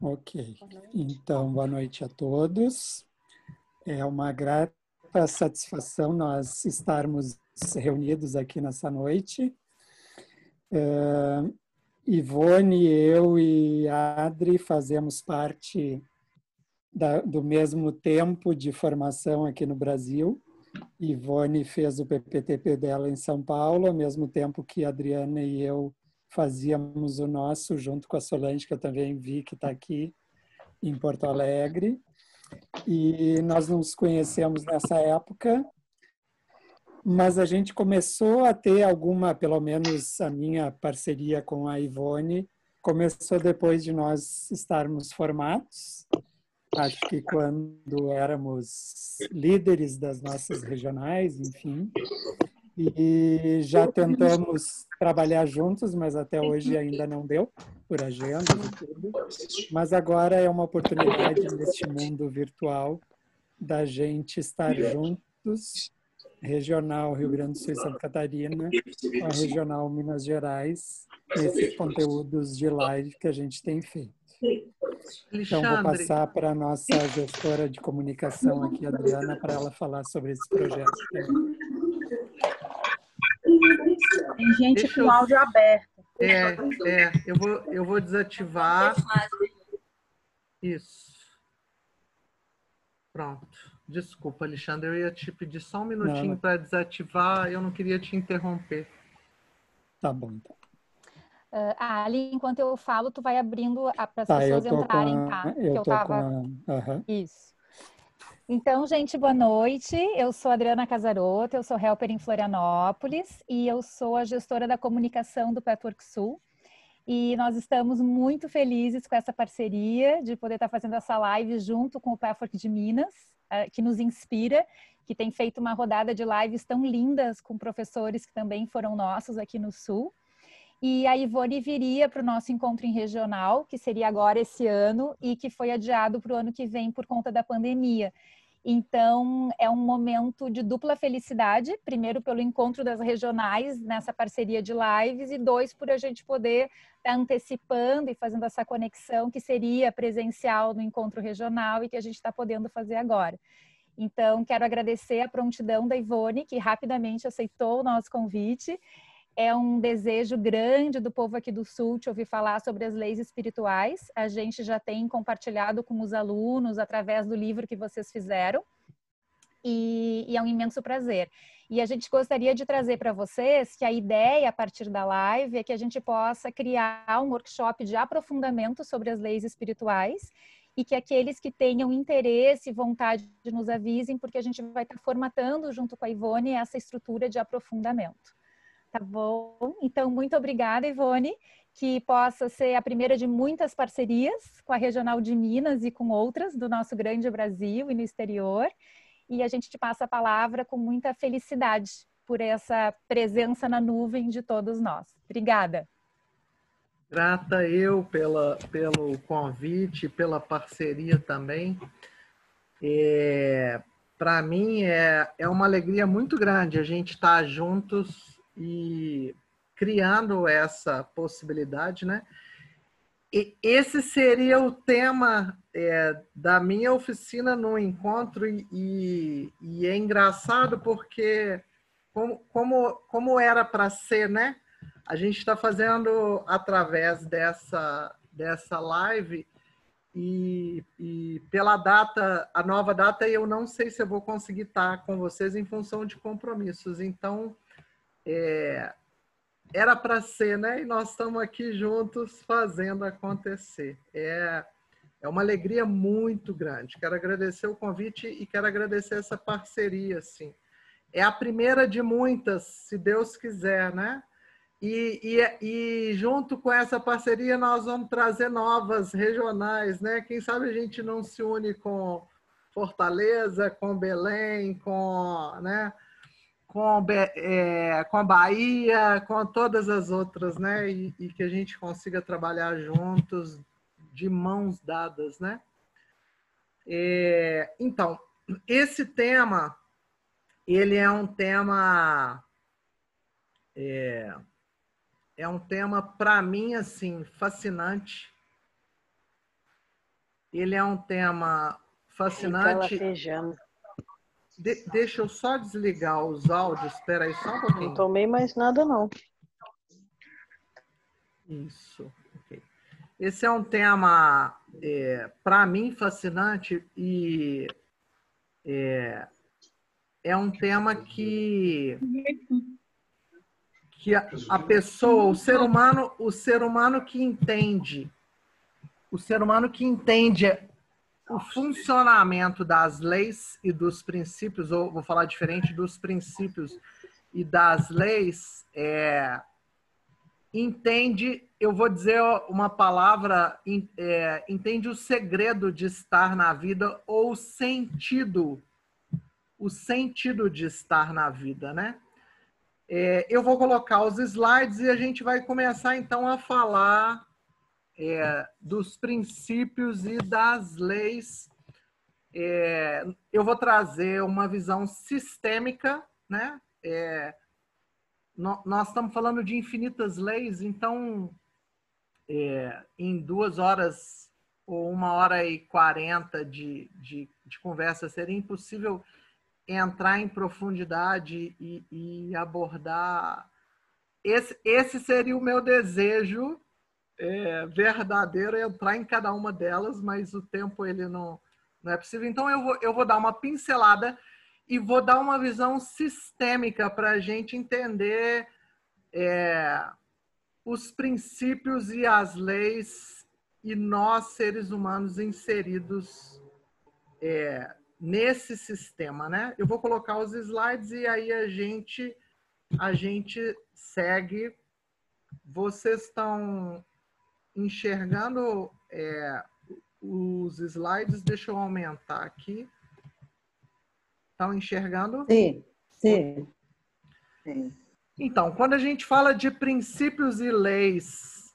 Ok. Então, boa noite a todos. É uma grata satisfação nós estarmos reunidos aqui nessa noite. Uh, Ivone, eu e Adri fazemos parte da, do mesmo tempo de formação aqui no Brasil. Ivone fez o PPTP dela em São Paulo, ao mesmo tempo que a Adriana e eu fazíamos o nosso junto com a Solange, que eu também vi que está aqui em Porto Alegre. E nós nos conhecemos nessa época, mas a gente começou a ter alguma, pelo menos a minha parceria com a Ivone, começou depois de nós estarmos formados. Acho que quando éramos líderes das nossas regionais, enfim. E já tentamos trabalhar juntos, mas até hoje ainda não deu, por agenda e tudo. Mas agora é uma oportunidade neste mundo virtual da gente estar juntos, regional Rio Grande do Sul e Santa Catarina, a regional Minas Gerais, nesses conteúdos de live que a gente tem feito. Então, vou passar para a nossa gestora de comunicação aqui, Adriana, para ela falar sobre esse projeto. Tem gente Deixa com eu... áudio aberto. É, é, eu vou, eu vou desativar. Isso. Pronto. Desculpa, Alexandre, eu ia te pedir só um minutinho para desativar, eu não queria te interromper. Tá bom, então. Uh, Ali, enquanto eu falo, tu vai abrindo para as tá, pessoas entrarem, a... tá? Eu, eu tava... A... Uhum. Isso. Então, gente, boa noite. Eu sou Adriana Casaroto, eu sou helper em Florianópolis e eu sou a gestora da comunicação do Petwork Sul. E nós estamos muito felizes com essa parceria de poder estar fazendo essa live junto com o Petwork de Minas, eh, que nos inspira, que tem feito uma rodada de lives tão lindas com professores que também foram nossos aqui no Sul. E a Ivone viria para o nosso encontro em regional, que seria agora esse ano, e que foi adiado para o ano que vem por conta da pandemia. Então, é um momento de dupla felicidade, primeiro pelo encontro das regionais nessa parceria de lives e dois por a gente poder estar tá antecipando e fazendo essa conexão que seria presencial no encontro regional e que a gente está podendo fazer agora. Então, quero agradecer a prontidão da Ivone, que rapidamente aceitou o nosso convite é um desejo grande do povo aqui do Sul te ouvir falar sobre as leis espirituais. A gente já tem compartilhado com os alunos através do livro que vocês fizeram. E, e é um imenso prazer. E a gente gostaria de trazer para vocês que a ideia a partir da live é que a gente possa criar um workshop de aprofundamento sobre as leis espirituais e que aqueles que tenham interesse e vontade nos avisem, porque a gente vai estar formatando junto com a Ivone essa estrutura de aprofundamento. Tá bom? Então, muito obrigada, Ivone, que possa ser a primeira de muitas parcerias com a Regional de Minas e com outras do nosso grande Brasil e no exterior. E a gente te passa a palavra com muita felicidade por essa presença na nuvem de todos nós. Obrigada. Grata eu pela, pelo convite, pela parceria também. É, Para mim é, é uma alegria muito grande a gente estar juntos e criando essa possibilidade, né? E esse seria o tema é, da minha oficina no encontro e, e é engraçado porque como, como, como era para ser, né? A gente está fazendo através dessa, dessa live e, e, pela data, a nova data, eu não sei se eu vou conseguir estar com vocês em função de compromissos. Então, é, era para ser, né? E nós estamos aqui juntos fazendo acontecer. É, é uma alegria muito grande. Quero agradecer o convite e quero agradecer essa parceria, assim. É a primeira de muitas, se Deus quiser, né? E, e, e, junto com essa parceria nós vamos trazer novas regionais, né? Quem sabe a gente não se une com Fortaleza, com Belém, com, né? Com, é, com a Bahia, com todas as outras, né? E, e, que a gente consiga trabalhar juntos, de mãos dadas, né? É, então, esse tema, ele é um tema. É, é um tema, para mim, assim, fascinante. ele é um tema fascinante. De, deixa eu só desligar os áudios. Espera aí só um pouquinho. Não tomei mais nada, não. Isso. Okay. Esse é um tema, é, para mim, fascinante e é, é um tema que que a, a pessoa, o ser humano, o ser humano que entende, o ser humano que entende o funcionamento das leis e dos princípios, ou vou falar diferente, dos princípios e das leis, é, entende, eu vou dizer uma palavra, é, entende o segredo de estar na vida ou o sentido, o sentido de estar na vida, né? É, eu vou colocar os slides e a gente vai começar então a falar é, dos princípios e das leis. É, eu vou trazer uma visão sistêmica, né? É, no, nós estamos falando de infinitas leis, então é, em duas horas ou uma hora e quarenta de, de, de conversa seria impossível entrar em profundidade e, e abordar. Esse, esse seria o meu desejo é, verdadeiro, entrar em cada uma delas, mas o tempo ele não, não é possível. Então eu vou, eu vou dar uma pincelada e vou dar uma visão sistêmica para a gente entender é, os princípios e as leis e nós, seres humanos, inseridos é, nesse sistema, né? Eu vou colocar os slides e aí a gente a gente segue. Vocês estão enxergando é, os slides? Deixa eu aumentar aqui. Estão enxergando? Sim, sim. sim. Então, quando a gente fala de princípios e leis,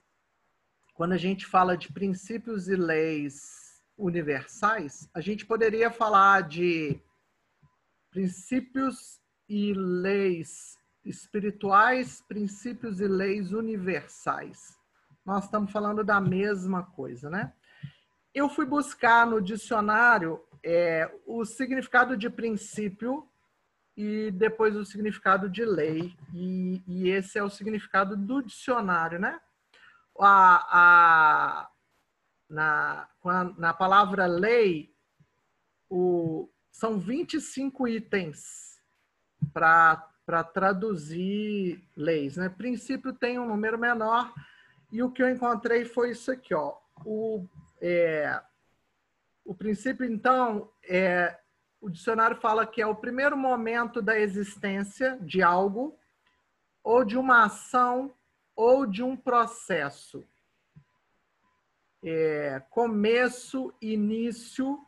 quando a gente fala de princípios e leis universais, a gente poderia falar de princípios e leis espirituais, princípios e leis universais. Nós estamos falando da mesma coisa, né? Eu fui buscar no dicionário é, o significado de princípio e depois o significado de lei. E, e esse é o significado do dicionário, né? A, a, na, na palavra lei, o, são 25 itens para traduzir leis. Né? Princípio tem um número menor, e o que eu encontrei foi isso aqui. Ó. O, é, o princípio, então, é, o dicionário fala que é o primeiro momento da existência de algo, ou de uma ação, ou de um processo é, começo, início,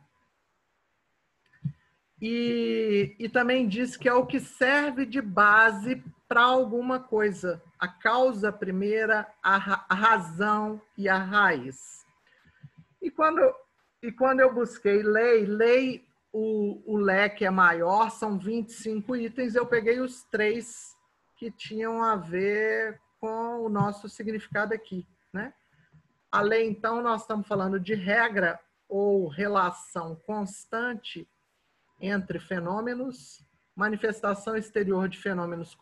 e, e também diz que é o que serve de base para alguma coisa. A causa primeira, a, a razão e a raiz. E quando, e quando eu busquei lei, lei, o, o leque é maior, são 25 itens, eu peguei os três que tinham a ver com o nosso significado aqui, né? A lei, então, nós estamos falando de regra ou relação constante entre fenômenos, manifestação exterior de fenômenos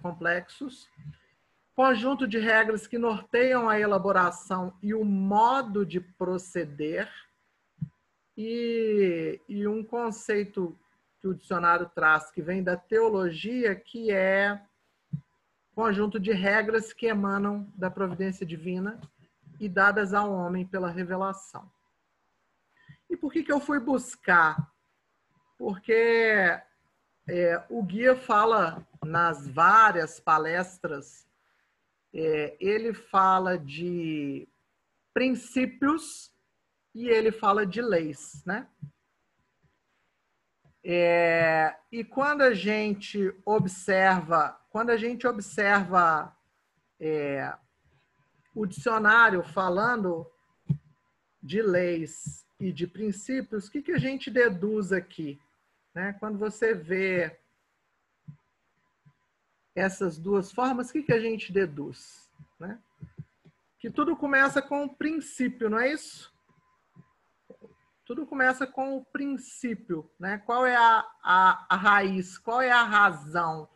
complexos, conjunto de regras que norteiam a elaboração e o modo de proceder, e, e um conceito que o dicionário traz, que vem da teologia, que é conjunto de regras que emanam da providência divina e dadas ao homem pela revelação. E por que, que eu fui buscar? Porque é, o guia fala nas várias palestras, é, ele fala de princípios e ele fala de leis, né? É, e quando a gente observa, quando a gente observa é, o dicionário falando de leis e de princípios, o que, que a gente deduz aqui? Né? Quando você vê essas duas formas, o que, que a gente deduz? Né? Que tudo começa com um princípio, não é isso? tudo começa com o princípio, né? Qual é a, a, a raiz, qual é a razão,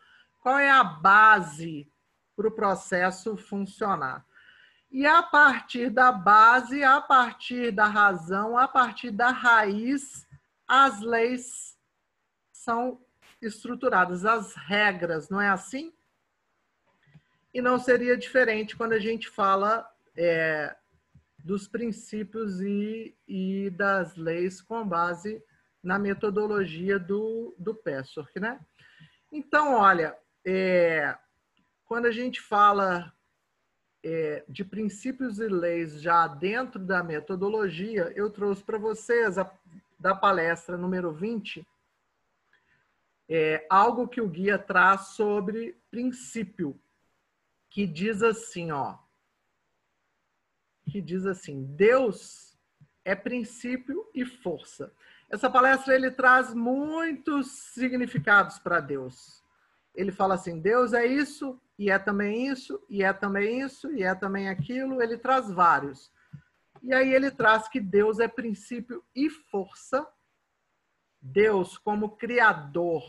qual é a base para o processo funcionar. E a partir da base, a partir da razão, a partir da raiz, as leis são estruturadas, as regras, não é assim? E não seria diferente quando a gente fala é, dos princípios e, e das leis com base na metodologia do, do PESORC, né? Então, olha, é, quando a gente fala é, de princípios e leis já dentro da metodologia, eu trouxe para vocês a, da palestra número 20 é, algo que o guia traz sobre princípio, que diz assim, ó, que diz assim: Deus é princípio e força. Essa palestra ele traz muitos significados para Deus. Ele fala assim: Deus é isso, e é também isso, e é também isso, e é também aquilo. Ele traz vários. E aí ele traz que Deus é princípio e força. Deus, como criador,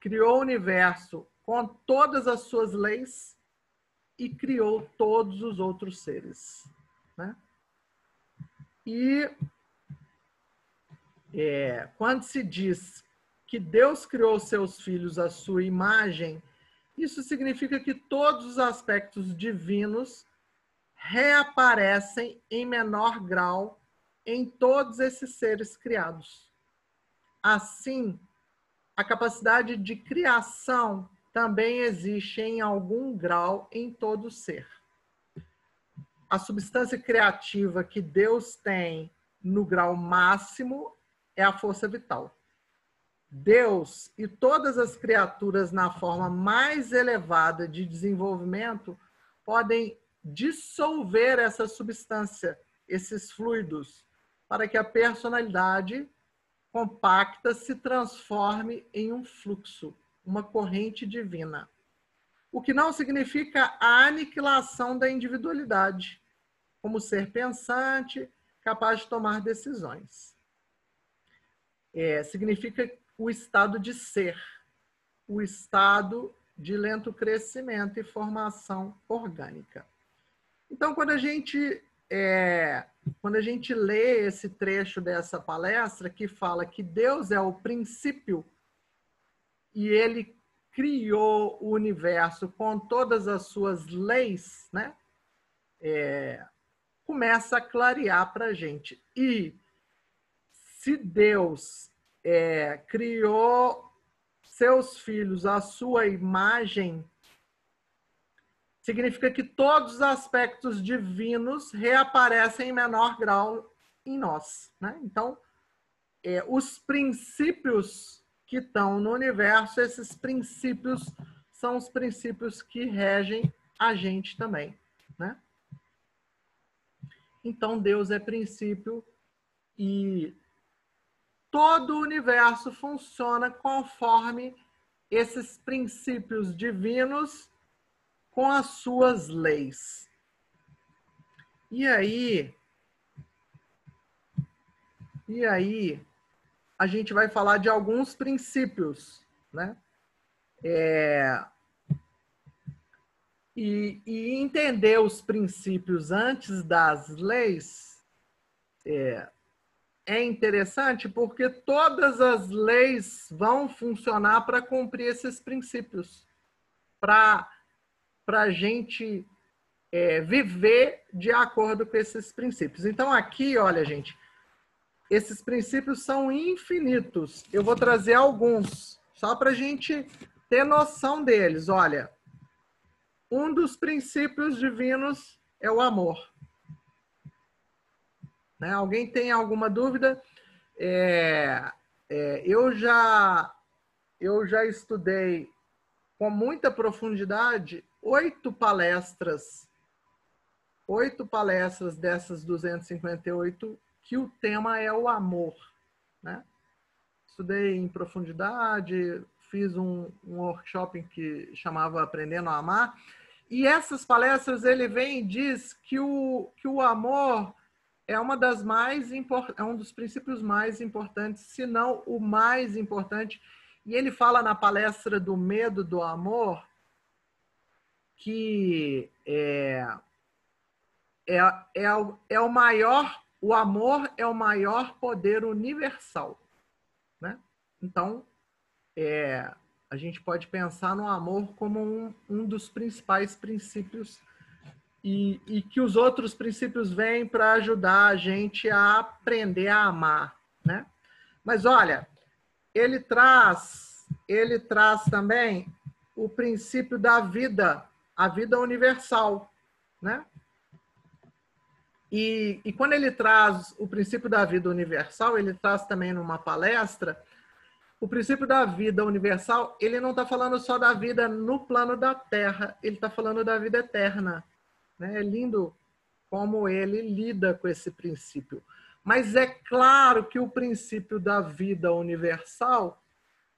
criou o universo com todas as suas leis e criou todos os outros seres. Né? E é, quando se diz que Deus criou seus filhos à sua imagem, isso significa que todos os aspectos divinos reaparecem em menor grau em todos esses seres criados. Assim, a capacidade de criação também existe em algum grau em todo ser a substância criativa que Deus tem no grau máximo é a força vital. Deus e todas as criaturas na forma mais elevada de desenvolvimento podem dissolver essa substância, esses fluidos, para que a personalidade compacta se transforme em um fluxo, uma corrente divina. O que não significa a aniquilação da individualidade, como ser pensante, capaz de tomar decisões. É, significa o estado de ser, o estado de lento crescimento e formação orgânica. Então, quando a gente é, quando a gente lê esse trecho dessa palestra que fala que Deus é o princípio e ele criou o universo com todas as suas leis, né? É, começa a clarear para a gente. E se Deus é, criou seus filhos à sua imagem, significa que todos os aspectos divinos reaparecem em menor grau em nós. Né? Então, é, os princípios que estão no universo, esses princípios são os princípios que regem a gente também. Né? Então Deus é princípio e todo o universo funciona conforme esses princípios divinos com as suas leis. E aí, e aí, a gente vai falar de alguns princípios, né? É, e, e entender os princípios antes das leis é, é interessante porque todas as leis vão funcionar para cumprir esses princípios, para a gente é, viver de acordo com esses princípios. Então, aqui, olha, gente, esses princípios são infinitos. Eu vou trazer alguns, só para a gente ter noção deles. Olha, um dos princípios divinos é o amor. Né? Alguém tem alguma dúvida? É, é, eu já eu já estudei com muita profundidade oito palestras, oito palestras dessas 258 que o tema é o amor, né? Estudei em profundidade, fiz um, um workshop que chamava Aprendendo a Amar e essas palestras ele vem e diz que o, que o amor é uma das mais é um dos princípios mais importantes, se não o mais importante. E ele fala na palestra do medo do amor que é, é, é, é o maior, o amor é o maior poder universal, né? Então, é, a gente pode pensar no amor como um, um dos principais princípios e, e que os outros princípios vêm para ajudar a gente a aprender a amar, né? Mas olha, ele traz, ele traz também o princípio da vida, a vida universal, né? E, e quando ele traz o princípio da vida universal, ele traz também numa palestra o princípio da vida universal, ele não está falando só da vida no plano da Terra, ele está falando da vida eterna. Né? É lindo como ele lida com esse princípio. Mas é claro que o princípio da vida universal,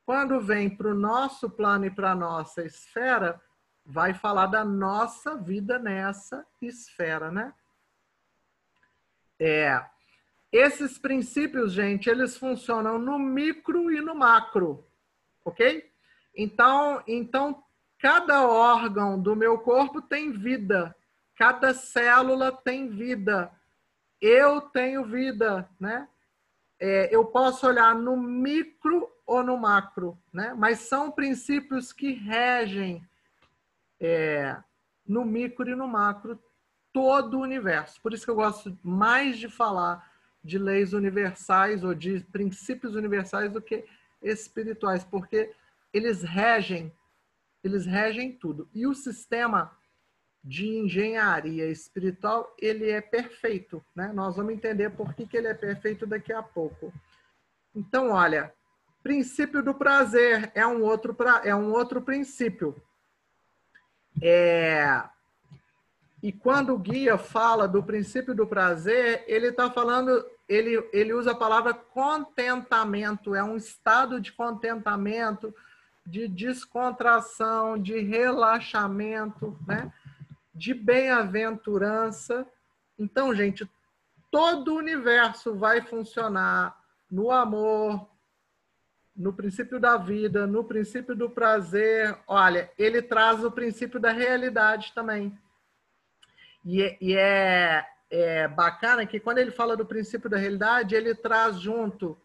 quando vem para o nosso plano e para a nossa esfera, vai falar da nossa vida nessa esfera, né? É, esses princípios, gente, eles funcionam no micro e no macro, ok? Então, então cada órgão do meu corpo tem vida. Cada célula tem vida. Eu tenho vida, né? É, eu posso olhar no micro ou no macro, né? Mas são princípios que regem é, no micro e no macro todo o universo. Por isso que eu gosto mais de falar de leis universais ou de princípios universais do que espirituais, porque eles regem, eles regem tudo. E o sistema de engenharia espiritual, ele é perfeito, né? Nós vamos entender por que, que ele é perfeito daqui a pouco. Então, olha, princípio do prazer é um outro, pra, é um outro princípio. É, e quando o guia fala do princípio do prazer, ele está falando, ele, ele usa a palavra contentamento, é um estado de contentamento, de descontração, de relaxamento, né? de bem-aventurança. Então, gente, todo o universo vai funcionar no amor, no princípio da vida, no princípio do prazer. Olha, ele traz o princípio da realidade também. E, é, e é, é bacana que quando ele fala do princípio da realidade, ele traz junto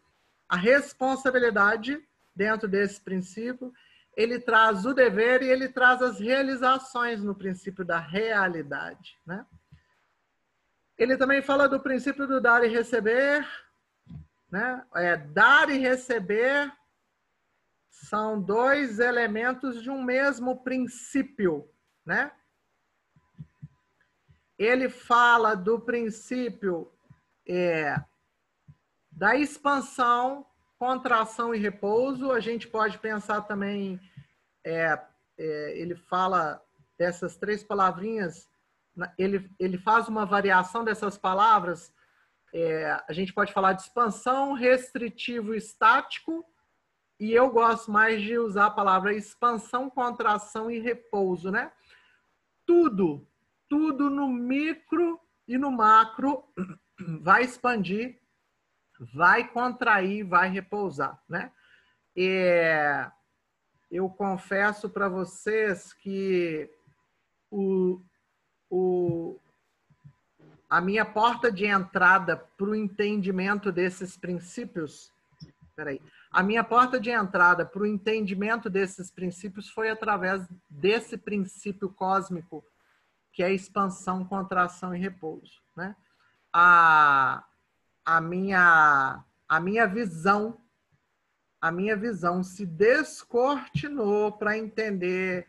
a responsabilidade dentro desse princípio ele traz o dever e ele traz as realizações no princípio da realidade. Né? Ele também fala do princípio do dar e receber. Né? É, dar e receber são dois elementos de um mesmo princípio. Né? Ele fala do princípio é, da expansão contração e repouso. A gente pode pensar também, é, é, ele fala dessas três palavrinhas, ele, ele faz uma variação dessas palavras. É, a gente pode falar de expansão, restritivo estático, e eu gosto mais de usar a palavra expansão, contração e repouso, né? Tudo, tudo no micro e no macro vai expandir vai contrair, vai repousar, né? E eu confesso para vocês que o, o, a minha porta de entrada para o entendimento desses princípios, peraí, a minha porta de entrada para o entendimento desses princípios foi através desse princípio cósmico que é expansão, contração e repouso, né? A, a minha a minha visão a minha visão se descortinou para entender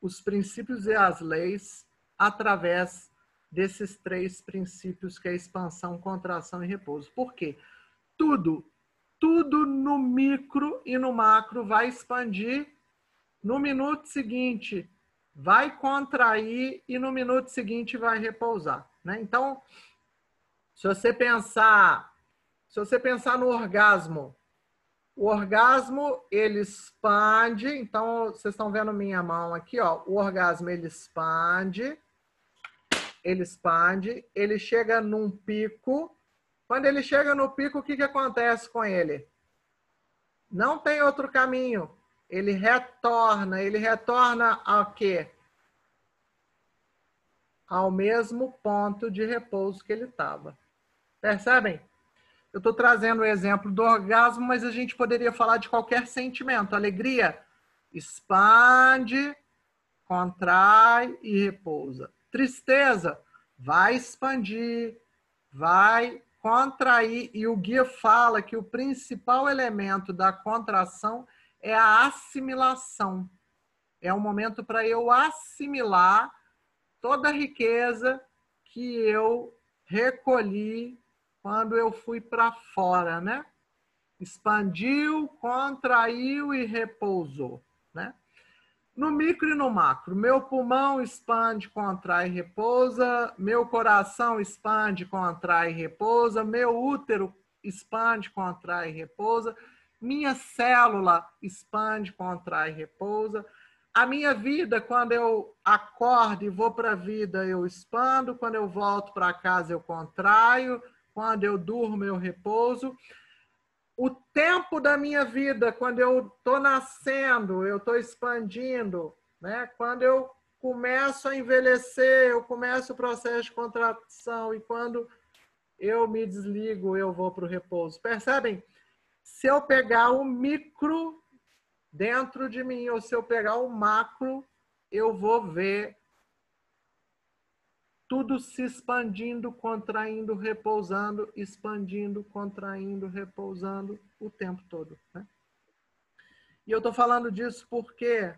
os princípios e as leis através desses três princípios que é expansão, contração e repouso. Por quê? Tudo, tudo no micro e no macro vai expandir no minuto seguinte vai contrair e no minuto seguinte vai repousar, né? Então, se você pensar, se você pensar no orgasmo, o orgasmo ele expande, então vocês estão vendo minha mão aqui, ó. O orgasmo ele expande ele expande, ele chega num pico. Quando ele chega no pico, o que, que acontece com ele? Não tem outro caminho. Ele retorna. Ele retorna ao quê? Ao mesmo ponto de repouso que ele estava. Percebem? Eu estou trazendo o exemplo do orgasmo, mas a gente poderia falar de qualquer sentimento. Alegria expande, contrai e repousa. Tristeza vai expandir, vai contrair. E o guia fala que o principal elemento da contração é a assimilação. É um momento para eu assimilar toda a riqueza que eu recolhi quando eu fui para fora, né? Expandiu, contraiu e repousou, né? No micro e no macro, meu pulmão expande, contrai e repousa, meu coração expande, contrai e repousa, meu útero expande, contrai e repousa, minha célula expande, contrai e repousa. A minha vida, quando eu acordo e vou para a vida, eu expando, quando eu volto para casa, eu contraio, quando eu durmo, eu repouso. O tempo da minha vida, quando eu estou nascendo, eu estou expandindo, né? Quando eu começo a envelhecer, eu começo o processo de contração e quando eu me desligo, eu vou para o repouso. Percebem? Se eu pegar o micro dentro de mim ou se eu pegar o macro, eu vou ver tudo se expandindo, contraindo, repousando, expandindo, contraindo, repousando o tempo todo. Né? E eu estou falando disso porque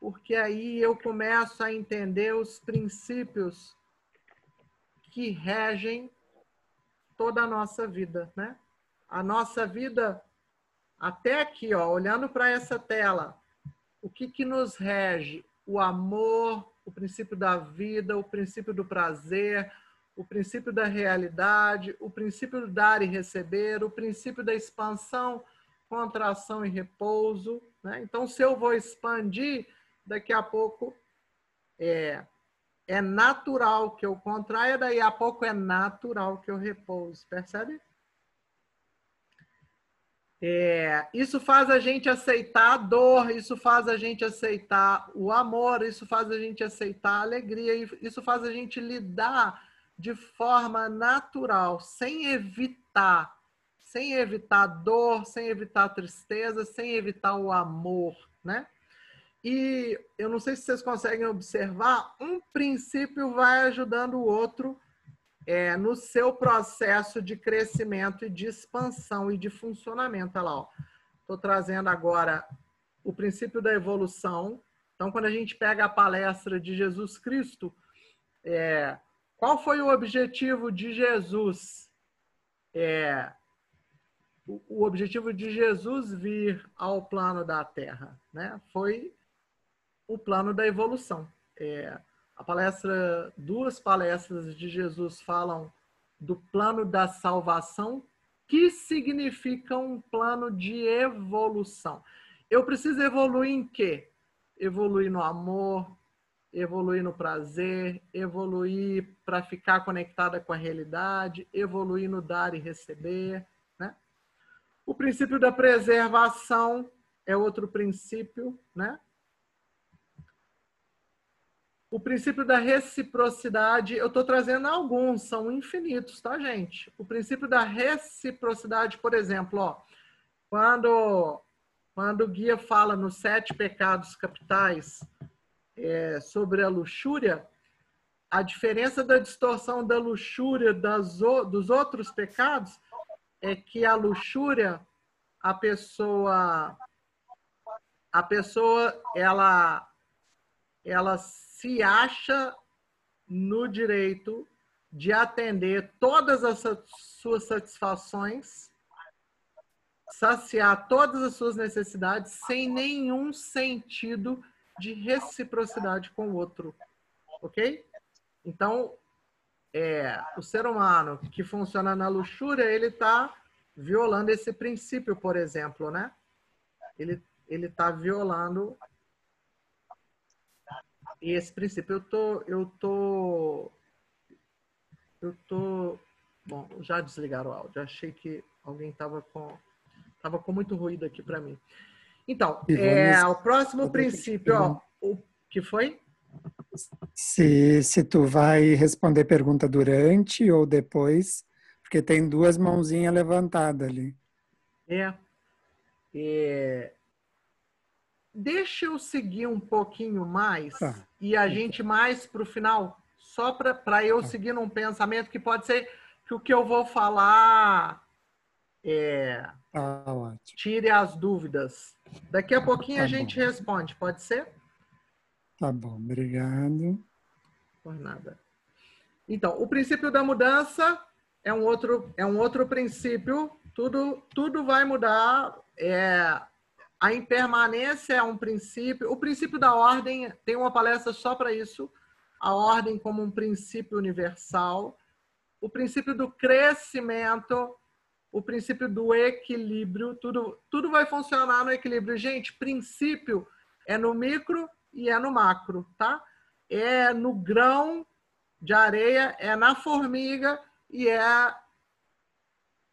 porque aí eu começo a entender os princípios que regem toda a nossa vida, né? A nossa vida até aqui, ó, olhando para essa tela, o que que nos rege? O amor, o princípio da vida, o princípio do prazer, o princípio da realidade, o princípio do dar e receber, o princípio da expansão, contração e repouso. Né? Então, se eu vou expandir, daqui a pouco é, é natural que eu contraia, daí a pouco é natural que eu repouso. Percebe? É, isso faz a gente aceitar a dor, isso faz a gente aceitar o amor, isso faz a gente aceitar a alegria, isso faz a gente lidar de forma natural, sem evitar, sem evitar dor, sem evitar tristeza, sem evitar o amor, né? E eu não sei se vocês conseguem observar, um princípio vai ajudando o outro é, no seu processo de crescimento e de expansão e de funcionamento. Olha lá, estou trazendo agora o princípio da evolução. Então, quando a gente pega a palestra de Jesus Cristo, é, qual foi o objetivo de Jesus? É, o, objetivo de Jesus vir ao plano da Terra, né? Foi o plano da evolução. É, a palestra, duas palestras de Jesus falam do plano da salvação, que significa um plano de evolução. Eu preciso evoluir em quê? Evoluir no amor, evoluir no prazer, evoluir para ficar conectada com a realidade, evoluir no dar e receber, né? O princípio da preservação é outro princípio, né? O princípio da reciprocidade, eu estou trazendo alguns, são infinitos, tá, gente? O princípio da reciprocidade, por exemplo, ó, quando, quando o guia fala nos sete pecados capitais é, sobre a luxúria, a diferença da distorção da luxúria das, dos outros pecados é que a luxúria, a pessoa, a pessoa, ela, ela se acha no direito de atender todas as suas satisfações, saciar todas as suas necessidades sem nenhum sentido de reciprocidade com o outro, ok? Então, é, o ser humano que funciona na luxúria, ele está violando esse princípio, por exemplo, né? Ele ele está violando e esse princípio eu tô, eu tô Eu tô. Bom, já desligaram o áudio. Achei que alguém estava com. Tava com muito ruído aqui para mim. Então, é, o próximo princípio, ó, o que foi? Se, se tu vai responder pergunta durante ou depois, porque tem duas mãozinhas levantadas ali. É. é. Deixa eu seguir um pouquinho mais tá. e a gente mais para o final, só para eu tá. seguir num pensamento que pode ser que o que eu vou falar é, tá tire as dúvidas. Daqui a pouquinho tá a gente bom. responde, pode ser? Tá bom, obrigado. Por nada. Então, o princípio da mudança é um outro, é um outro princípio. Tudo, tudo vai mudar. É, a impermanência é um princípio. O princípio da ordem tem uma palestra só para isso. A ordem como um princípio universal. O princípio do crescimento, o princípio do equilíbrio, tudo, tudo vai funcionar no equilíbrio. Gente, princípio é no micro e é no macro, tá? É no grão de areia, é na formiga e é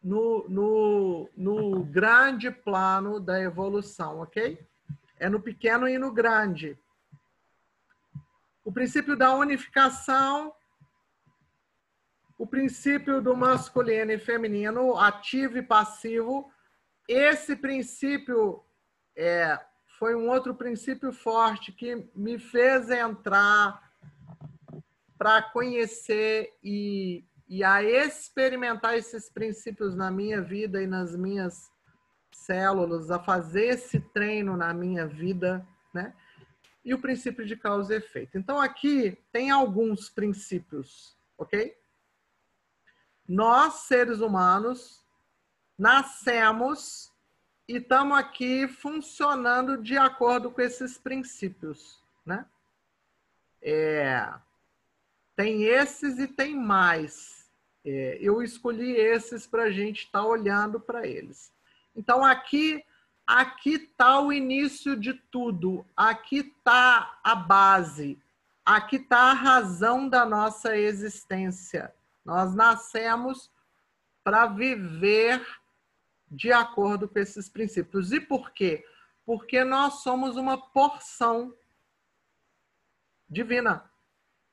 no, no, no grande plano da evolução, ok? É no pequeno e no grande. O princípio da unificação, o princípio do masculino e feminino, ativo e passivo. Esse princípio é, foi um outro princípio forte que me fez entrar para conhecer e e a experimentar esses princípios na minha vida e nas minhas células, a fazer esse treino na minha vida, né? E o princípio de causa e efeito. Então aqui tem alguns princípios, ok? Nós, seres humanos, nascemos e estamos aqui funcionando de acordo com esses princípios, né? É, tem esses e tem mais. É, eu escolhi esses para a gente estar tá olhando para eles. Então, aqui aqui está o início de tudo, aqui está a base, aqui está a razão da nossa existência. Nós nascemos para viver de acordo com esses princípios. E por quê? Porque nós somos uma porção divina.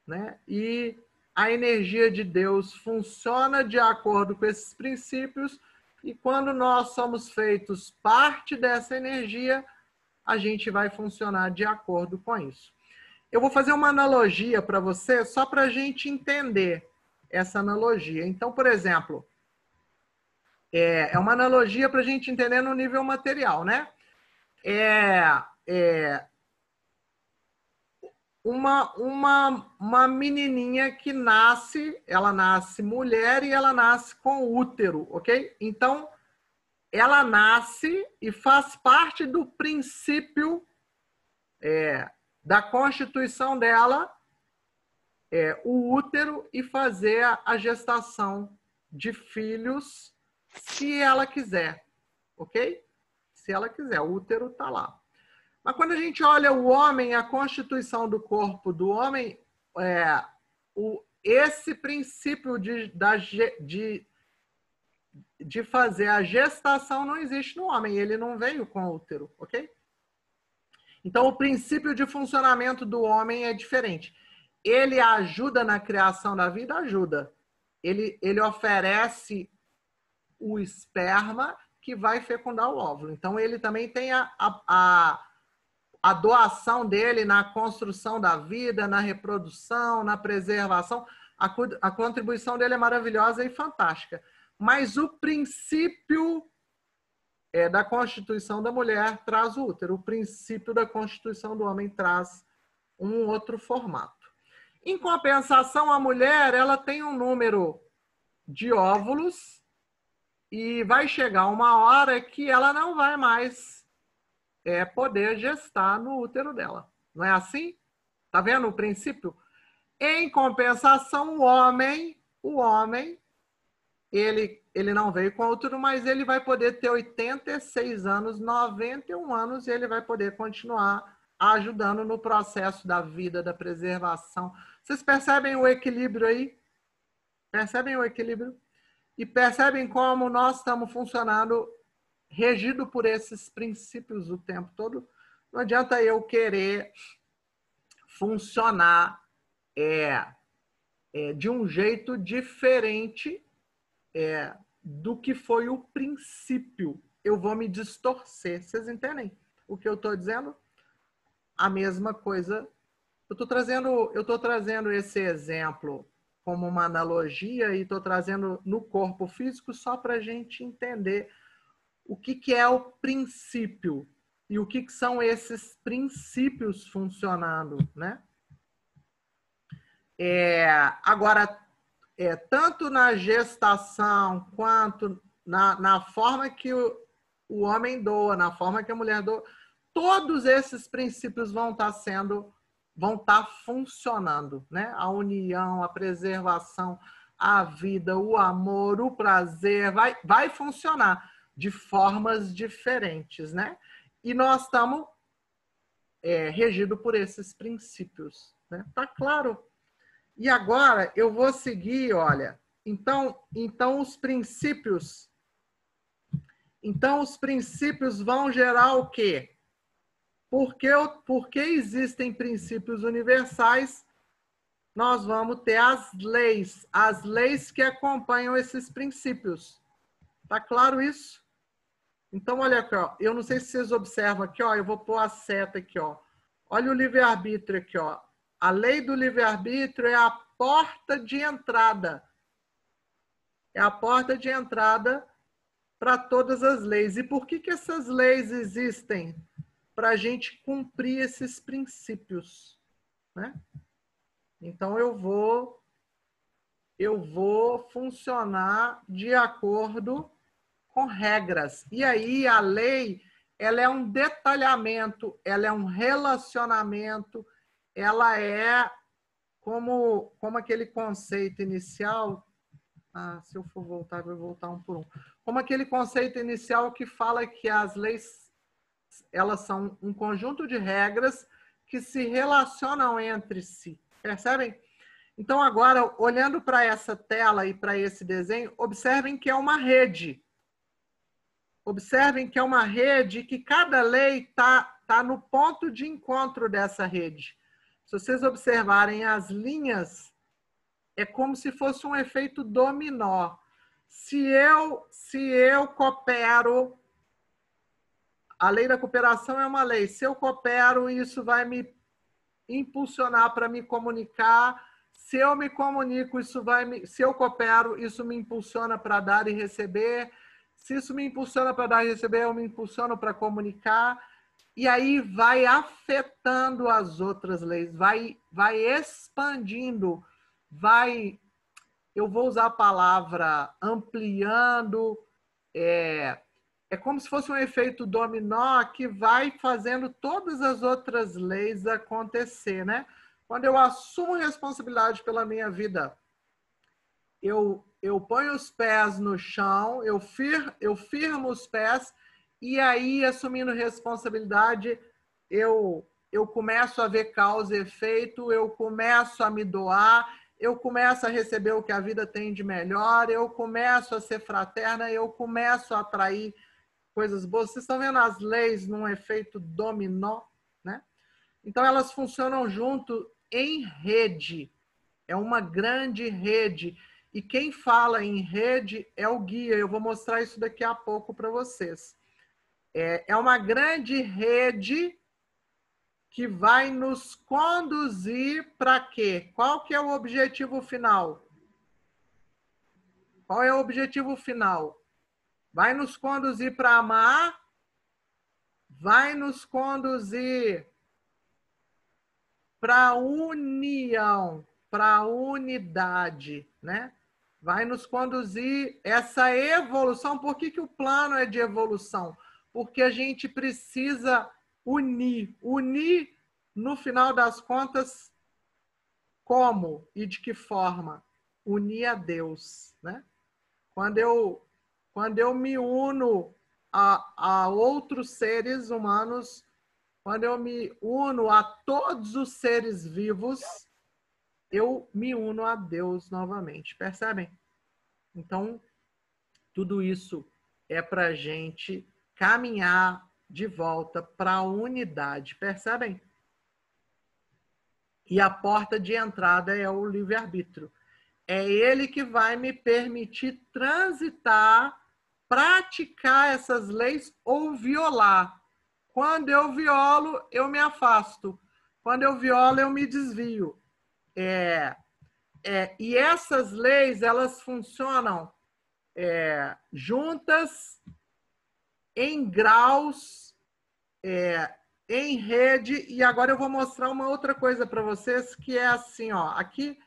Né? E a energia de Deus funciona de acordo com esses princípios, e quando nós somos feitos parte dessa energia, a gente vai funcionar de acordo com isso. Eu vou fazer uma analogia para você, só para a gente entender essa analogia. Então, por exemplo, é, é uma analogia para a gente entender no nível material, né? É, é, uma, uma, uma menininha que nasce, ela nasce mulher e ela nasce com útero, ok? Então, ela nasce e faz parte do princípio é, da constituição dela, é, o útero, e fazer a gestação de filhos, se ela quiser, ok? Se ela quiser, o útero está lá. Mas quando a gente olha o homem, a constituição do corpo do homem, é, o, esse princípio de, da, de, de fazer a gestação não existe no homem, ele não veio com útero, ok? Então, o princípio de funcionamento do homem é diferente. Ele ajuda na criação da vida? Ajuda. Ele, ele oferece o esperma que vai fecundar o óvulo. Então, ele também tem a, a, a a doação dele na construção da vida, na reprodução, na preservação. A, a contribuição dele é maravilhosa e fantástica. Mas o princípio é, da constituição da mulher traz o útero, o princípio da constituição do homem traz um outro formato. Em compensação, a mulher ela tem um número de óvulos e vai chegar uma hora que ela não vai mais é poder gestar no útero dela. Não é assim? Tá vendo o princípio? Em compensação, o homem, o homem, ele, ele não veio com útero, mas ele vai poder ter 86 anos, 91 anos, e ele vai poder continuar ajudando no processo da vida, da preservação. Vocês percebem o equilíbrio aí? Percebem o equilíbrio? E percebem como nós estamos funcionando regido por esses princípios o tempo todo. Não adianta eu querer funcionar é, é de um jeito diferente é, do que foi o princípio. Eu vou me distorcer. Vocês entendem o que eu estou dizendo? A mesma coisa. Eu estou trazendo, eu tô trazendo esse exemplo como uma analogia e estou trazendo no corpo físico só para a gente entender o que, que é o princípio e o que, que são esses princípios funcionando, né? É, agora, é, tanto na gestação quanto na, na forma que o, o homem doa, na forma que a mulher doa, todos esses princípios vão estar tá sendo, vão estar tá funcionando, né? A união, a preservação, a vida, o amor, o prazer, vai, vai funcionar de formas diferentes, né? E nós estamos é, regidos por esses princípios, né? Tá claro? E agora eu vou seguir, olha. Então, então os princípios, então os princípios vão gerar o quê? Porque, porque existem princípios universais, nós vamos ter as leis, as leis que acompanham esses princípios. Tá claro isso? Então, olha aqui, ó. Eu não sei se vocês observam aqui, ó. Eu vou pôr a seta aqui, ó. Olha o livre-arbítrio aqui, ó. A lei do livre-arbítrio é a porta de entrada. É a porta de entrada para todas as leis. E por que, que essas leis existem? Para a gente cumprir esses princípios. Né? Então eu vou eu vou funcionar de acordo com regras. E aí a lei, ela é um detalhamento, ela é um relacionamento, ela é como, como aquele conceito inicial. Ah, se eu for voltar, eu vou voltar um por um. Como aquele conceito inicial que fala que as leis elas são um conjunto de regras que se relacionam entre si. Percebem? Então, agora, olhando para essa tela e para esse desenho, observem que é uma rede. Observem que é uma rede que cada lei está tá no ponto de encontro dessa rede. Se vocês observarem as linhas, é como se fosse um efeito dominó. Se eu, se eu coopero, a lei da cooperação é uma lei. Se eu coopero, isso vai me impulsionar para me comunicar. Se eu me comunico, isso vai me, se eu coopero, isso me impulsiona para dar e receber se isso me impulsiona para dar e receber, eu me impulsiono para comunicar. E aí vai afetando as outras leis, vai, vai expandindo, vai. Eu vou usar a palavra ampliando. É, é como se fosse um efeito dominó que vai fazendo todas as outras leis acontecer, né? Quando eu assumo responsabilidade pela minha vida, eu eu ponho os pés no chão, eu, fir, eu firmo os pés e aí, assumindo responsabilidade, eu, eu começo a ver causa e efeito, eu começo a me doar, eu começo a receber o que a vida tem de melhor, eu começo a ser fraterna, eu começo a atrair coisas boas. Vocês estão vendo as leis num efeito dominó, né? Então, elas funcionam junto em rede. É uma grande rede. E quem fala em rede é o guia. Eu vou mostrar isso daqui a pouco para vocês. É, é uma grande rede que vai nos conduzir para quê? Qual que é o objetivo final? Qual é o objetivo final? Vai nos conduzir para amar? Vai nos conduzir para união, para unidade, né? Vai nos conduzir essa evolução. Por que, que o plano é de evolução? Porque a gente precisa unir. Unir, no final das contas, como e de que forma? Unir a Deus. Né? Quando, eu, quando eu me uno a, a outros seres humanos, quando eu me uno a todos os seres vivos, eu me uno a Deus novamente. Percebem? Então, tudo isso é para gente caminhar de volta para a unidade. Percebem? E a porta de entrada é o livre-arbítrio. É ele que vai me permitir transitar, praticar essas leis ou violar. Quando eu violo, eu me afasto. Quando eu violo, eu me desvio. É, é, e essas leis, elas funcionam é, juntas, em graus, é, em rede. E agora eu vou mostrar uma outra coisa para vocês, que é assim, ó. Aqui,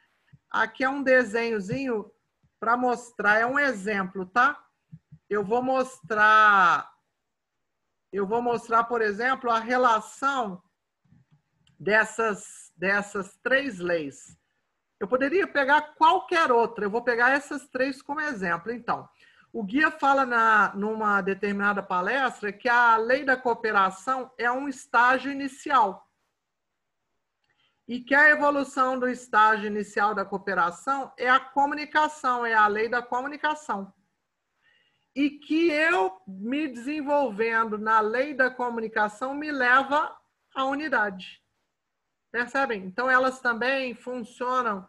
aqui é um desenhozinho para mostrar, é um exemplo, tá? Eu vou mostrar, eu vou mostrar, por exemplo, a relação dessas, dessas três leis. Eu poderia pegar qualquer outra, eu vou pegar essas três como exemplo. Então, o guia fala na, numa determinada palestra que a lei da cooperação é um estágio inicial. E que a evolução do estágio inicial da cooperação é a comunicação, é a lei da comunicação. E que eu me desenvolvendo na lei da comunicação me leva à unidade. Percebem? Então, elas também funcionam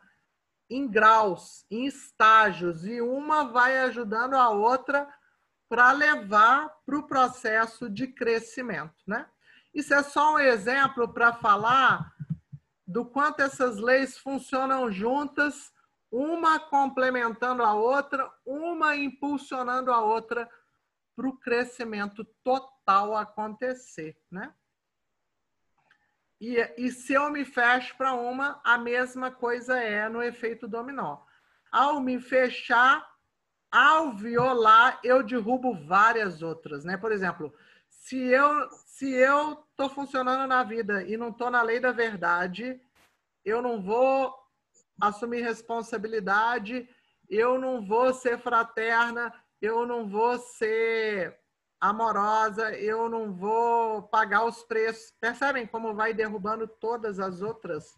em graus, em estágios, e uma vai ajudando a outra para levar para o processo de crescimento. Né? Isso é só um exemplo para falar do quanto essas leis funcionam juntas, uma complementando a outra, uma impulsionando a outra para o crescimento total acontecer. Né? E, e se eu me fecho para uma, a mesma coisa é no efeito dominó. Ao me fechar, ao violar, eu derrubo várias outras, né? Por exemplo, se eu se eu tô funcionando na vida e não tô na lei da verdade, eu não vou assumir responsabilidade, eu não vou ser fraterna, eu não vou ser amorosa, eu não vou pagar os preços. Percebem como vai derrubando todas as outras?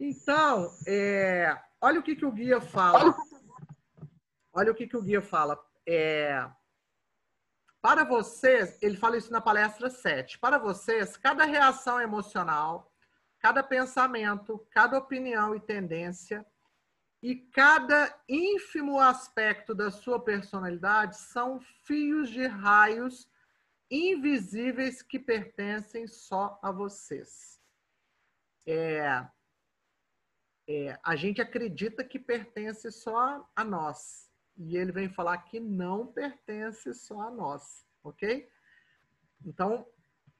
Então, é, olha o que, que o guia fala. Olha o que, que o guia fala. É, para vocês, ele fala isso na palestra 7. Para vocês, cada reação emocional, cada pensamento, cada opinião e tendência e cada ínfimo aspecto da sua personalidade são fios de raios invisíveis que pertencem só a vocês. É, é, a gente acredita que pertence só a nós. E ele vem falar que não pertence só a nós, ok? Então,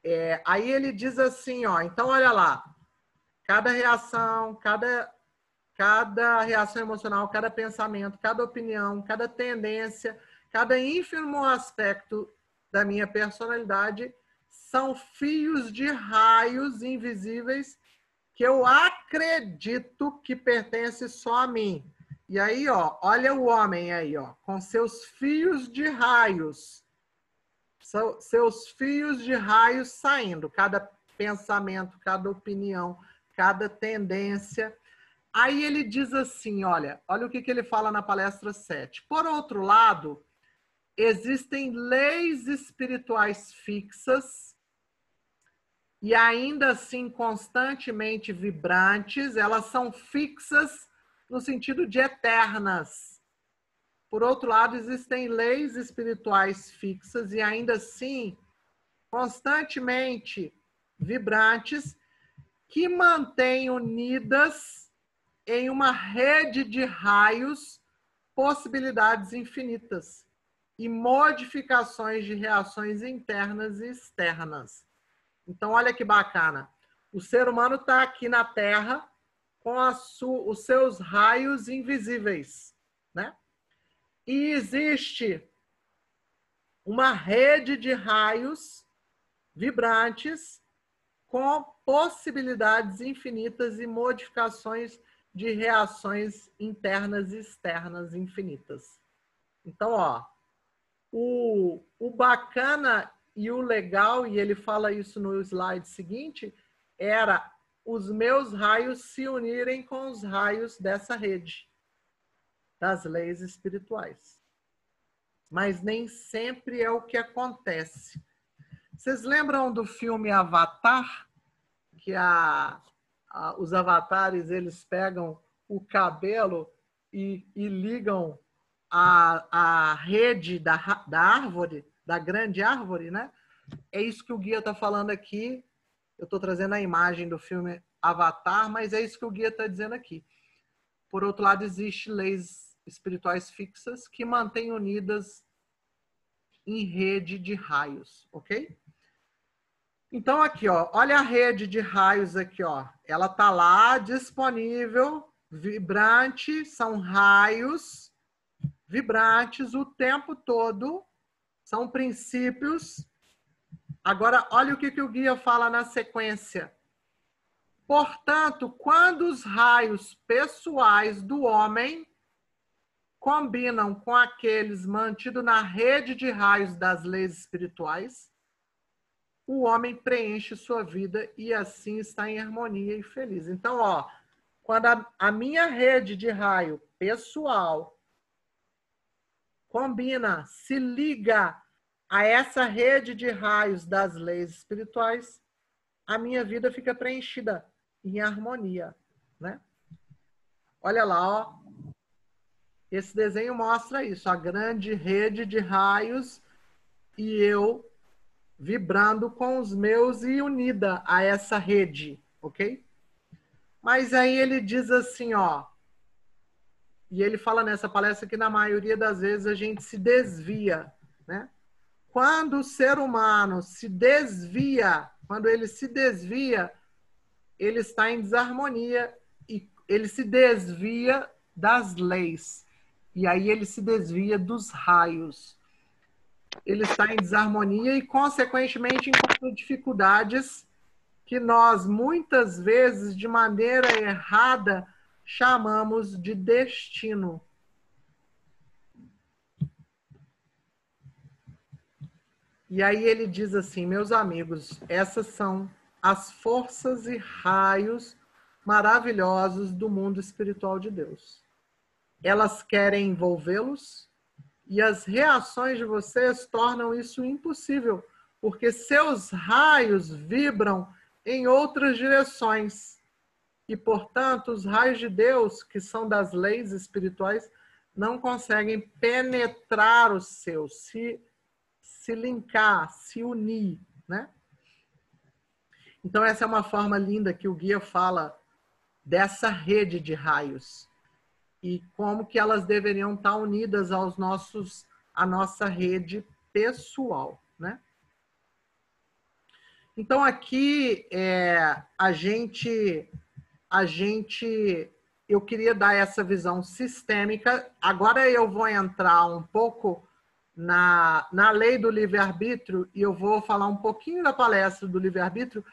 é, aí ele diz assim, ó, então olha lá, cada reação, cada cada reação emocional, cada pensamento, cada opinião, cada tendência, cada ínfimo aspecto da minha personalidade são fios de raios invisíveis que eu acredito que pertence só a mim. E aí, ó, olha o homem aí, ó, com seus fios de raios. Seus fios de raios saindo, cada pensamento, cada opinião, cada tendência Aí ele diz assim: olha, olha o que, que ele fala na palestra 7. Por outro lado, existem leis espirituais fixas e ainda assim constantemente vibrantes, elas são fixas no sentido de eternas. Por outro lado, existem leis espirituais fixas e ainda assim constantemente vibrantes que mantêm unidas em uma rede de raios possibilidades infinitas e modificações de reações internas e externas. Então, olha que bacana. O ser humano está aqui na Terra com os seus raios invisíveis, né? E existe uma rede de raios vibrantes com possibilidades infinitas e modificações de reações internas e externas infinitas. Então, ó, o, o bacana e o legal, e ele fala isso no slide seguinte, era os meus raios se unirem com os raios dessa rede das leis espirituais. Mas nem sempre é o que acontece. Vocês lembram do filme Avatar? Que a, os avatares eles pegam o cabelo e, e ligam a, a rede da, da árvore, da grande árvore, né? É isso que o guia está falando aqui. Eu estou trazendo a imagem do filme Avatar, mas é isso que o guia está dizendo aqui. Por outro lado, existem leis espirituais fixas que mantêm unidas em rede de raios, ok? Então aqui, ó, olha a rede de raios aqui, ó. Ela tá lá disponível, vibrante, são raios vibrantes o tempo todo, são princípios. Agora, olha o que, que o guia fala na sequência. Portanto, quando os raios pessoais do homem combinam com aqueles mantidos na rede de raios das leis espirituais, o homem preenche sua vida e assim está em harmonia e feliz. Então, ó, quando a, a minha rede de raio pessoal combina, se liga a essa rede de raios das leis espirituais, a minha vida fica preenchida em harmonia, né? Olha lá, ó. Esse desenho mostra isso, a grande rede de raios e eu vibrando com os meus e unida a essa rede, ok? Mas aí ele diz assim, ó, e ele fala nessa palestra que na maioria das vezes a gente se desvia, né? Quando o ser humano se desvia, quando ele se desvia, ele está em desarmonia e ele se desvia das leis. E aí ele se desvia dos raios. Ele está em desarmonia e, consequentemente, encontra dificuldades que nós, muitas vezes, de maneira errada, chamamos de destino. E aí ele diz assim, meus amigos, essas são as forças e raios maravilhosos do mundo espiritual de Deus. Elas querem envolvê-los e as reações de vocês tornam isso impossível, porque seus raios vibram em outras direções e, portanto, os raios de Deus, que são das leis espirituais, não conseguem penetrar os seus, se, se linkar, se unir, né? Então, essa é uma forma linda que o guia fala dessa rede de raios e como que elas deveriam estar unidas aos nossos, à nossa rede pessoal, né? Então, aqui é, a gente a gente eu queria dar essa visão sistêmica. Agora eu vou entrar um pouco na, na lei do livre-arbítrio e eu vou falar um pouquinho da palestra do livre-arbítrio,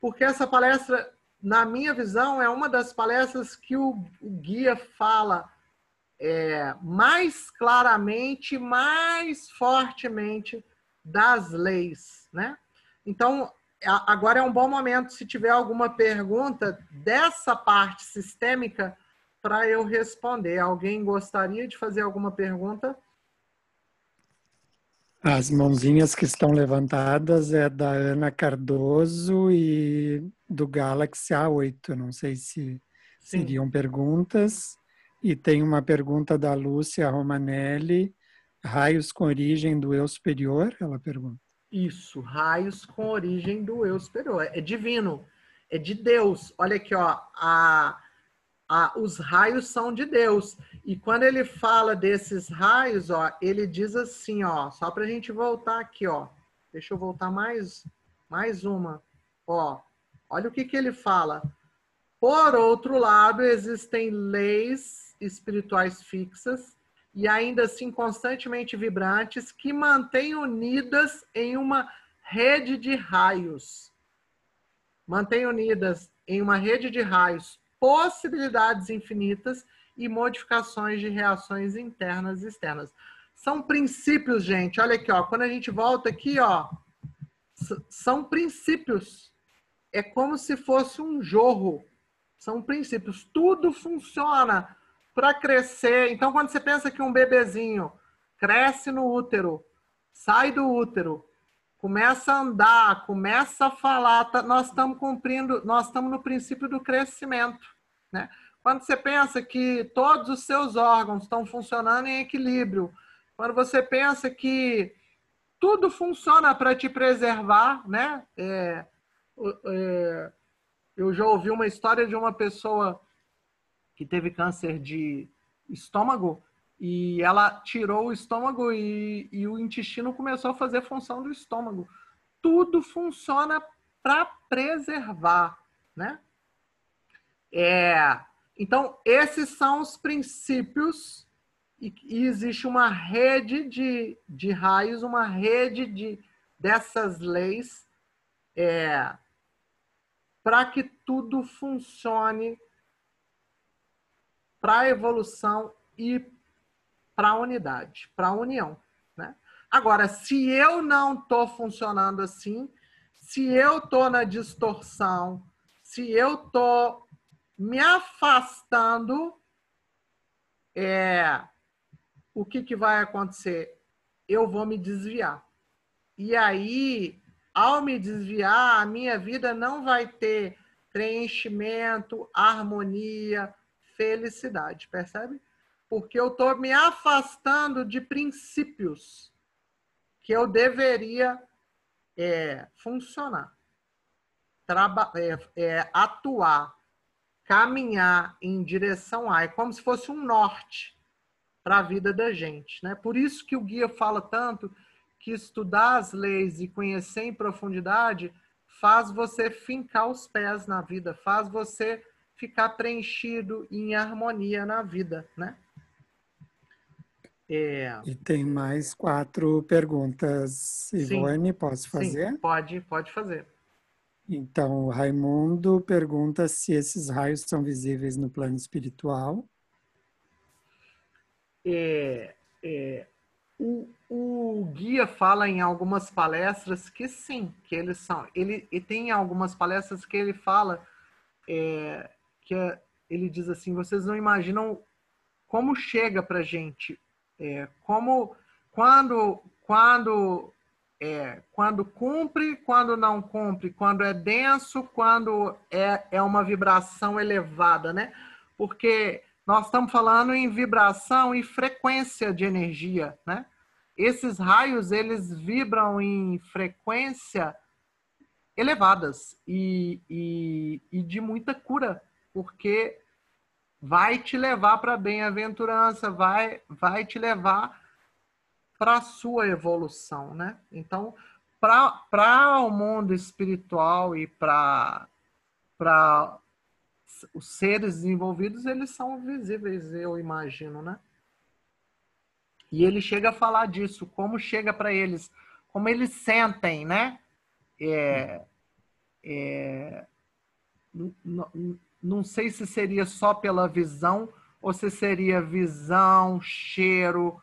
porque essa palestra, na minha visão, é uma das palestras que o, o guia fala é, mais claramente, mais fortemente das leis, né? Então, agora é um bom momento, se tiver alguma pergunta dessa parte sistêmica, para eu responder. Alguém gostaria de fazer alguma pergunta? As mãozinhas que estão levantadas é da Ana Cardoso e do Galaxy A8. Não sei se Sim. seriam perguntas. E tem uma pergunta da Lúcia Romanelli. Raios com origem do eu superior? Ela pergunta. Isso, raios com origem do eu superior. É divino, é de Deus. Olha aqui, ó, a, a, os raios são de Deus. E quando ele fala desses raios, ó, ele diz assim, ó, só para a gente voltar aqui, ó. Deixa eu voltar mais, mais uma. Ó, olha o que, que ele fala. Por outro lado, existem leis espirituais fixas e ainda assim constantemente vibrantes que mantêm unidas em uma rede de raios. Mantém unidas em uma rede de raios possibilidades infinitas e modificações de reações internas e externas. São princípios, gente. Olha aqui, ó. Quando a gente volta aqui, ó, são princípios. é como se fosse um jorro. São princípios. Tudo funciona para crescer. Então, quando você pensa que um bebezinho cresce no útero, sai do útero, começa a andar, começa a falar, tá, nós estamos cumprindo, nós estamos no princípio do crescimento, né? Quando você pensa que todos os seus órgãos estão funcionando em equilíbrio, quando você pensa que tudo funciona para te preservar, né? É, é, eu já ouvi uma história de uma pessoa que teve câncer de estômago e ela tirou o estômago e, e o intestino começou a fazer função do estômago. Tudo funciona para preservar, né? É, então, esses são os princípios e, e existe uma rede de, de raios, uma rede de, dessas leis é, para que tudo funcione para a evolução e para a unidade, para a união. Né? Agora, se eu não estou funcionando assim, se eu estou na distorção, se eu estou me afastando, é, o que, que vai acontecer? Eu vou me desviar. E aí, ao me desviar, a minha vida não vai ter preenchimento, harmonia, felicidade, percebe? Porque eu estou me afastando de princípios que eu deveria é, funcionar, é, é, atuar, caminhar em direção a, é como se fosse um norte para a vida da gente. Né? Por isso que o guia fala tanto que estudar as leis e conhecer em profundidade faz você fincar os pés na vida, faz você ficar preenchido em harmonia na vida, né? É... E tem mais quatro perguntas. Ivone, Sim. posso fazer? Sim, pode, pode fazer. Então, o Raimundo pergunta se esses raios são visíveis no plano espiritual. É, é, o, o, guia fala em algumas palestras que sim, que eles são. Ele e tem algumas palestras que ele fala é, que é, ele diz assim: vocês não imaginam como chega para gente é, como quando quando é, quando cumpre, quando não cumpre, quando é denso, quando é, é uma vibração elevada, né? Porque nós estamos falando em vibração e frequência de energia, né? Esses raios, eles vibram em frequência elevadas e, e, e de muita cura, porque vai te levar para a bem-aventurança, vai, vai te levar para a sua evolução, né? Então, para o mundo espiritual e para os seres desenvolvidos, eles são visíveis, eu imagino, né? E ele chega a falar disso, como chega para eles, como eles sentem, né? É, é, não sei se seria só pela visão ou se seria visão, cheiro,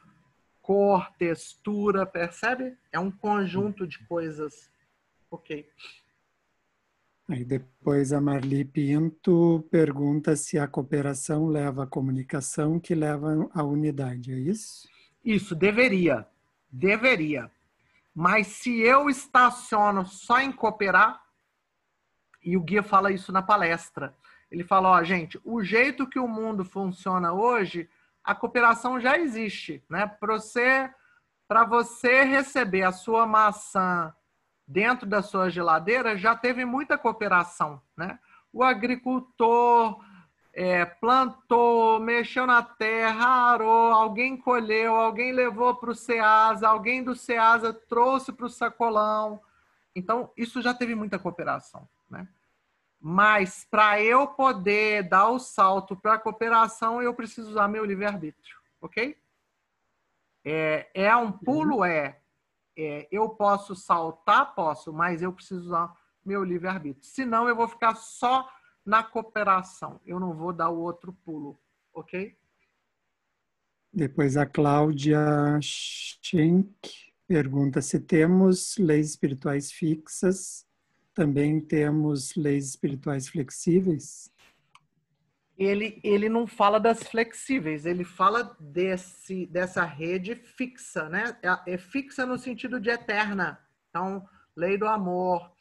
cor, textura, percebe? É um conjunto de coisas. Ok. Aí depois a Marli Pinto pergunta se a cooperação leva à comunicação que leva à unidade, é isso? Isso, deveria. Deveria. Mas se eu estaciono só em cooperar, e o guia fala isso na palestra, ele fala, ó, gente, o jeito que o mundo funciona hoje, a cooperação já existe, né? Para você, você receber a sua maçã dentro da sua geladeira, já teve muita cooperação, né? O agricultor é, plantou, mexeu na terra, arou, alguém colheu, alguém levou para o Ceasa, alguém do Ceasa trouxe para o sacolão. Então, isso já teve muita cooperação, né? Mas para eu poder dar o salto para a cooperação, eu preciso usar meu livre-arbítrio, ok? É, é um pulo? Uhum. É. é. Eu posso saltar? Posso, mas eu preciso usar meu livre-arbítrio. Senão eu vou ficar só na cooperação. Eu não vou dar o outro pulo, ok? Depois a Cláudia Schenck pergunta se temos leis espirituais fixas também temos leis espirituais flexíveis? Ele, ele não fala das flexíveis, ele fala desse, dessa rede fixa, né? É, é fixa no sentido de eterna. Então, lei do amor,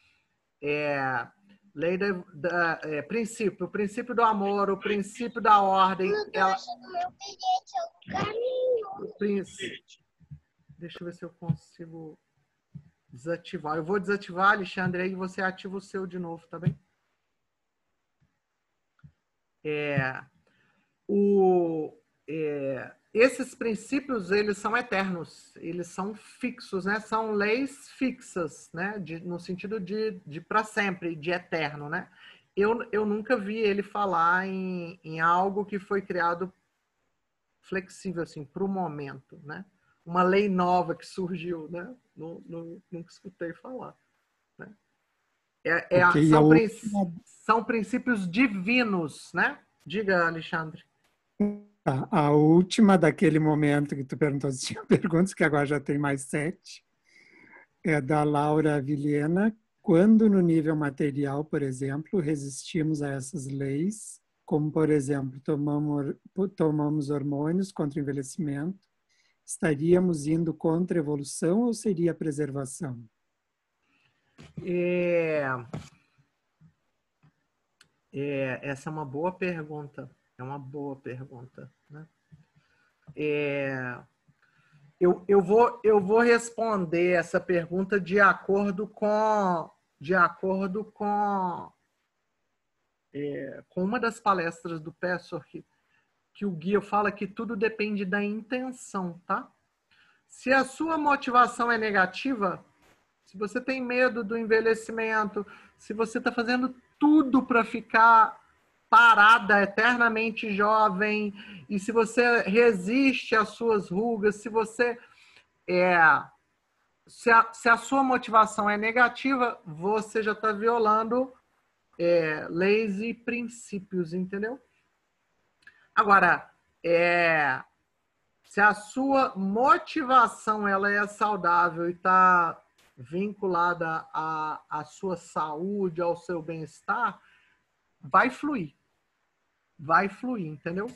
é, lei da, da é, princípio, o princípio do amor, o princípio da ordem. Ela, o princípio, deixa eu ver se eu consigo desativar. Eu vou desativar, Alexandre, aí você ativa o seu de novo, tá bem? É, o, é, esses princípios eles são eternos, eles são fixos, né? São leis fixas, né? De, no sentido de, de para sempre, de eterno, né? Eu, eu nunca vi ele falar em, em algo que foi criado flexível assim para o momento, né? Uma lei nova que surgiu, né? Não, não, nunca escutei falar. Né? É, é, okay, são, princ... são princípios divinos, né? Diga, Alexandre. A, a, última daquele momento que tu perguntou se tinha perguntas, que agora já tem mais sete, é da Laura Vilhena. Quando no nível material, por exemplo, resistimos a essas leis, como por exemplo, tomamos, tomamos hormônios contra o envelhecimento, estaríamos indo contra a evolução ou seria a preservação? É... É, essa é uma boa pergunta. É uma boa pergunta. Né? É, eu, eu, vou, eu vou responder essa pergunta de acordo com de acordo com é, com uma das palestras do Pessor que, que o guia fala que tudo depende da intenção, tá? Se a sua motivação é negativa, se você tem medo do envelhecimento, se você está fazendo tudo para ficar parada, eternamente jovem, e se você resiste às suas rugas, se você é, se a, se a sua motivação é negativa, você já está violando é, leis e princípios, entendeu? Agora, é, se a sua motivação ela é saudável e está vinculada à, à sua saúde, ao seu bem-estar, vai fluir. Vai fluir, entendeu?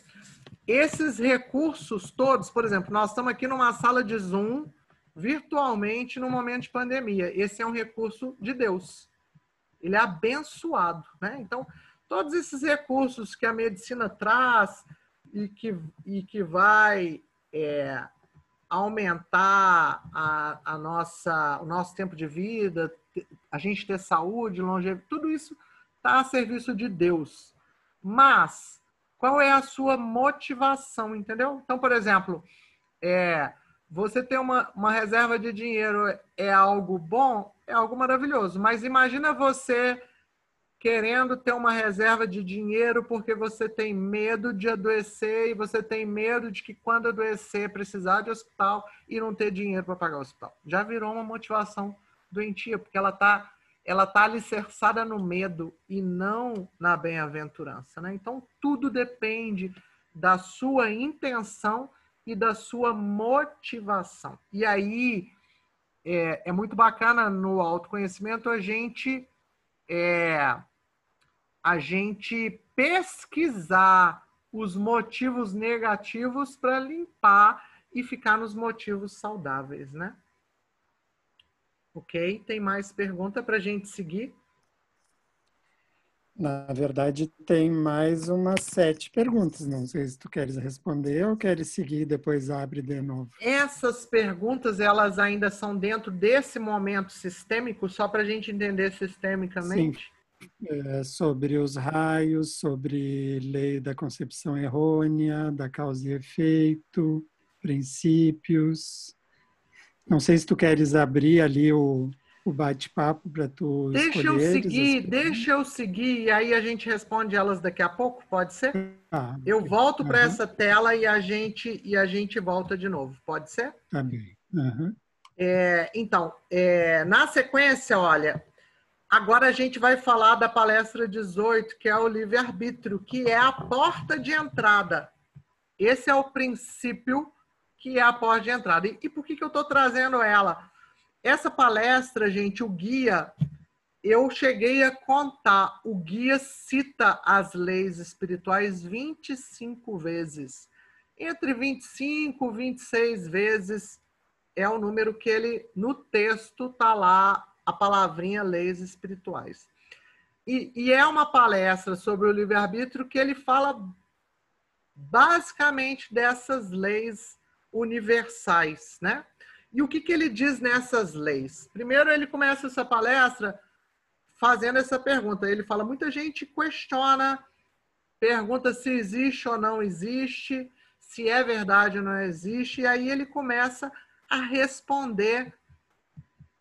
Esses recursos todos, por exemplo, nós estamos aqui numa sala de Zoom, virtualmente, no momento de pandemia. Esse é um recurso de Deus. Ele é abençoado, né? Então, todos esses recursos que a medicina traz e que, e que vai é, aumentar a, a nossa, o nosso tempo de vida, a gente ter saúde, longevidade, tudo isso está a serviço de Deus. Mas qual é a sua motivação, entendeu? Então, por exemplo, é, você ter uma, uma reserva de dinheiro é algo bom, é algo maravilhoso. Mas imagina você querendo ter uma reserva de dinheiro porque você tem medo de adoecer e você tem medo de que quando adoecer precisar de hospital e não ter dinheiro para pagar o hospital. Já virou uma motivação doentia, porque ela está ela tá alicerçada no medo e não na bem-aventurança. Né? Então, tudo depende da sua intenção e da sua motivação. E aí, é, é muito bacana no autoconhecimento a gente é, a gente pesquisar os motivos negativos para limpar e ficar nos motivos saudáveis, né? Ok? Tem mais pergunta para a gente seguir? Na verdade, tem mais umas sete perguntas. Não sei se tu queres responder ou queres seguir e depois abre de novo. Essas perguntas, elas ainda são dentro desse momento sistêmico, só para a gente entender sistemicamente? Sim é, sobre os raios, sobre lei da concepção errônea, da causa e efeito, princípios. Não sei se tu queres abrir ali o, o bate-papo para tu Deixa eu seguir, deixa eu seguir e aí a gente responde elas daqui a pouco, pode ser? Ah, eu volto para uhum. essa tela e a gente e a gente volta de novo, pode ser? Tá bem. Uhum. É, então, é, na sequência, olha, Agora a gente vai falar da palestra 18, que é o livre-arbítrio, que é a porta de entrada. Esse é o princípio que é a porta de entrada. E, e por que, que eu estou trazendo ela? Essa palestra, gente, o guia, eu cheguei a contar, o guia cita as leis espirituais 25 vezes. Entre 25 e 26 vezes é o número que ele, no texto, tá lá a palavrinha leis espirituais. E, e é uma palestra sobre o livre-arbítrio que ele fala basicamente dessas leis universais, né? E o que, que ele diz nessas leis? Primeiro, ele começa essa palestra fazendo essa pergunta. Ele fala: muita gente questiona, pergunta se existe ou não existe, se é verdade ou não existe, e aí ele começa a responder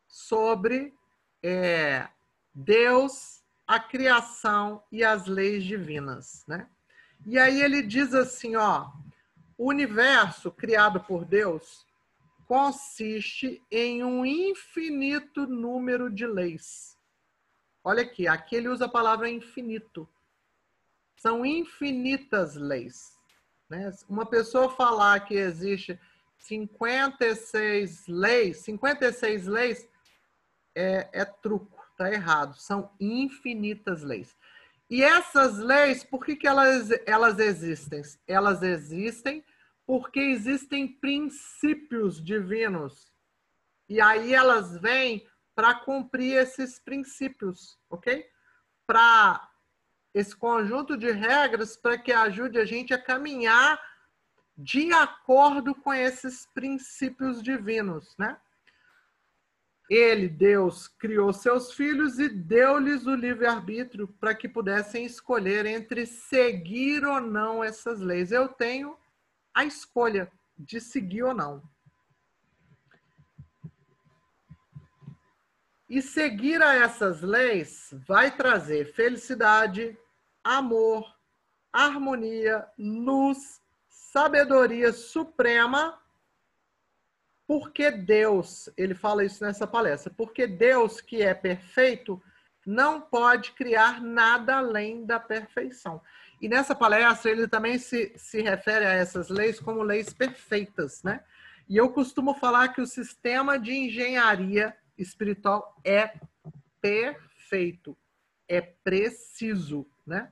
sobre é, Deus, a criação e as leis divinas, né? E aí ele diz assim, ó, o universo criado por Deus consiste em um infinito número de leis. Olha aqui, aqui ele usa a palavra infinito. São infinitas leis. Né? Uma pessoa falar que existe 56 leis, 56 leis é, é truco, tá errado. São infinitas leis. E essas leis, por que, que elas, elas existem? Elas existem porque existem princípios divinos. E aí elas vêm para cumprir esses princípios, ok? Para esse conjunto de regras para que ajude a gente a caminhar de acordo com esses princípios divinos, né? Ele, Deus, criou seus filhos e deu-lhes o livre-arbítrio para que pudessem escolher entre seguir ou não essas leis. Eu tenho a escolha de seguir ou não. E seguir a essas leis vai trazer felicidade, amor, harmonia, luz, sabedoria suprema, porque Deus, ele fala isso nessa palestra, porque Deus, que é perfeito, não pode criar nada além da perfeição. E nessa palestra ele também se, se refere a essas leis como leis perfeitas, né? E eu costumo falar que o sistema de engenharia espiritual é perfeito, é preciso, né?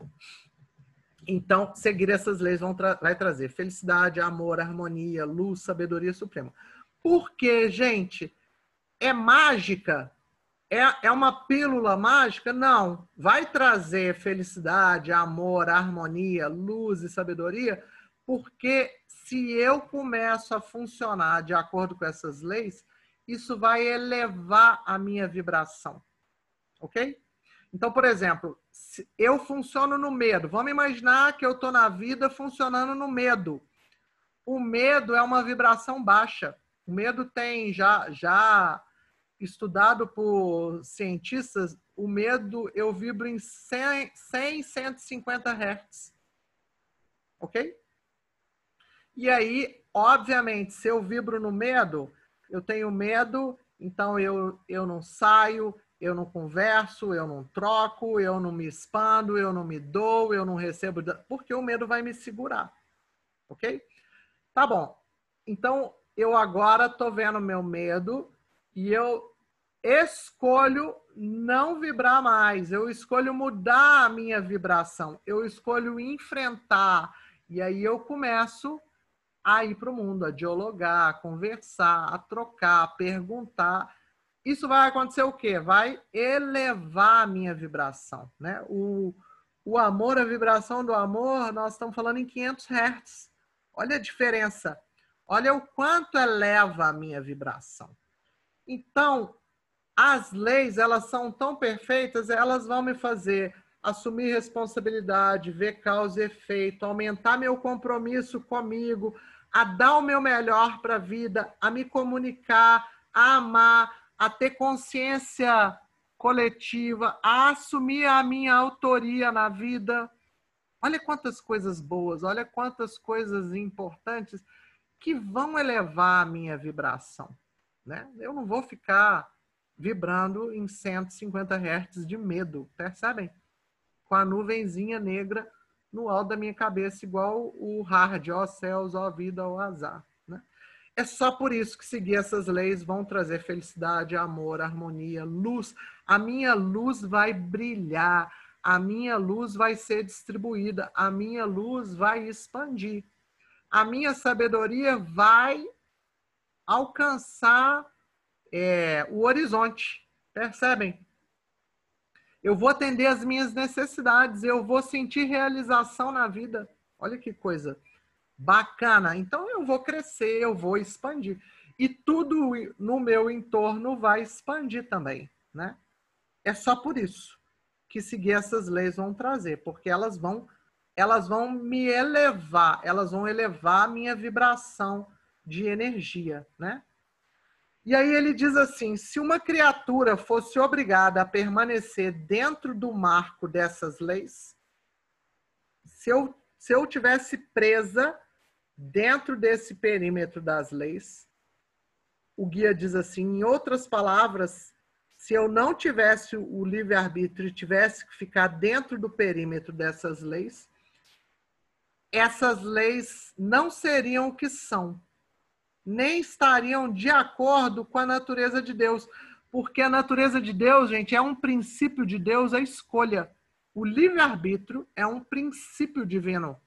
Então, seguir essas leis tra vai trazer felicidade, amor, harmonia, luz, sabedoria suprema. Porque, gente, é mágica? É, é uma pílula mágica? Não. Vai trazer felicidade, amor, harmonia, luz e sabedoria, porque se eu começo a funcionar de acordo com essas leis, isso vai elevar a minha vibração. Ok? Então, por exemplo, eu funciono no medo. Vamos imaginar que eu estou na vida funcionando no medo. O medo é uma vibração baixa. O medo tem já, já estudado por cientistas, o medo eu vibro em 100, 100 150 Hz. Ok? E aí, obviamente, se eu vibro no medo, eu tenho medo, então eu, eu não saio, eu não converso, eu não troco, eu não me expando, eu não me dou, eu não recebo, porque o medo vai me segurar. Ok? Tá bom. Então, eu agora estou vendo meu medo e eu escolho não vibrar mais, eu escolho mudar a minha vibração, eu escolho enfrentar. E aí eu começo a ir para o mundo, a dialogar, a conversar, a trocar, a perguntar. Isso vai acontecer o quê? Vai elevar a minha vibração, né? O, o amor, a vibração do amor, nós estamos falando em 500 Hz. Olha a diferença. Olha o quanto eleva a minha vibração. Então, as leis, elas são tão perfeitas, elas vão me fazer assumir responsabilidade, ver causa e efeito, aumentar meu compromisso comigo, a dar o meu melhor para a vida, a me comunicar, a amar, a ter consciência coletiva, a assumir a minha autoria na vida. Olha quantas coisas boas, olha quantas coisas importantes que vão elevar a minha vibração. Né? Eu não vou ficar vibrando em 150 Hz de medo, percebem? Com a nuvenzinha negra no alto da minha cabeça, igual o hard, ó céus, ó vida, ó azar. Né? É só por isso que seguir essas leis vão trazer felicidade, amor, harmonia, luz. A minha luz vai brilhar, a minha luz vai ser distribuída, a minha luz vai expandir. A minha sabedoria vai alcançar é, o horizonte. Percebem? Eu vou atender as minhas necessidades, eu vou sentir realização na vida. Olha que coisa bacana. Então eu vou crescer, eu vou expandir. E tudo no meu entorno vai expandir também, né? É só por isso que seguir essas leis vão trazer, porque elas vão elas vão me elevar, elas vão elevar a minha vibração de energia, né? E aí ele diz assim: se uma criatura fosse obrigada a permanecer dentro do marco dessas leis, se eu, se eu tivesse presa dentro desse perímetro das leis. O guia diz assim, em outras palavras, se eu não tivesse o livre-arbítrio e tivesse que ficar dentro do perímetro dessas leis, essas leis não seriam o que são, nem estariam de acordo com a natureza de Deus. Porque a natureza de Deus, gente, é um princípio de Deus, a escolha. O livre-arbítrio é um princípio divino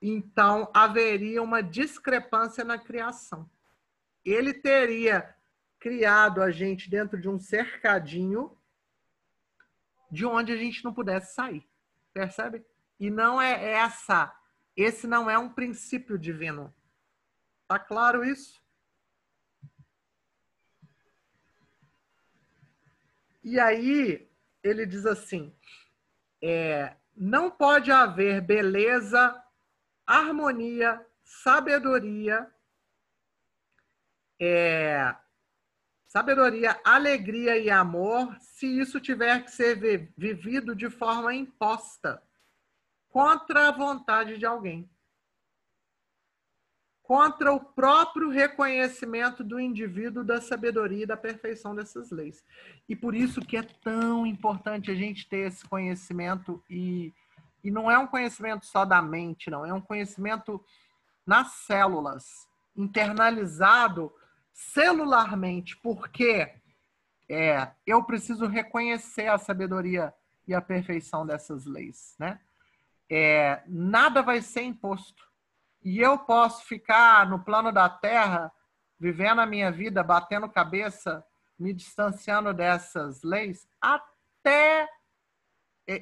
então haveria uma discrepância na criação. Ele teria criado a gente dentro de um cercadinho de onde a gente não pudesse sair. Percebe? E não é essa, esse não é um princípio divino. Tá claro isso? E aí ele diz assim: é, não pode haver beleza harmonia, sabedoria, é, sabedoria, alegria e amor, se isso tiver que ser vivido de forma imposta, contra a vontade de alguém, contra o próprio reconhecimento do indivíduo da sabedoria e da perfeição dessas leis. E por isso que é tão importante a gente ter esse conhecimento e e não é um conhecimento só da mente, não. É um conhecimento nas células, internalizado celularmente, porque é, eu preciso reconhecer a sabedoria e a perfeição dessas leis, né? É, nada vai ser imposto. E eu posso ficar no plano da Terra, vivendo a minha vida, batendo cabeça, me distanciando dessas leis, até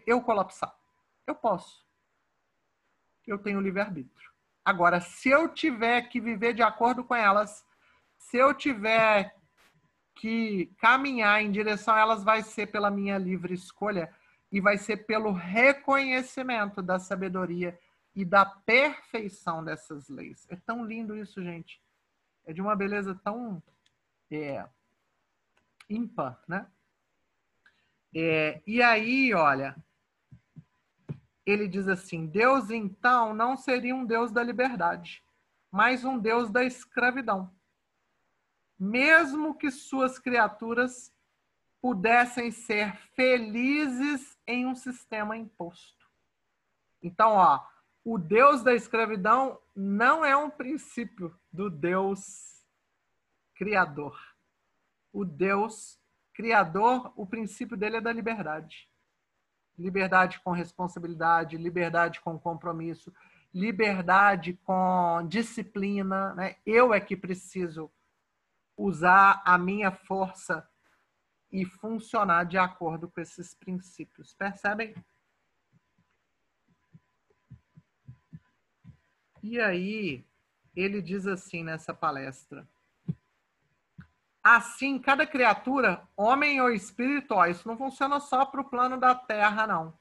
eu colapsar. Eu posso. Eu tenho livre-arbítrio. Agora, se eu tiver que viver de acordo com elas, se eu tiver que caminhar em direção a elas, vai ser pela minha livre escolha e vai ser pelo reconhecimento da sabedoria e da perfeição dessas leis. É tão lindo isso, gente. É de uma beleza tão é, ímpar, né? É, e aí, olha, ele diz assim: Deus então não seria um Deus da liberdade, mas um Deus da escravidão. Mesmo que suas criaturas pudessem ser felizes em um sistema imposto. Então, ó, o Deus da escravidão não é um princípio do Deus criador. O Deus criador, o princípio dele é da liberdade liberdade com responsabilidade, liberdade com compromisso, liberdade com disciplina. Né? Eu é que preciso usar a minha força e funcionar de acordo com esses princípios. Percebem? E aí, ele diz assim nessa palestra: Assim, cada criatura, homem ou espírito, ó, isso não funciona só para o plano da Terra, não.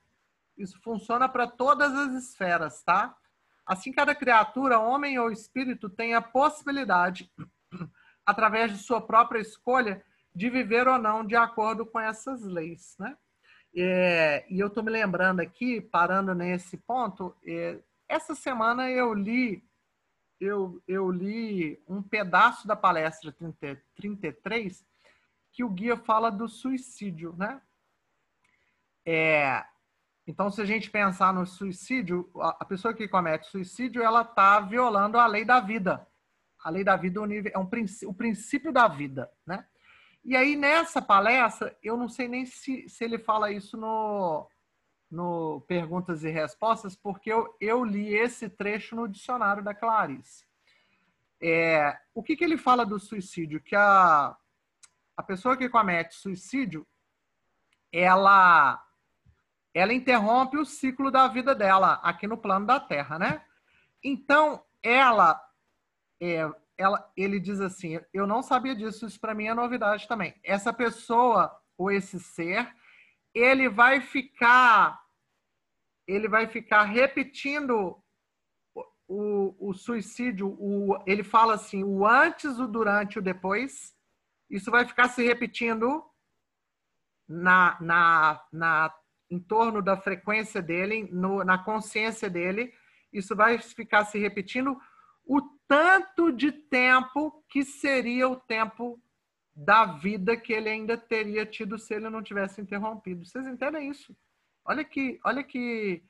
Isso funciona para todas as esferas, tá? Assim, cada criatura, homem ou espírito, tem a possibilidade, através de sua própria escolha, de viver ou não de acordo com essas leis, né? É, e eu estou me lembrando aqui, parando nesse ponto, é, essa semana eu li eu, eu li um pedaço da palestra 30, 33 que o guia fala do suicídio, né? É, Então, se a gente pensar no suicídio, a pessoa que comete suicídio, ela está violando a lei da vida. A lei da vida é um, o princípio da vida, né? E aí, nessa palestra, eu não sei nem se, se ele fala isso no, no Perguntas e Respostas, porque eu, eu li esse trecho no dicionário da Clarice. É, o que, que ele fala do suicídio? Que a, a pessoa que comete suicídio, ela ela interrompe o ciclo da vida dela aqui no plano da Terra, né? Então, ela, é, ela ele diz assim, eu não sabia disso, isso para mim é novidade também. Essa pessoa ou esse ser, ele vai ficar ele vai ficar repetindo o, o suicídio, o, ele fala assim, o antes, o durante, o depois. Isso vai ficar se repetindo na, na, na em torno da frequência dele, no, na consciência dele, isso vai ficar se repetindo o tanto de tempo que seria o tempo da vida que ele ainda teria tido se ele não tivesse interrompido. Vocês entendem isso? Olha que, olha que,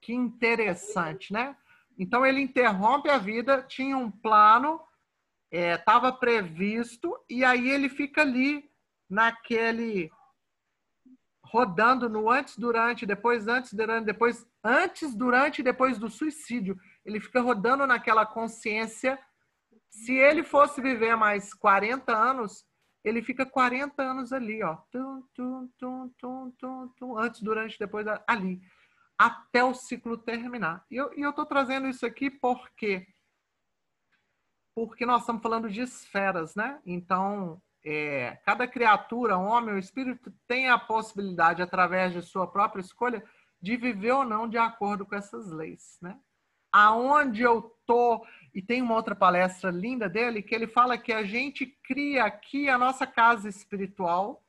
que interessante, né? Então ele interrompe a vida, tinha um plano, estava é, previsto, e aí ele fica ali naquele rodando no antes, durante, depois antes, durante, depois antes, durante e depois do suicídio. Ele fica rodando naquela consciência. Se ele fosse viver mais 40 anos, ele fica 40 anos ali, ó. Tum, tum, tum, antes, durante, depois, ali. Até o ciclo terminar. E eu estou trazendo isso aqui porque porque nós estamos falando de esferas, né? Então, é, cada criatura, homem ou espírito, tem a possibilidade, através de sua própria escolha, de viver ou não de acordo com essas leis. Né? Aonde eu tô e tem uma outra palestra linda dele que ele fala que a gente cria aqui a nossa casa espiritual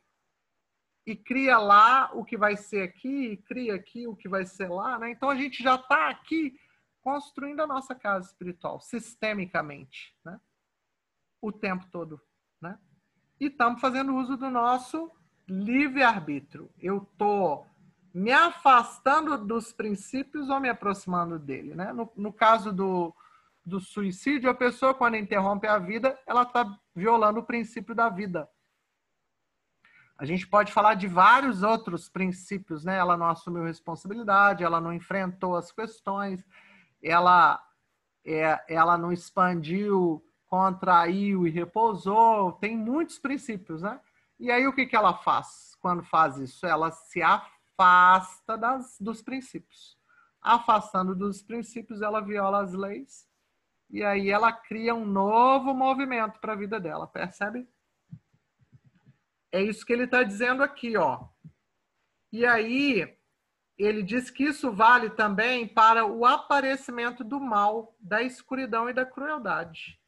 e cria lá o que vai ser aqui, e cria aqui o que vai ser lá, né? Então a gente já está aqui construindo a nossa casa espiritual sistemicamente, né? O tempo todo, né? e estamos fazendo uso do nosso livre-arbítrio. Eu estou me afastando dos princípios ou me aproximando dele. Né? No, no caso do, do suicídio, a pessoa, quando interrompe a vida, ela está violando o princípio da vida. A gente pode falar de vários outros princípios, né? Ela não assumiu responsabilidade, ela não enfrentou as questões, ela, é, ela não expandiu contraiu e repousou, tem muitos princípios, né? E aí o que, que ela faz quando faz isso? Ela se afasta das, dos princípios. Afastando dos princípios, ela viola as leis e aí ela cria um novo movimento para a vida dela, percebe? É isso que ele está dizendo aqui, ó. E aí ele diz que isso vale também para o aparecimento do mal, da escuridão e da crueldade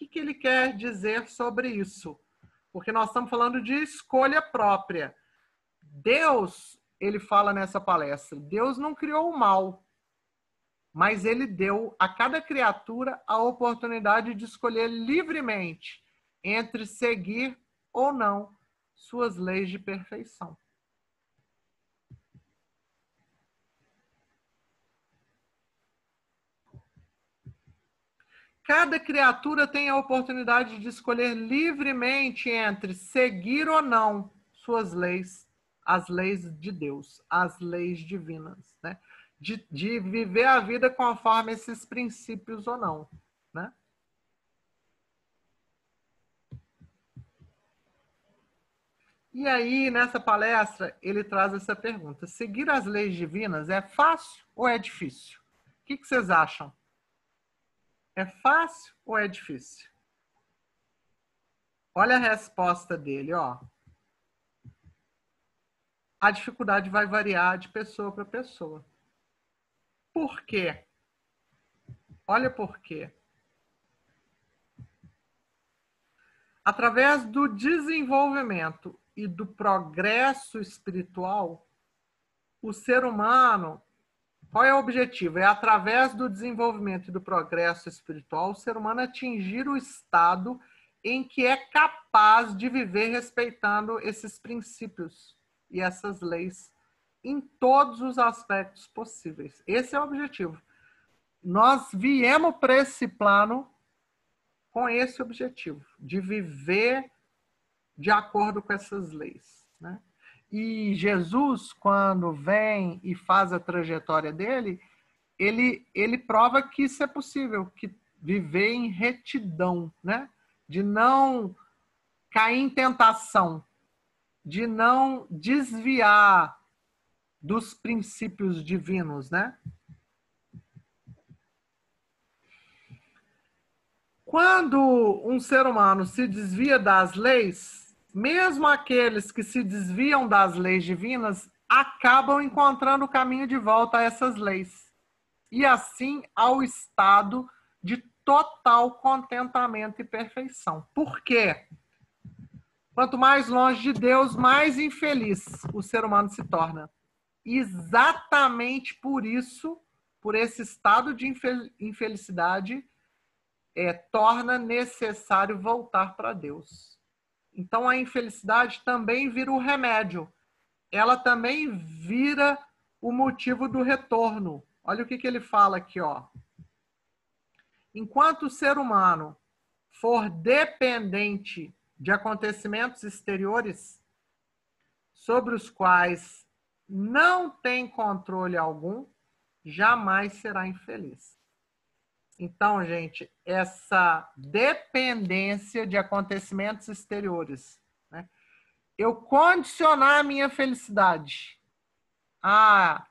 que, que ele quer dizer sobre isso? Porque nós estamos falando de escolha própria. Deus, ele fala nessa palestra, Deus não criou o mal, mas ele deu a cada criatura a oportunidade de escolher livremente entre seguir ou não suas leis de perfeição. Cada criatura tem a oportunidade de escolher livremente entre seguir ou não suas leis, as leis de Deus, as leis divinas, né? De, de viver a vida conforme esses princípios ou não, né? E aí, nessa palestra, ele traz essa pergunta: seguir as leis divinas é fácil ou é difícil? O que, que vocês acham? É fácil ou é difícil? Olha a resposta dele, ó. A dificuldade vai variar de pessoa para pessoa. Por quê? Olha por quê. Através do desenvolvimento e do progresso espiritual, o ser humano qual é o objetivo? É através do desenvolvimento e do progresso espiritual o ser humano atingir o estado em que é capaz de viver respeitando esses princípios e essas leis em todos os aspectos possíveis. Esse é o objetivo. Nós viemos para esse plano com esse objetivo, de viver de acordo com essas leis. Né? E Jesus, quando vem e faz a trajetória dele, ele, ele prova que isso é possível, que viver em retidão, né? de não cair em tentação, de não desviar dos princípios divinos, né? Quando um ser humano se desvia das leis, mesmo aqueles que se desviam das leis divinas acabam encontrando o caminho de volta a essas leis. E assim ao estado de total contentamento e perfeição. Por quê? Quanto mais longe de Deus, mais infeliz o ser humano se torna. Exatamente por isso, por esse estado de infelicidade, é, torna necessário voltar para Deus. Então a infelicidade também vira o remédio. Ela também vira o motivo do retorno. Olha o que, que ele fala aqui, ó. Enquanto o ser humano for dependente de acontecimentos exteriores sobre os quais não tem controle algum, jamais será infeliz. Então, gente, essa dependência de acontecimentos exteriores, né? eu condicionar a minha felicidade. Ah,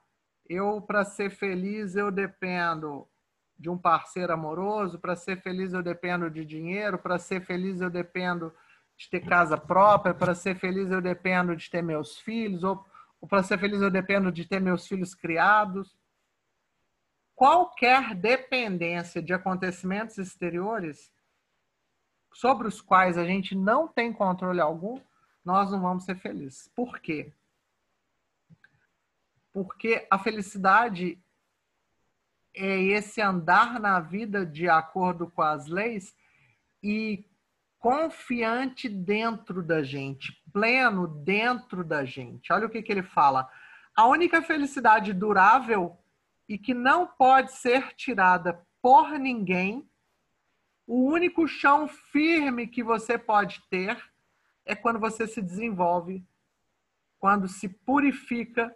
eu para ser feliz eu dependo de um parceiro amoroso, para ser feliz eu dependo de dinheiro, para ser feliz eu dependo de ter casa própria, para ser feliz eu dependo de ter meus filhos, ou, ou para ser feliz eu dependo de ter meus filhos criados qualquer dependência de acontecimentos exteriores sobre os quais a gente não tem controle algum, nós não vamos ser felizes. Por quê? Porque a felicidade é esse andar na vida de acordo com as leis e confiante dentro da gente, pleno dentro da gente. Olha o que, que ele fala. A única felicidade durável e que não pode ser tirada por ninguém. O único chão firme que você pode ter é quando você se desenvolve, quando se purifica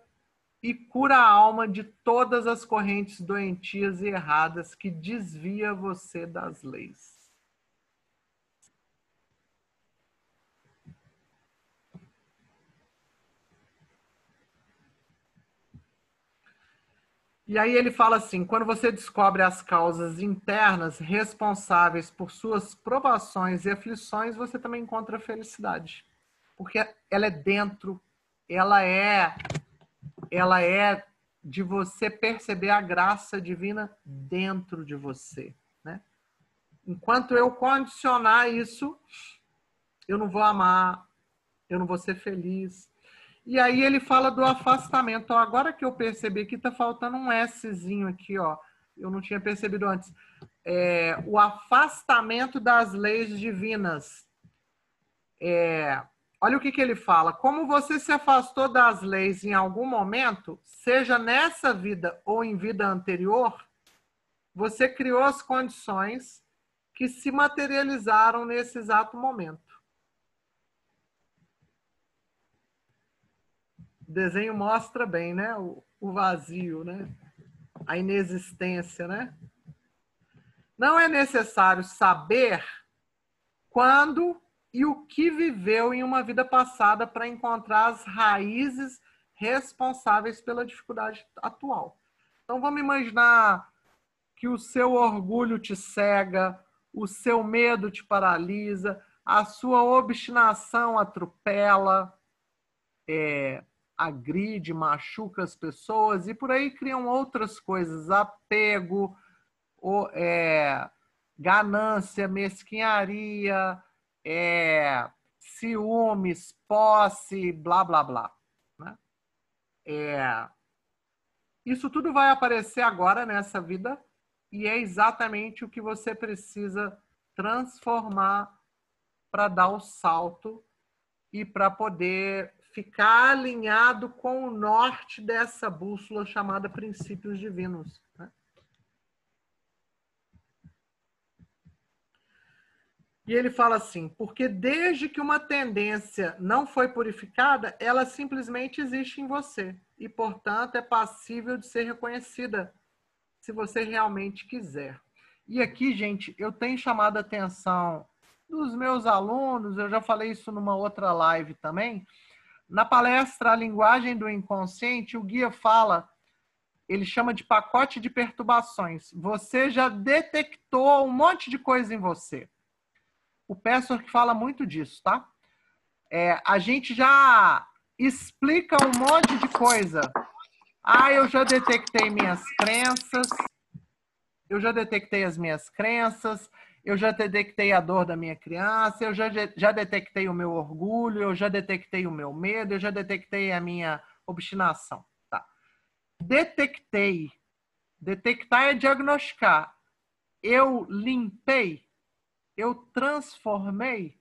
e cura a alma de todas as correntes doentias e erradas que desvia você das leis. E aí ele fala assim: quando você descobre as causas internas responsáveis por suas provações e aflições, você também encontra felicidade. Porque ela é dentro, ela é ela é de você perceber a graça divina dentro de você, né? Enquanto eu condicionar isso, eu não vou amar, eu não vou ser feliz, e aí ele fala do afastamento. Agora que eu percebi que está faltando um Szinho aqui, ó. Eu não tinha percebido antes. É, o afastamento das leis divinas. É, olha o que, que ele fala. Como você se afastou das leis em algum momento, seja nessa vida ou em vida anterior, você criou as condições que se materializaram nesse exato momento. Desenho mostra bem, né? O, o vazio, né? A inexistência, né? Não é necessário saber quando e o que viveu em uma vida passada para encontrar as raízes responsáveis pela dificuldade atual. Então vamos imaginar que o seu orgulho te cega, o seu medo te paralisa, a sua obstinação atropela, é, agride, machuca as pessoas e por aí criam outras coisas, apego, ou, é, ganância, mesquinharia, é, ciúmes, posse, blá, blá, blá. Né? É, isso tudo vai aparecer agora nessa vida e é exatamente o que você precisa transformar para dar o salto e para poder ficar alinhado com o norte dessa bússola chamada princípios divinos. Né? E ele fala assim: porque desde que uma tendência não foi purificada, ela simplesmente existe em você e, portanto, é passível de ser reconhecida se você realmente quiser. E aqui, gente, eu tenho chamado a atenção dos meus alunos, eu já falei isso numa outra live também. Na palestra A Linguagem do Inconsciente, o guia fala, ele chama de pacote de perturbações. Você já detectou um monte de coisa em você. O Pessor que fala muito disso, tá? É, a gente já explica um monte de coisa. Ah, eu já detectei minhas crenças, eu já detectei as minhas crenças, eu já detectei a dor da minha criança, eu já, já detectei o meu orgulho, eu já detectei o meu medo, eu já detectei a minha obstinação. Tá. Detectei. Detectar é diagnosticar. Eu limpei, eu transformei,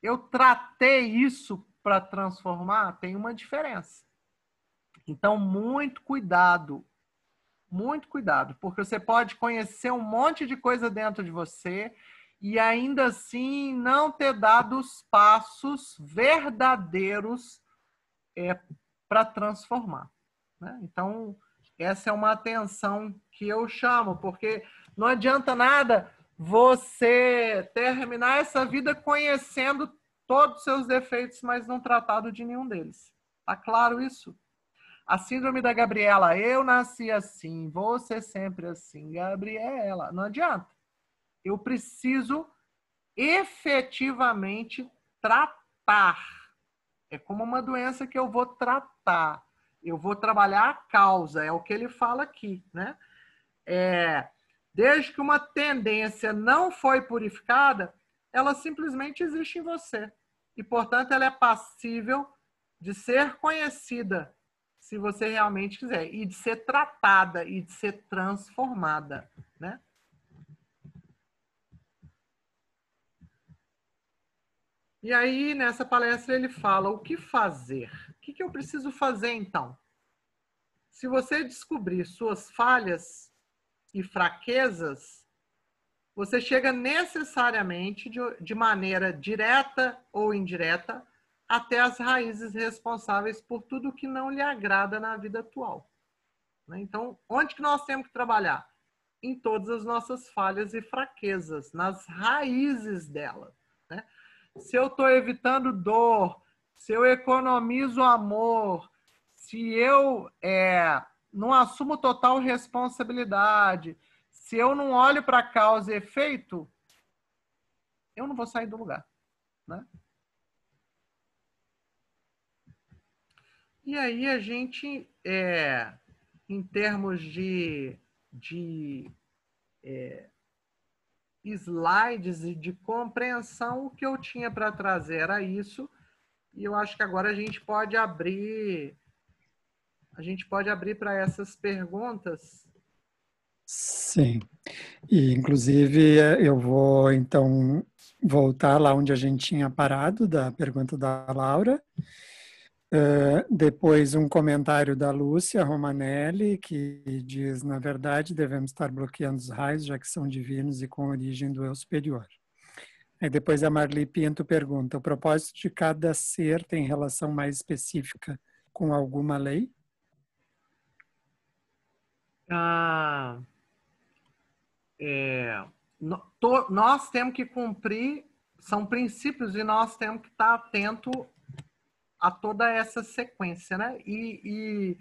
eu tratei isso para transformar, tem uma diferença. Então, muito cuidado muito cuidado, porque você pode conhecer um monte de coisa dentro de você e ainda assim não ter dado os passos verdadeiros é, para transformar. Né? Então, essa é uma atenção que eu chamo, porque não adianta nada você terminar essa vida conhecendo todos os seus defeitos, mas não tratado de nenhum deles. Tá claro isso? A síndrome da Gabriela, eu nasci assim, você sempre assim, Gabriela. Não adianta. Eu preciso efetivamente tratar. É como uma doença que eu vou tratar. Eu vou trabalhar a causa, é o que ele fala aqui, né? É, desde que uma tendência não foi purificada, ela simplesmente existe em você. E, portanto, ela é passível de ser conhecida se você realmente quiser, e de ser tratada e de ser transformada, né? E aí, nessa palestra, ele fala o que fazer. O que, que eu preciso fazer, então? Se você descobrir suas falhas e fraquezas, você chega necessariamente, de, de maneira direta ou indireta, até as raízes responsáveis por tudo que não lhe agrada na vida atual. Né? Então, onde que nós temos que trabalhar? Em todas as nossas falhas e fraquezas, nas raízes dela. Né? Se eu estou evitando dor, se eu economizo amor, se eu é, não assumo total responsabilidade, se eu não olho para causa e efeito, eu não vou sair do lugar. Né? E aí a gente, é, em termos de, de é, slides e de compreensão, o que eu tinha para trazer era isso. E eu acho que agora a gente pode abrir, a gente pode abrir para essas perguntas. Sim. E inclusive eu vou então voltar lá onde a gente tinha parado da pergunta da Laura Uh, depois, um comentário da Lúcia Romanelli, que diz: na verdade, devemos estar bloqueando os raios, já que são divinos e com origem do eu superior. Aí depois a Marli Pinto pergunta: o propósito de cada ser tem relação mais específica com alguma lei? Ah, é, no, to, nós temos que cumprir, são princípios e nós temos que estar atento a toda essa sequência, né? E, e,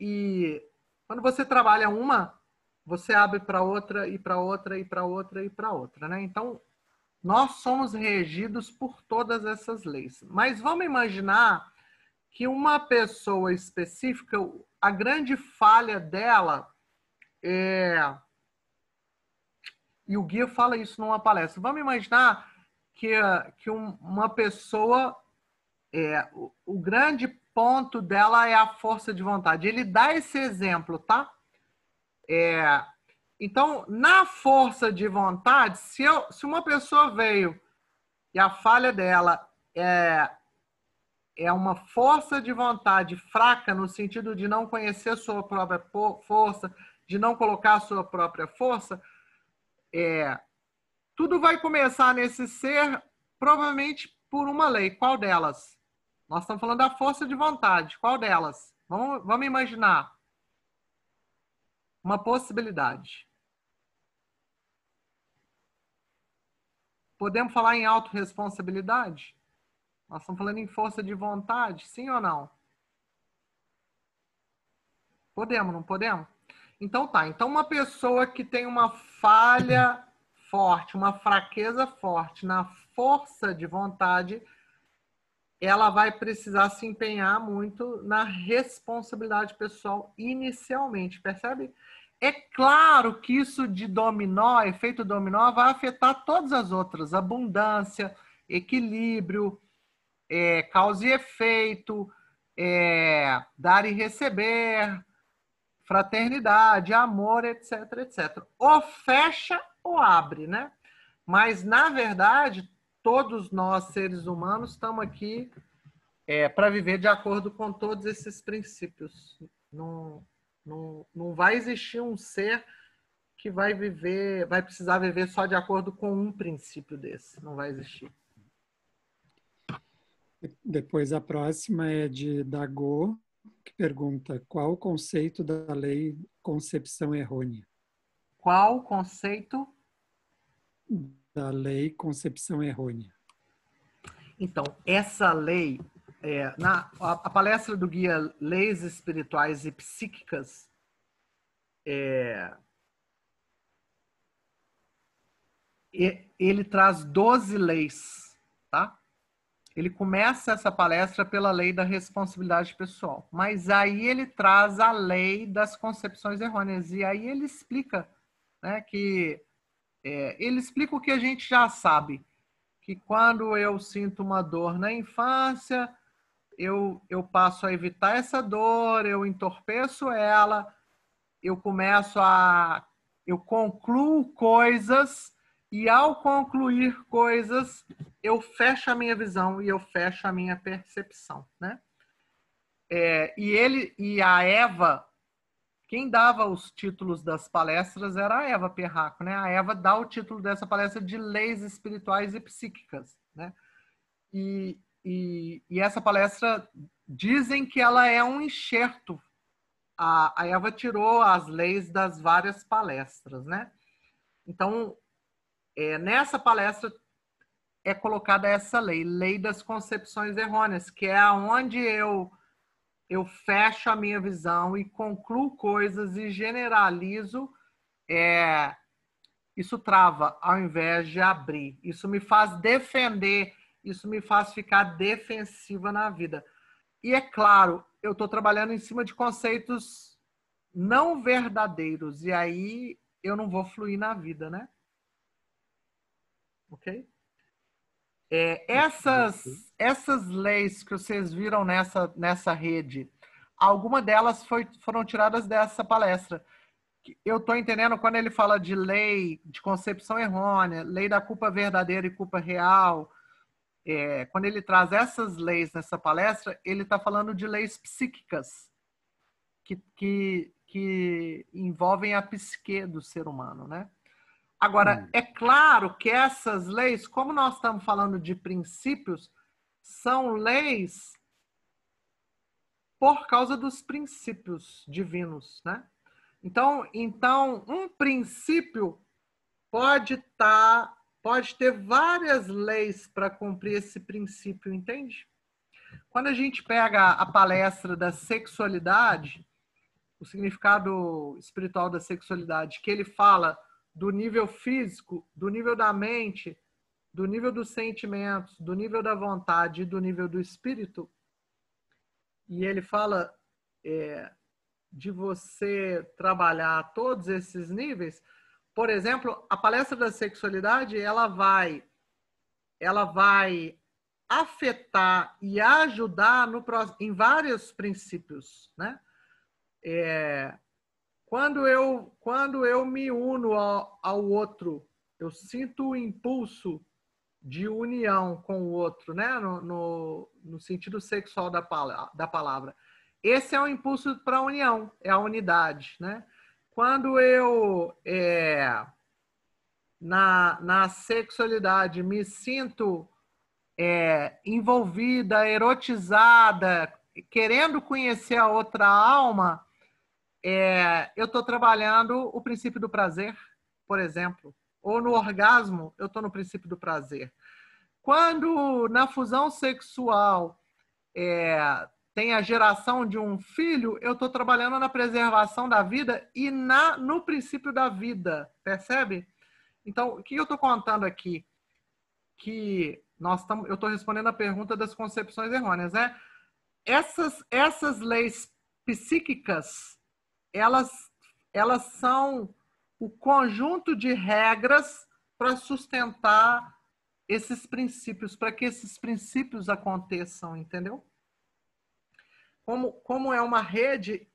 e quando você trabalha uma, você abre para outra e para outra e para outra e para outra, né? Então, nós somos regidos por todas essas leis. Mas vamos imaginar que uma pessoa específica, a grande falha dela é. E o guia fala isso numa palestra. Vamos imaginar que, que uma pessoa é, o, o grande ponto dela é a força de vontade. Ele dá esse exemplo, tá? É, então, na força de vontade, se, eu, se uma pessoa veio e a falha dela é é uma força de vontade fraca no sentido de não conhecer sua própria força, de não colocar sua própria força, é, tudo vai começar nesse ser, provavelmente por uma lei. Qual delas? Nós estamos falando da força de vontade. Qual delas? Vamos, vamos imaginar uma possibilidade. Podemos falar em autorresponsabilidade? Nós estamos falando em força de vontade, sim ou não? Podemos, não podemos? Então tá. Então uma pessoa que tem uma falha forte, uma fraqueza forte na força de vontade, ela vai precisar se empenhar muito na responsabilidade pessoal inicialmente, percebe? É claro que isso de dominó, efeito dominó, vai afetar todas as outras, abundância, equilíbrio, é, causa e efeito, é, dar e receber, fraternidade, amor, etc, etc. Ou fecha ou abre, né? Mas, na verdade, todos nós, seres humanos, estamos aqui é, para viver de acordo com todos esses princípios. Não, não, não vai existir um ser que vai viver, vai precisar viver só de acordo com um princípio desse. Não vai existir. Depois a próxima é de Dago, que pergunta qual o conceito da lei concepção errônea? Qual o conceito? Da lei concepção errônea. Então, essa lei, é, na a, a, palestra do guia Leis Espirituais e Psíquicas, é, ele traz 12 leis, tá? ele começa essa palestra pela lei da responsabilidade pessoal, mas aí ele traz a lei das concepções errôneas e aí ele explica, né, que é, ele explica o que a gente já sabe, que quando eu sinto uma dor na infância, eu, eu passo a evitar essa dor, eu entorpeço ela, eu começo a eu concluo coisas e ao concluir coisas, eu fecho a minha visão e eu fecho a minha percepção, né? É, e ele e a Eva, quem dava os títulos das palestras era a Eva Perraco, né? A Eva dá o título dessa palestra de leis espirituais e psíquicas, né? E, e, e essa palestra dizem que ela é um enxerto. A, a Eva tirou as leis das várias palestras, né? Então, é, nessa palestra é colocada essa lei, lei das concepções errôneas, que é aonde eu eu fecho a minha visão e concluo coisas e generalizo, é, isso trava ao invés de abrir. Isso me faz defender, isso me faz ficar defensiva na vida. E é claro, eu estou trabalhando em cima de conceitos não verdadeiros, e aí eu não vou fluir na vida, né? ok? É, essas, essas leis que vocês viram nessa, nessa rede, alguma delas foi, foram tiradas dessa palestra. Eu estou entendendo quando ele fala de lei de concepção errônea, lei da culpa verdadeira e culpa real. É, quando ele traz essas leis nessa palestra, ele está falando de leis psíquicas que, que, que envolvem a psique do ser humano, né? Agora, hum. é claro que essas leis, como nós estamos falando de princípios, são leis por causa dos princípios divinos, né? Então, então um princípio pode estar, tá, pode ter várias leis para cumprir esse princípio, entende? Quando a gente pega a palestra da sexualidade, o significado espiritual da sexualidade, que ele fala do nível físico, do nível da mente, do nível dos sentimentos, do nível da vontade e do nível do espírito. E ele fala é, de você trabalhar todos esses níveis. Por exemplo, a palestra da sexualidade, ela vai, ela vai afetar e ajudar no, em vários princípios, né? É, quando eu, quando eu me uno ao, ao outro, eu sinto o impulso de união com o outro, né? No, no, no sentido sexual da, da palavra. Esse é o impulso para a união, é a unidade, né? Quando eu é, na, na sexualidade me sinto é, envolvida, erotizada, querendo conhecer a outra alma, é, eu estou trabalhando o princípio do prazer, por exemplo. Ou no orgasmo, eu estou no princípio do prazer. Quando na fusão sexual é, tem a geração de um filho, eu estou trabalhando na preservação da vida e na, no princípio da vida, percebe? Então, o que eu estou contando aqui? Que nós tamo, eu estou respondendo a pergunta das concepções errôneas, né? Essas, essas leis psíquicas, elas, elas são o conjunto de regras para sustentar esses princípios, para que esses princípios aconteçam, entendeu? Como, como é uma rede,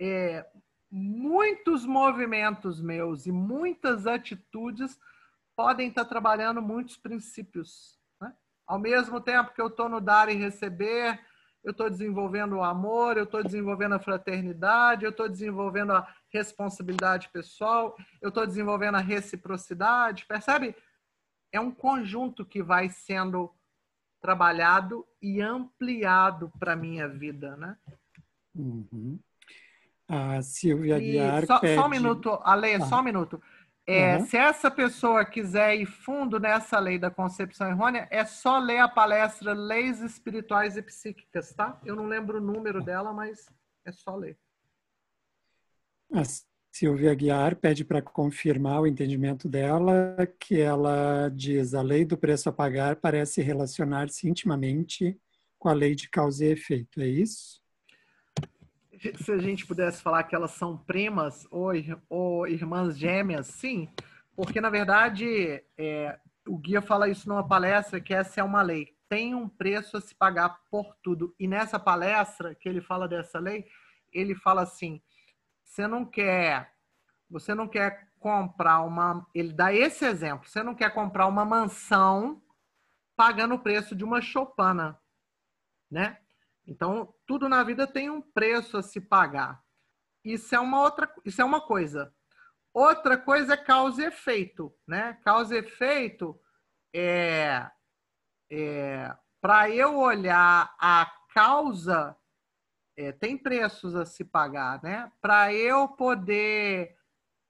é, muitos movimentos meus e muitas atitudes podem estar trabalhando muitos princípios. Né? Ao mesmo tempo que eu estou no dar e receber, eu estou desenvolvendo o amor, eu estou desenvolvendo a fraternidade, eu estou desenvolvendo a responsabilidade pessoal, eu estou desenvolvendo a reciprocidade, percebe? É um conjunto que vai sendo trabalhado e ampliado para a minha vida, né? Uhum. A Silvia Guiar só, pede... só um minuto, Ale, ah. só um minuto. É, uhum. Se essa pessoa quiser ir fundo nessa lei da concepção errônea, é só ler a palestra Leis Espirituais e Psíquicas, tá? Eu não lembro o número dela, mas é só ler. A Silvia Guiar pede para confirmar o entendimento dela, que ela diz a lei do preço a pagar parece relacionar-se intimamente com a lei de causa e efeito, é isso? Se a gente pudesse falar que elas são primas ou, ou irmãs gêmeas, sim, porque na verdade é, o guia fala isso numa palestra que essa é uma lei. Tem um preço a se pagar por tudo. E nessa palestra que ele fala dessa lei, ele fala assim: você não quer, você não quer comprar uma. Ele dá esse exemplo: você não quer comprar uma mansão pagando o preço de uma choupana, né? Então, tudo na vida tem um preço a se pagar. Isso é uma outra, isso é uma coisa. Outra coisa é causa e efeito, né? Causa e efeito é, é para eu olhar a causa é, tem preços a se pagar, né? Para eu poder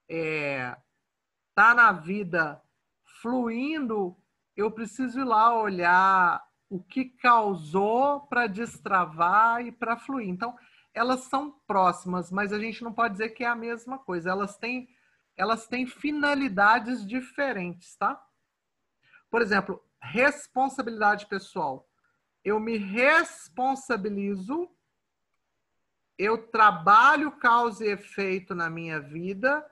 estar é, tá na vida fluindo, eu preciso ir lá olhar o que causou para destravar e para fluir. Então, elas são próximas, mas a gente não pode dizer que é a mesma coisa. Elas têm, elas têm finalidades diferentes, tá? Por exemplo, responsabilidade pessoal. Eu me responsabilizo, eu trabalho causa e efeito na minha vida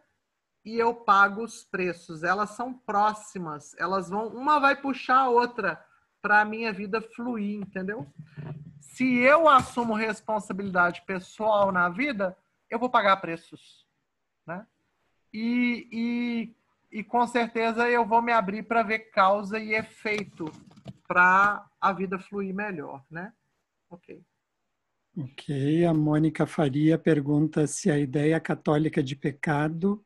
e eu pago os preços. Elas são próximas, elas vão, uma vai puxar a outra para a minha vida fluir, entendeu? Se eu assumo responsabilidade pessoal na vida, eu vou pagar preços, né? E, e, e com certeza eu vou me abrir para ver causa e efeito para a vida fluir melhor, né? Ok. Ok. A Mônica Faria pergunta se a ideia católica de pecado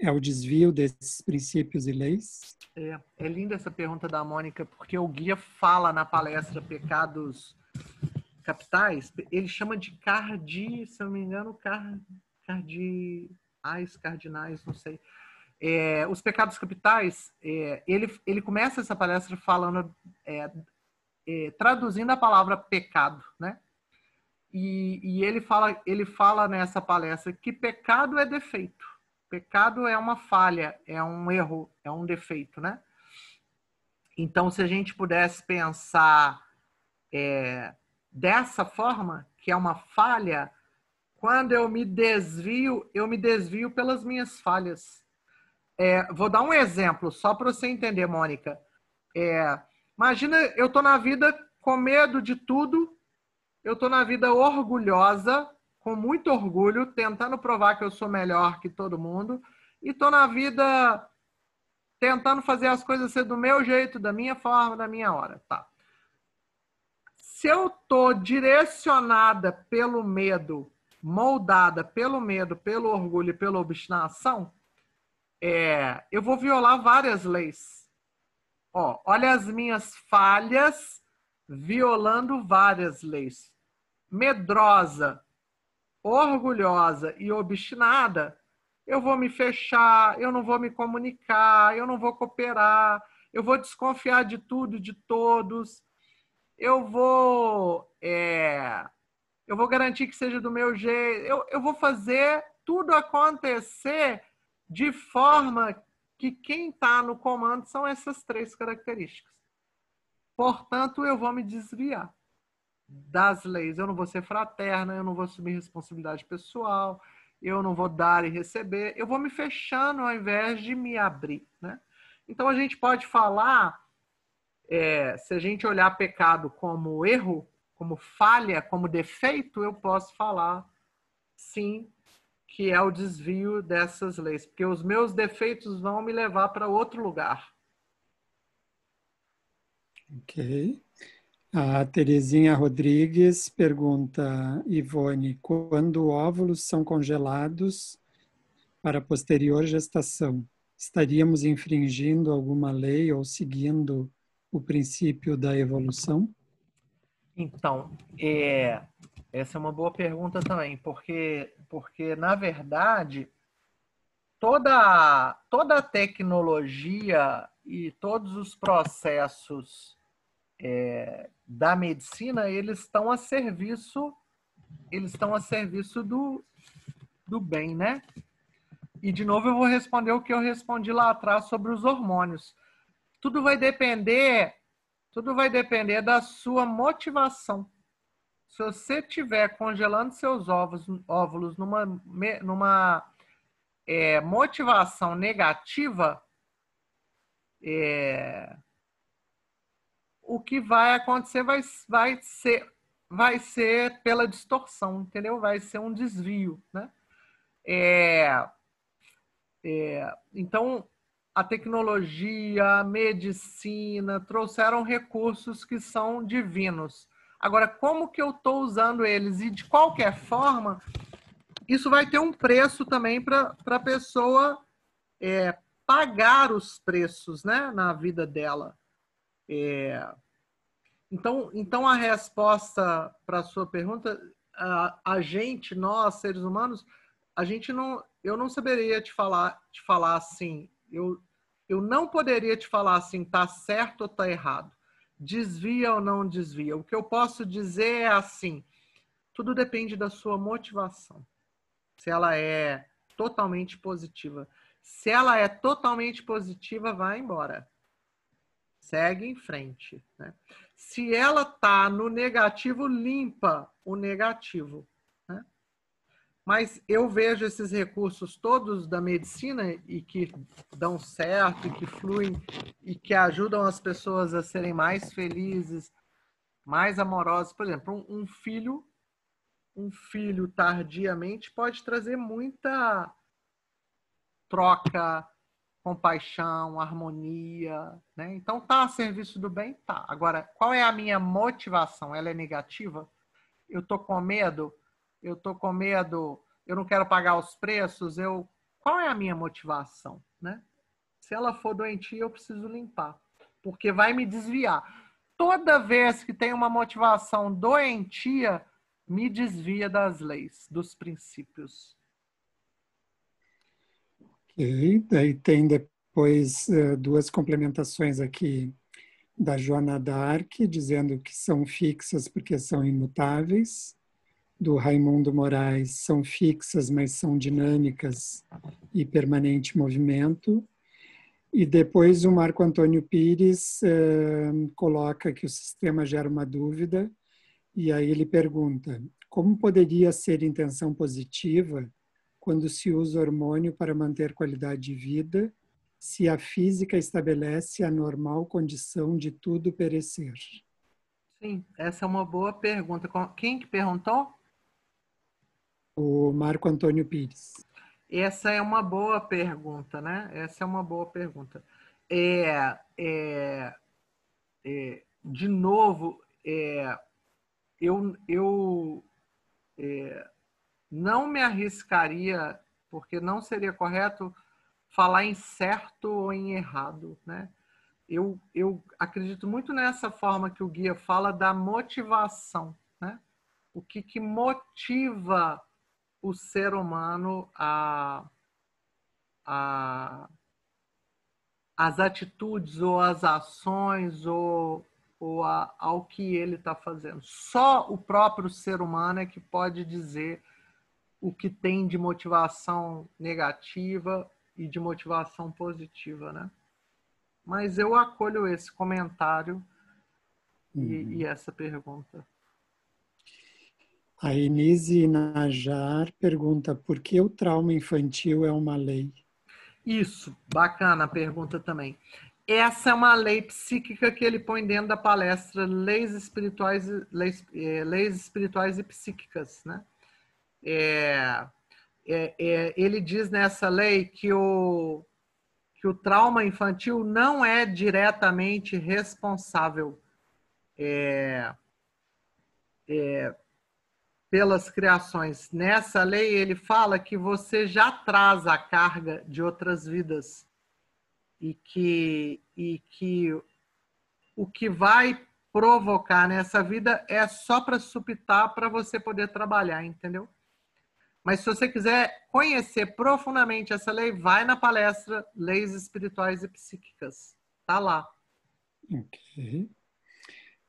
é o desvio desses princípios e leis? É, é linda essa pergunta da Mônica, porque o guia fala na palestra Pecados Capitais, ele chama de cardi, se eu não me engano, car, cardiais, cardinais, não sei. É, os pecados capitais, é, ele, ele começa essa palestra falando, é, é traduzindo a palavra pecado, né? E, e, ele, fala, ele fala nessa palestra que pecado é defeito. Pecado é uma falha, é um erro, é um defeito, né? Então, se a gente pudesse pensar é, dessa forma, que é uma falha, quando eu me desvio, eu me desvio pelas minhas falhas. É, vou dar um exemplo, só para você entender, Mônica. É, imagina, eu estou na vida com medo de tudo, eu estou na vida orgulhosa, com muito orgulho, tentando provar que eu sou melhor que todo mundo. E tô na vida tentando fazer as coisas ser do meu jeito, da minha forma, da minha hora, tá? Se eu tô direcionada pelo medo, moldada pelo medo, pelo orgulho e pela obstinação, é, eu vou violar várias leis. Ó, olha as minhas falhas violando várias leis. Medrosa, orgulhosa e obstinada, eu vou me fechar, eu não vou me comunicar, eu não vou cooperar, eu vou desconfiar de tudo, de todos, eu vou, é, eu vou garantir que seja do meu jeito, eu, eu vou fazer tudo acontecer de forma que quem está no comando são essas três características. Portanto, eu vou me desviar das leis. Eu não vou ser fraterna, eu não vou assumir responsabilidade pessoal, eu não vou dar e receber, eu vou me fechando ao invés de me abrir. Né? Então a gente pode falar, é, se a gente olhar pecado como erro, como falha, como defeito, eu posso falar sim que é o desvio dessas leis, porque os meus defeitos vão me levar para outro lugar. Ok. A Terezinha Rodrigues pergunta, Ivone, quando óvulos são congelados para posterior gestação, estaríamos infringindo alguma lei ou seguindo o princípio da evolução? Então, é, essa é uma boa pergunta também, porque, porque na verdade, toda, toda a tecnologia e todos os processos é, da medicina, eles estão a serviço, eles estão a serviço do, do bem, né? E de novo eu vou responder o que eu respondi lá atrás sobre os hormônios. Tudo vai depender, tudo vai depender da sua motivação. Se você estiver congelando seus ovos, óvulos numa, numa é, motivação negativa, é, o que vai acontecer vai, vai, ser, vai ser pela distorção, entendeu? Vai ser um desvio, né? É, é, então, a tecnologia, a medicina trouxeram recursos que são divinos. Agora, como que eu estou usando eles? E de qualquer forma, isso vai ter um preço também para a pessoa é, pagar os preços né, na vida dela. É, então, então, a resposta para a sua pergunta, a, a, gente, nós, seres humanos, a gente não, eu não saberia te falar, te falar assim, eu, eu não poderia te falar assim, tá certo ou tá errado, desvia ou não desvia. O que eu posso dizer é assim, tudo depende da sua motivação. Se ela é totalmente positiva. Se ela é totalmente positiva, vai embora segue em frente. Né? Se ela está no negativo, limpa o negativo. Né? Mas eu vejo esses recursos todos da medicina e que dão certo, e que fluem e que ajudam as pessoas a serem mais felizes, mais amorosas. Por exemplo, um, um filho, um filho tardiamente pode trazer muita troca, compaixão, harmonia, né? Então tá a serviço do bem, tá. Agora, qual é a minha motivação? Ela é negativa? Eu tô com medo? Eu tô com medo, eu não quero pagar os preços, eu qual é a minha motivação, né? Se ela for doentia, eu preciso limpar, porque vai me desviar. Toda vez que tem uma motivação doentia, me desvia das leis, dos princípios. Ok, daí tem depois uh, duas complementações aqui da Joana Dark, dizendo que são fixas porque são imutáveis. Do Raimundo Moraes, são fixas, mas são dinâmicas e permanente movimento. E depois o Marco Antônio Pires uh, coloca que o sistema gera uma dúvida, e aí ele pergunta: como poderia ser intenção positiva quando se usa hormônio para manter qualidade de vida, se a física estabelece a normal condição de tudo perecer? Sim, essa é uma boa pergunta. Quem que perguntou? O Marco Antônio Pires. Essa é uma boa pergunta, né? Essa é uma boa pergunta. é, é, é de novo, é, eu, eu é, não me arriscaria, porque não seria correto falar em certo ou em errado, né? Eu, eu acredito muito nessa forma que o guia fala da motivação, né? O que, que motiva o ser humano a, a as atitudes ou as ações ou, ou a, ao que ele está fazendo. Só o próprio ser humano é que pode dizer o que tem de motivação negativa e de motivação positiva, né? Mas eu acolho esse comentário uhum. e, e, essa pergunta. A Enise Najar pergunta por que o trauma infantil é uma lei? Isso, bacana a pergunta também. Essa é uma lei psíquica que ele põe dentro da palestra Leis Espirituais, Leis, é, leis espirituais e Psíquicas, né? É, é, é, ele diz nessa lei que o, que o trauma infantil não é diretamente responsável é, é, pelas criações. Nessa lei, ele fala que você já traz a carga de outras vidas e que, e que o que vai provocar nessa vida é só para supitar para você poder trabalhar, entendeu? Mas se você quiser conhecer profundamente essa lei, vai na palestra Leis Espirituais e Psíquicas. Tá lá. Ok.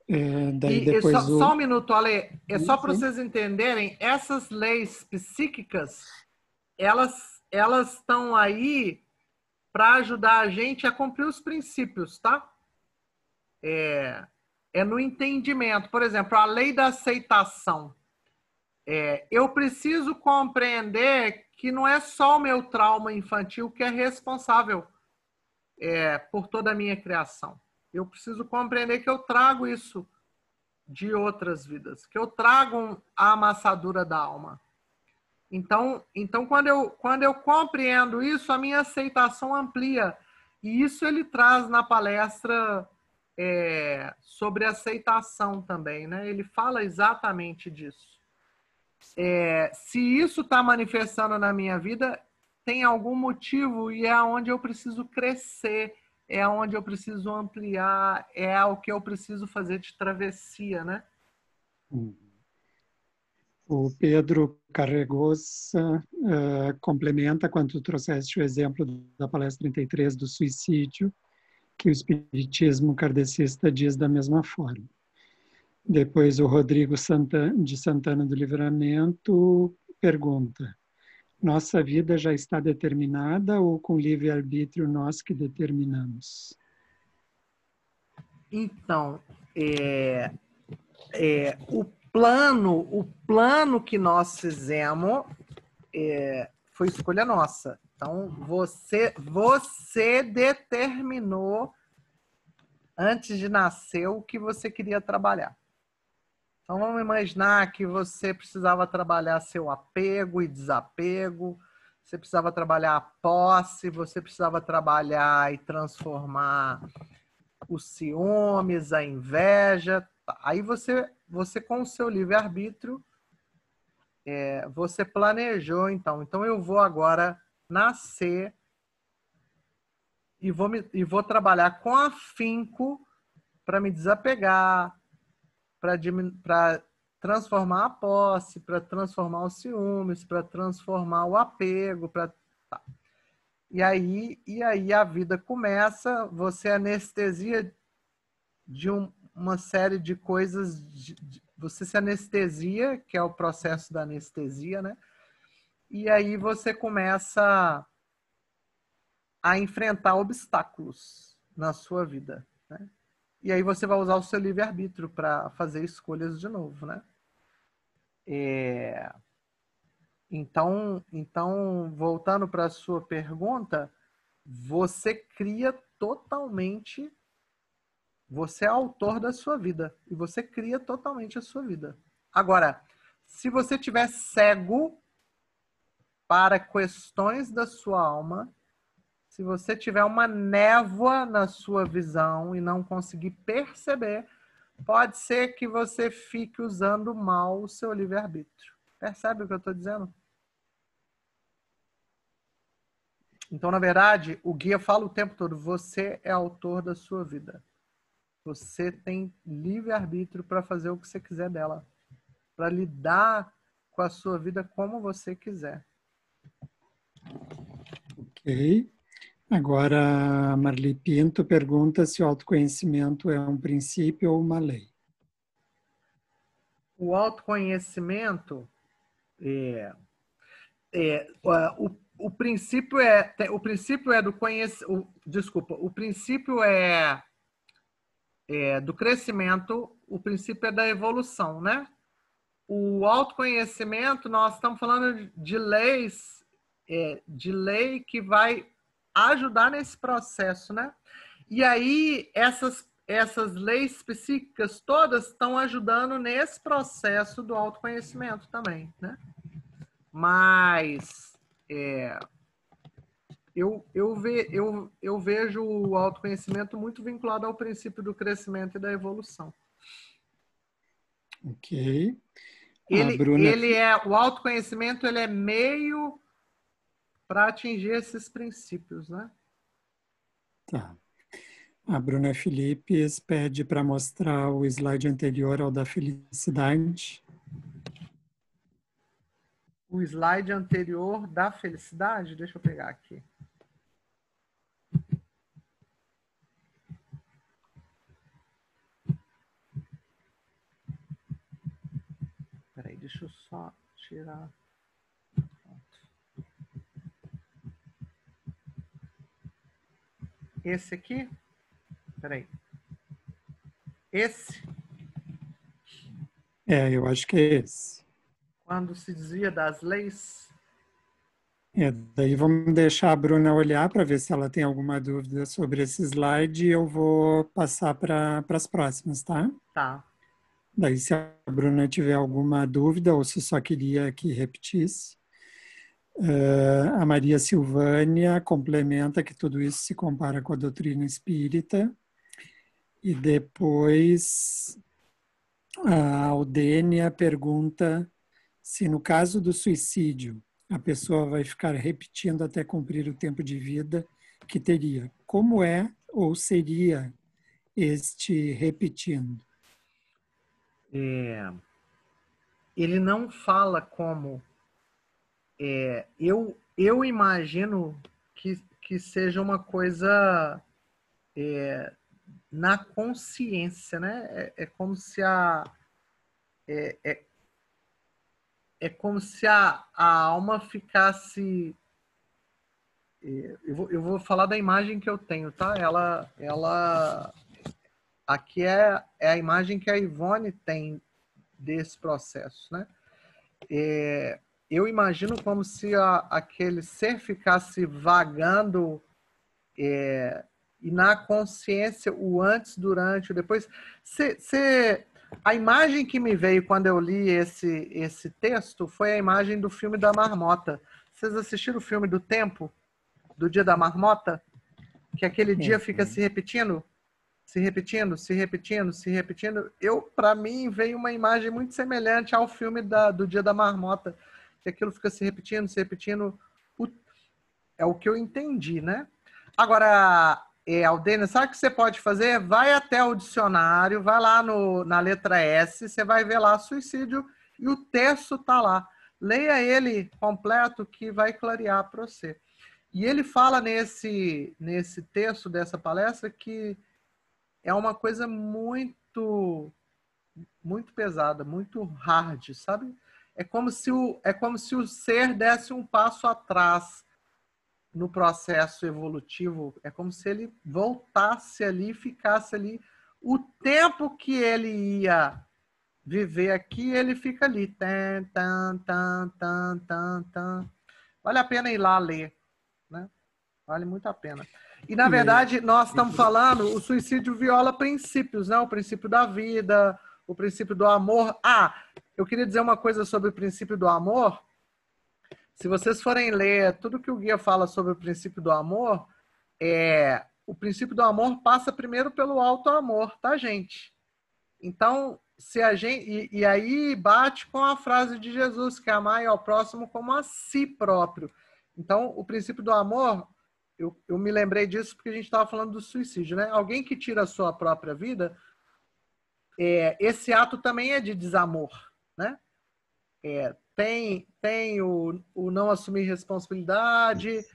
É, daí e, depois só, o... só, um minuto, Ale. É só para vocês entenderem, essas leis psíquicas, elas elas estão aí para ajudar a gente a cumprir os princípios, tá? É, é no entendimento. Por exemplo, a lei da aceitação. É, eu preciso compreender que não é só o meu trauma infantil que é responsável é, por toda a minha criação. Eu preciso compreender que eu trago isso de outras vidas, que eu trago a amassadura da alma. Então, então quando, eu, quando eu compreendo isso, a minha aceitação amplia. E isso ele traz na palestra é, sobre aceitação também, né? Ele fala exatamente disso. É, se isso está manifestando na minha vida, tem algum motivo e é onde eu preciso crescer, é onde eu preciso ampliar, é o que eu preciso fazer de travessia, né? O Pedro Carregosa uh, complementa quando tu trouxeste o exemplo da palestra 33 do suicídio, que o espiritismo kardecista diz da mesma forma. Depois o Rodrigo de Santana do Livramento pergunta: nossa vida já está determinada ou com livre-arbítrio nós que determinamos? Então, é, é, o plano, o plano que nós fizemos é, foi escolha nossa. Então, você, você determinou antes de nascer o que você queria trabalhar. Então vamos imaginar que você precisava trabalhar seu apego e desapego, você precisava trabalhar a posse, você precisava trabalhar e transformar os ciúmes, a inveja. Aí você, você com o seu livre-arbítrio, é, você planejou, então. Então eu vou agora nascer e vou, me, e vou trabalhar com afinco para me desapegar, para transformar a posse, para transformar os ciúmes, para transformar o apego, para tá. E aí, e aí a vida começa, você anestesia de um, uma série de coisas, de, de, você se anestesia, que é o processo da anestesia, né? E aí você começa a enfrentar obstáculos na sua vida? E aí você vai usar o seu livre-arbítrio para fazer escolhas de novo, né? É... Então, então, voltando para a sua pergunta, você cria totalmente, você é autor da sua vida e você cria totalmente a sua vida. Agora, se você tiver cego para questões da sua alma, se você tiver uma névoa na sua visão e não conseguir perceber, pode ser que você fique usando mal o seu livre-arbítrio. Percebe o que eu estou dizendo? Então, na verdade, o guia fala o tempo todo: você é autor da sua vida. Você tem livre-arbítrio para fazer o que você quiser dela, para lidar com a sua vida como você quiser. Ok. Agora, Marli Pinto pergunta se o autoconhecimento é um princípio ou uma lei. O autoconhecimento é, é o, o princípio é o princípio é do conhecimento. Desculpa, o princípio é, é do crescimento, o princípio é da evolução, né? O autoconhecimento, nós estamos falando de leis, é, de lei que vai ajudar nesse processo, né? E aí, essas, essas leis específicas todas estão ajudando nesse processo do autoconhecimento também, né? Mas é, eu, eu, ve, eu, eu vejo o autoconhecimento muito vinculado ao princípio do crescimento e da evolução. Ok. Ele, Bruna... ele é o autoconhecimento, ele é meio para atingir esses princípios, né? Tá. A Bruna Filipes pede para mostrar o slide anterior ao da felicidade. O slide anterior da felicidade, deixa eu pegar aqui. Peraí, deixa eu só tirar. Esse aqui? Peraí. Esse? É, eu acho que é esse. Quando se dizia das leis? É, daí vamos deixar a Bruna olhar para ver se ela tem alguma dúvida sobre esse slide e eu vou passar para as próximas, tá? Tá. Daí, se a Bruna tiver alguma dúvida ou se só queria que repetisse, Uh, a Maria Silvânia complementa que tudo isso se compara com a doutrina espírita. E depois a Aldênia pergunta se no caso do suicídio a pessoa vai ficar repetindo até cumprir o tempo de vida que teria. Como é ou seria este repetindo? É, ele não fala como é, eu, eu imagino que, que seja uma coisa é, na consciência, né? É, é como se a. É, é, é como se a, a alma ficasse. É, eu vou, eu vou falar da imagem que eu tenho, tá? Ela. ela aqui é, é a imagem que a Ivone tem desse processo, né? É, eu imagino como se a, aquele ser ficasse vagando é, e na consciência o antes, durante, o depois. Se, se, a imagem que me veio quando eu li esse, esse texto foi a imagem do filme da marmota. Vocês assistiram o filme do tempo? Do dia da marmota? Que aquele dia fica se repetindo? Se repetindo, se repetindo, se repetindo. Eu, para mim, veio uma imagem muito semelhante ao filme da, do dia da marmota que aquilo fica se repetindo, se repetindo. É o que eu entendi, né? Agora, é, sabe o que você pode fazer? Vai até o dicionário, vai lá no, na letra S, você vai ver lá suicídio e o texto tá lá. Leia ele completo que vai clarear para você. E ele fala nesse, nesse texto dessa palestra que é uma coisa muito muito pesada, muito hard, sabe? É como se o, é como se o ser desse um passo atrás no processo evolutivo. É como se ele voltasse ali, ficasse ali. O tempo que ele ia viver aqui, ele fica ali. Tan, tan, tan, tan, tan, tan. Vale a pena ir lá ler. Né? Vale muito a pena. E, na verdade, nós estamos falando, o suicídio viola princípios, né? O princípio da vida, o princípio do amor. Ah, eu queria dizer uma coisa sobre o princípio do amor. Se vocês forem ler tudo que o guia fala sobre o princípio do amor, é, o princípio do amor passa primeiro pelo alto amor, tá, gente? Então, se a gente e, e, aí bate com a frase de Jesus que é amar ao próximo como a si próprio. Então, o princípio do amor, eu, eu me lembrei disso porque a gente estava falando do suicídio, né? Alguém que tira a sua própria vida, é, esse ato também é de desamor? É, tem tem o, o não assumir responsabilidade,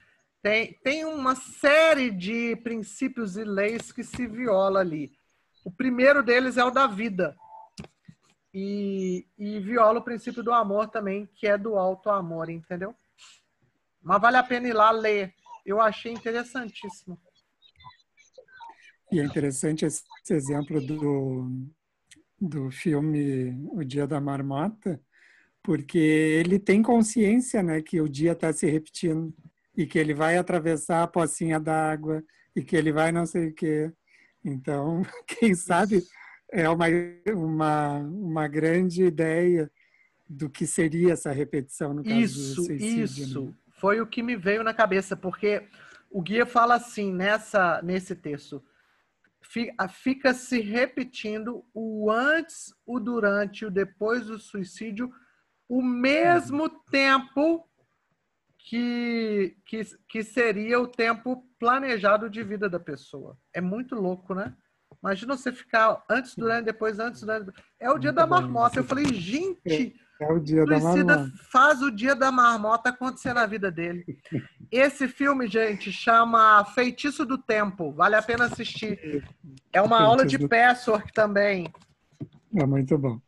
tem, tem uma série de princípios e leis que se viola ali. O primeiro deles é o da vida. E, e viola o princípio do amor também, que é do alto amor, entendeu? Mas vale a pena ir lá ler. Eu achei interessantíssimo. E é interessante esse exemplo do, do filme O Dia da Marmota, porque ele tem consciência né, que o dia está se repetindo e que ele vai atravessar a pocinha d'água e que ele vai não sei o quê. Então, quem sabe é uma, uma, uma grande ideia do que seria essa repetição no caso isso, do suicídio. Isso, né? foi o que me veio na cabeça, porque o guia fala assim nessa nesse texto, fica se repetindo o antes, o durante, o depois do suicídio, o mesmo tempo que, que, que seria o tempo planejado de vida da pessoa. É muito louco, né? Imagina você ficar antes, durante, depois, antes, durante. É o dia da marmota. Eu falei, gente, é, é o dia da marmota. faz o dia da marmota acontecer na vida dele. Esse filme, gente, chama Feitiço do Tempo. Vale a pena assistir. É uma aula de patchwork também. É muito bom.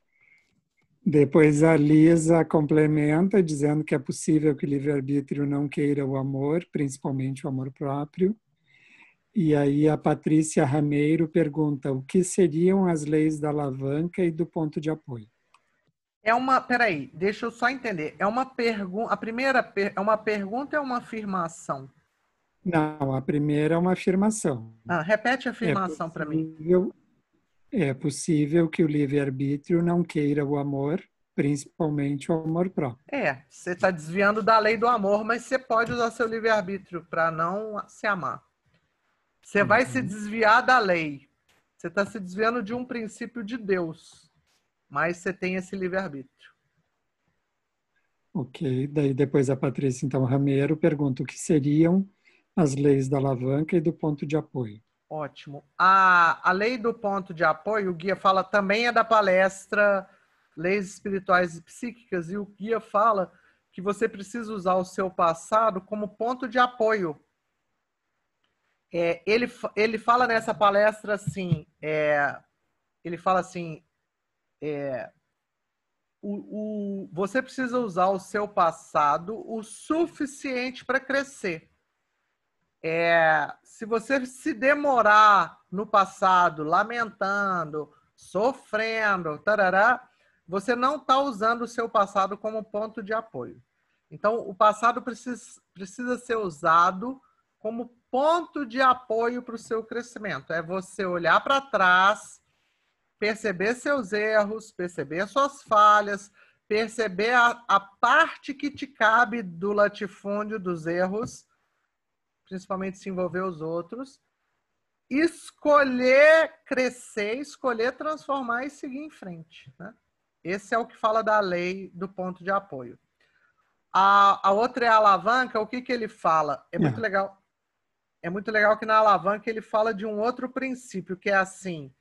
Depois a Lisa complementa dizendo que é possível que o livre-arbítrio não queira o amor, principalmente o amor próprio. E aí a Patrícia Rameiro pergunta o que seriam as leis da alavanca e do ponto de apoio. É uma, peraí, deixa eu só entender. É uma pergunta, a primeira per... é uma pergunta ou é uma afirmação? Não, a primeira é uma afirmação. Ah, repete a afirmação é para mim. É possível que o livre-arbítrio não queira o amor, principalmente o amor próprio. É, você está desviando da lei do amor, mas você pode usar seu livre-arbítrio para não se amar. Você uhum. vai se uhum. desviar da lei. Você está se desviando de um princípio de Deus, mas você tem esse livre-arbítrio. Ok, daí depois a Patrícia, então, Rameiro, pergunta o que seriam as leis da alavanca e do ponto de apoio. Ótimo. A, a lei do ponto de apoio, o guia fala também é da palestra Leis Espirituais e Psíquicas, e o guia fala que você precisa usar o seu passado como ponto de apoio. É, ele, ele fala nessa palestra assim, é, ele fala assim, é, o, o, você precisa usar o seu passado o suficiente para crescer é, se você se demorar no passado, lamentando, sofrendo, tarará, você não está usando o seu passado como ponto de apoio. Então, o passado precisa, precisa ser usado como ponto de apoio para o seu crescimento. É você olhar para trás, perceber seus erros, perceber suas falhas, perceber a, a parte que te cabe do latifúndio dos erros principalmente se envolver os outros, escolher crescer, escolher transformar e seguir em frente. Né? Esse é o que fala da lei do ponto de apoio. A, a outra é a alavanca. O que, que ele fala? É muito é. legal. É muito legal que na alavanca ele fala de um outro princípio, que é assim: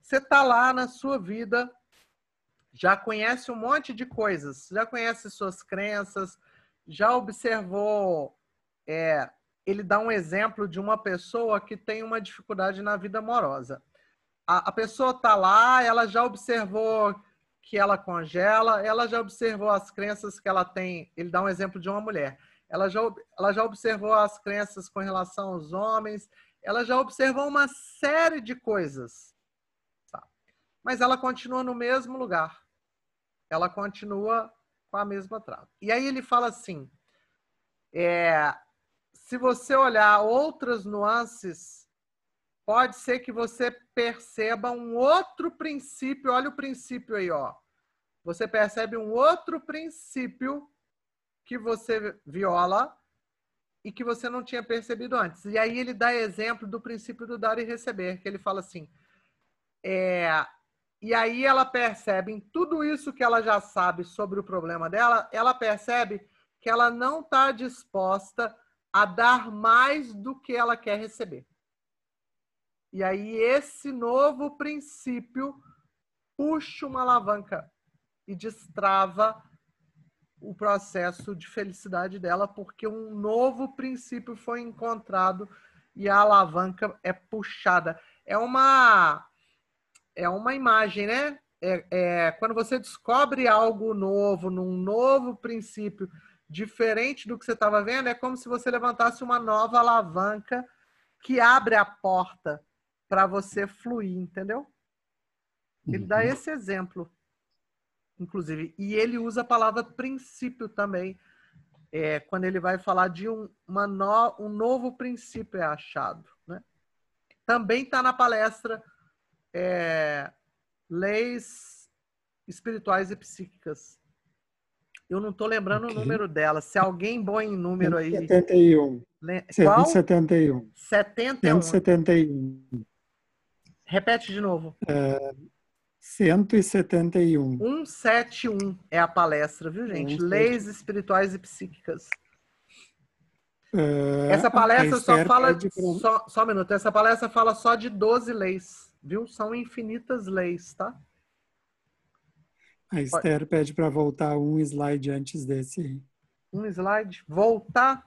você está lá na sua vida, já conhece um monte de coisas, já conhece suas crenças, já observou é, ele dá um exemplo de uma pessoa que tem uma dificuldade na vida amorosa. A, a pessoa está lá, ela já observou que ela congela, ela já observou as crenças que ela tem. Ele dá um exemplo de uma mulher. Ela já, ela já observou as crenças com relação aos homens, ela já observou uma série de coisas. Tá? Mas ela continua no mesmo lugar. Ela continua com a mesma trava. E aí ele fala assim: é, se você olhar outras nuances, pode ser que você perceba um outro princípio. Olha o princípio aí, ó. Você percebe um outro princípio que você viola e que você não tinha percebido antes. E aí ele dá exemplo do princípio do dar e receber, que ele fala assim, é, e aí ela percebe em tudo isso que ela já sabe sobre o problema dela, ela percebe que ela não está disposta a dar mais do que ela quer receber. E aí esse novo princípio puxa uma alavanca e destrava o processo de felicidade dela, porque um novo princípio foi encontrado e a alavanca é puxada. É uma é uma imagem, né? É, é, quando você descobre algo novo, num novo princípio, diferente do que você estava vendo, é como se você levantasse uma nova alavanca que abre a porta para você fluir, entendeu? Ele dá uhum. esse exemplo, inclusive. E ele usa a palavra princípio também, é, quando ele vai falar de um, uma no, um novo princípio é achado. Né? Também está na palestra é, Leis Espirituais e Psíquicas. Eu não estou lembrando okay. o número dela. Se alguém bom em número aí. 71. Qual? 171. 71. 171. Repete de novo. É, 171. 171 é a palestra, viu, gente? 171. Leis espirituais e psíquicas. É, Essa palestra só fala. De... Só, só um minuto. Essa palestra fala só de 12 leis, viu? São infinitas leis, tá? A Esther Pode. pede para voltar um slide antes desse. Um slide? Voltar?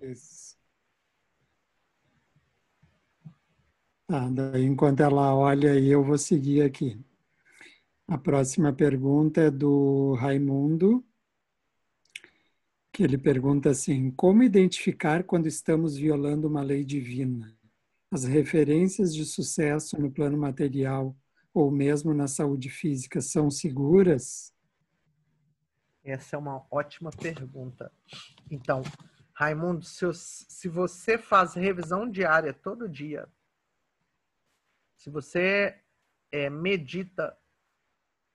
Isso. Tá, daí enquanto ela olha aí, eu vou seguir aqui. A próxima pergunta é do Raimundo, que ele pergunta assim: como identificar quando estamos violando uma lei divina? As referências de sucesso no plano material ou mesmo na saúde física são seguras? Essa é uma ótima pergunta. Então, Raimundo, se, se você faz revisão diária todo dia se você é, medita,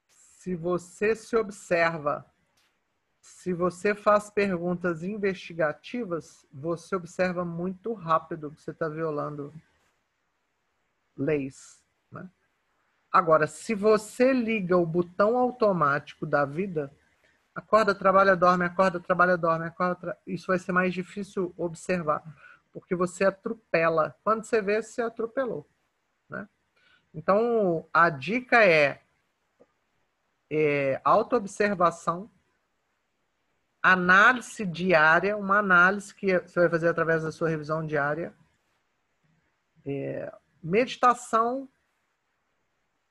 se você se observa, se você faz perguntas investigativas, você observa muito rápido que você está violando leis. Né? Agora, se você liga o botão automático da vida, acorda, trabalha, dorme, acorda, trabalha, dorme, acorda, tra... isso vai ser mais difícil observar, porque você atropela. Quando você vê, você atropelou. Né? Então, a dica é, é autoobservação, análise diária, uma análise que você vai fazer através da sua revisão diária, é, meditação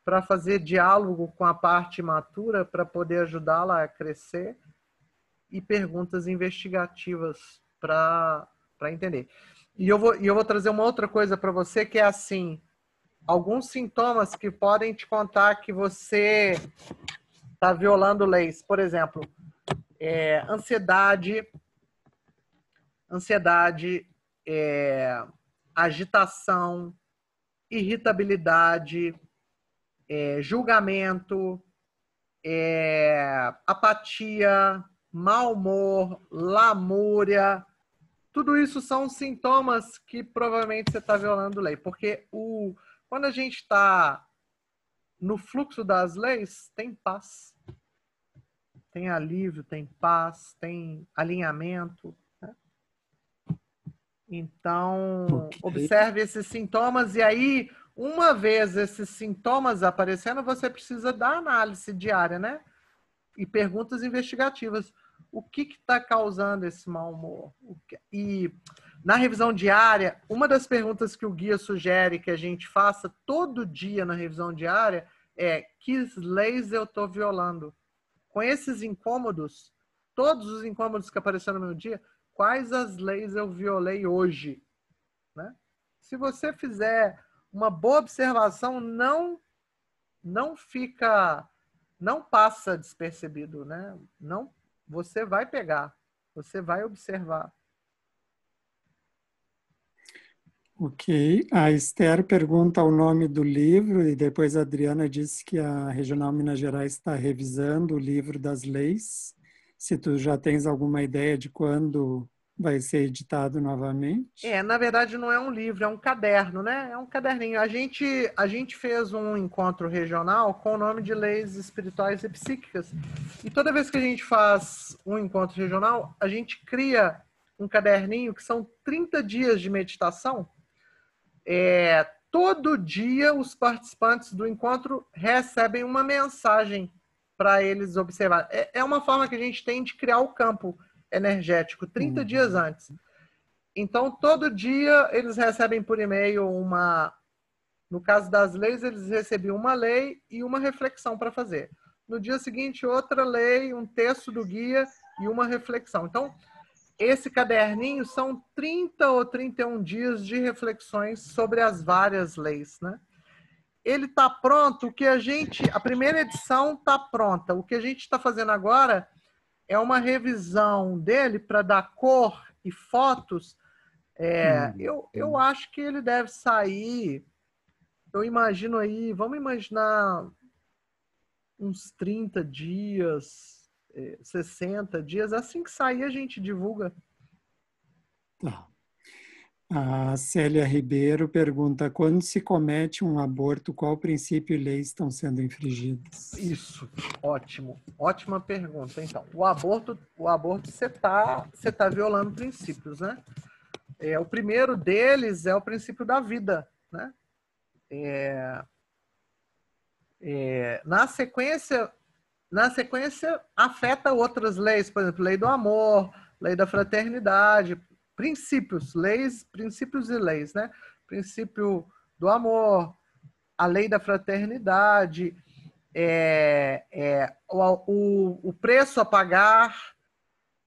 para fazer diálogo com a parte imatura para poder ajudá-la a crescer e perguntas investigativas para entender. E eu, vou, e eu vou trazer uma outra coisa para você que é assim, alguns sintomas que podem te contar que você está violando leis. Por exemplo, é, ansiedade, ansiedade, é, agitação, irritabilidade, é, julgamento, é, apatia, mau humor, lamúria. Tudo isso são sintomas que provavelmente você está violando lei, porque o, quando a gente está no fluxo das leis, tem paz. Tem alívio, tem paz, tem alinhamento. Né? Então, okay. observe esses sintomas e aí, uma vez esses sintomas aparecendo, você precisa da análise diária, né? E perguntas investigativas. O que está causando esse mau humor? E na revisão diária, uma das perguntas que o guia sugere que a gente faça todo dia na revisão diária é: que leis eu estou violando? Com esses incômodos, todos os incômodos que apareceram no meu dia, quais as leis eu violei hoje? Né? Se você fizer uma boa observação, não não fica, não passa despercebido, né? Não, você vai pegar, você vai observar. Ok. A Esther pergunta o nome do livro e depois a Adriana disse que a Regional Minas Gerais está revisando o livro das leis. Se tu já tens alguma ideia de quando vai ser editado novamente? É, na verdade não é um livro, é um caderno, né? É um caderninho. A gente, a gente fez um encontro regional com o nome de Leis Espirituais e Psíquicas. E toda vez que a gente faz um encontro regional, a gente cria um caderninho que são 30 dias de meditação. É, todo dia os participantes do encontro recebem uma mensagem para eles observar. É, é uma forma que a gente tem de criar o campo energético 30 uhum. dias antes. Então, todo dia eles recebem por e-mail uma. No caso das leis, eles recebiam uma lei e uma reflexão para fazer. No dia seguinte, outra lei, um texto do guia e uma reflexão. Então, esse caderninho são 30 ou 31 dias de reflexões sobre as várias leis, né? Ele está pronto, o que a gente, a primeira edição está pronta. O que a gente está fazendo agora é uma revisão dele para dar cor e fotos. É, hum. eu, eu acho que ele deve sair. Eu imagino aí, vamos imaginar uns 30 dias, 60 é, dias. Assim que sair, a gente divulga. Tá. A Célia Ribeiro pergunta: quando se comete um aborto, qual princípio e leis estão sendo infringidas? Isso, ótimo, ótima pergunta. Então, o aborto, o aborto você está você tá violando princípios, né? É, o primeiro deles é o princípio da vida, né? É, é, na sequência, na sequência afeta outras leis, por exemplo, lei do amor, lei da fraternidade, princípios, leis, princípios e leis, né? Princípio do amor, a lei da fraternidade, é, é, o, o, preço a pagar,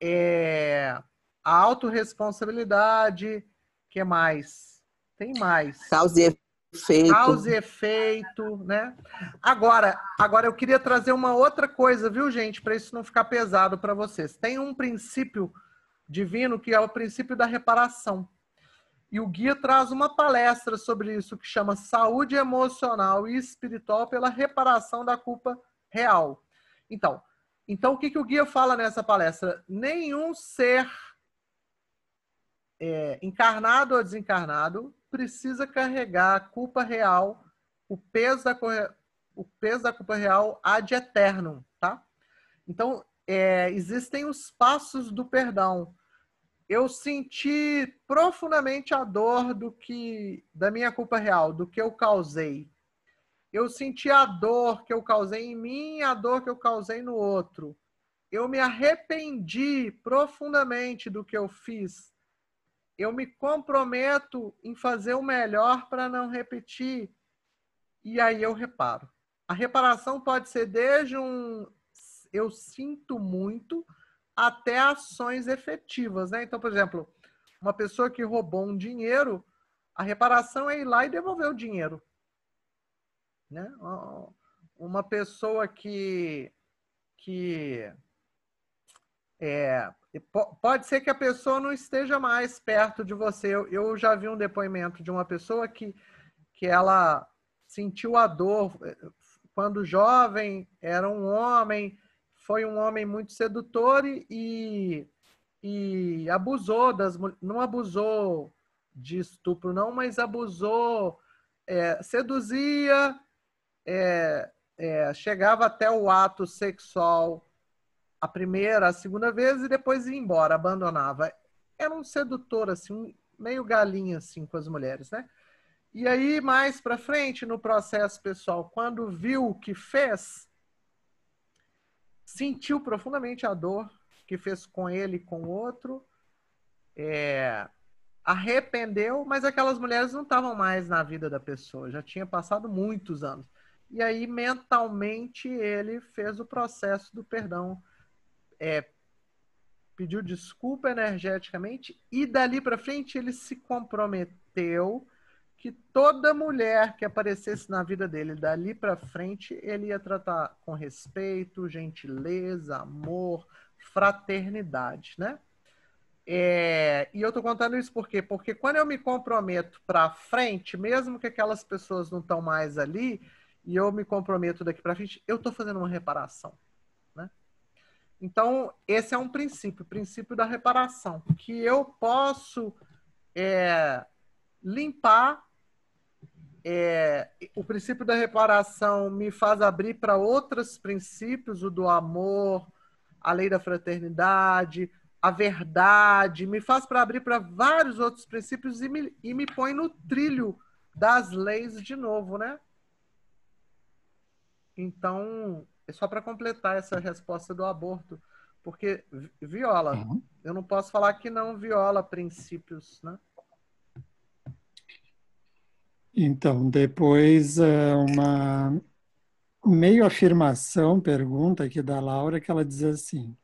é, a autorresponsabilidade, que mais? Tem mais. Causa e efeito. Causa e efeito, né? Agora, agora eu queria trazer uma outra coisa, viu, gente, para isso não ficar pesado para vocês. Tem um princípio divino, que é o princípio da reparação. E o guia traz uma palestra sobre isso que chama Saúde Emocional e Espiritual pela Reparação da Culpa Real. Então, então o que, que o guia fala nessa palestra? Nenhum ser é, encarnado ou desencarnado precisa carregar a culpa real, o peso da, o peso da culpa real ad eterno, tá? Então, é, existem os passos do perdão. Eu senti profundamente a dor do que da minha culpa real, do que eu causei. Eu senti a dor que eu causei em mim, a dor que eu causei no outro. Eu me arrependi profundamente do que eu fiz. Eu me comprometo em fazer o melhor para não repetir. E aí eu reparo. A reparação pode ser desde um eu sinto muito até ações efetivas, né? Então, por exemplo, uma pessoa que roubou um dinheiro, a reparação é ir lá e devolver o dinheiro, né? Uma pessoa que que é, pode ser que a pessoa não esteja mais perto de você. Eu, eu já vi um depoimento de uma pessoa que, que ela sentiu a dor eh, quando jovem, era um homem, foi um homem muito sedutor e, e abusou das não abusou de estupro não, mas abusou, é, seduzia, é, é, chegava até o ato sexual a primeira, a segunda vez e depois ia embora, abandonava. Era um sedutor assim, meio galinha assim com as mulheres, né? E aí mais para frente no processo pessoal, quando viu o que fez, sentiu profundamente a dor que fez com ele e com o outro, é, arrependeu, mas aquelas mulheres não estavam mais na vida da pessoa, já tinha passado muitos anos. E aí, mentalmente, ele fez o processo do perdão, é, pediu desculpa energeticamente, e dali para frente ele se comprometeu que toda mulher que aparecesse na vida dele dali para frente, ele ia tratar com respeito, gentileza, amor, fraternidade, né? É, e eu tô contando isso por quê? Porque quando eu me comprometo para frente, mesmo que aquelas pessoas não estão mais ali, e eu me comprometo daqui para frente, eu tô fazendo uma reparação, né? Então, esse é um princípio, o princípio da reparação, que eu posso é, limpar. É, o princípio da reparação me faz abrir para outros princípios, o do amor, a lei da fraternidade, a verdade, me faz para abrir para vários outros princípios e me, e me põe no trilho das leis de novo, né? Então, é só para completar essa resposta do aborto, porque viola. Uhum. Eu não posso falar que não viola princípios, né? Então, depois é, uma meio afirmação, pergunta aqui da Laura, que ela diz assim: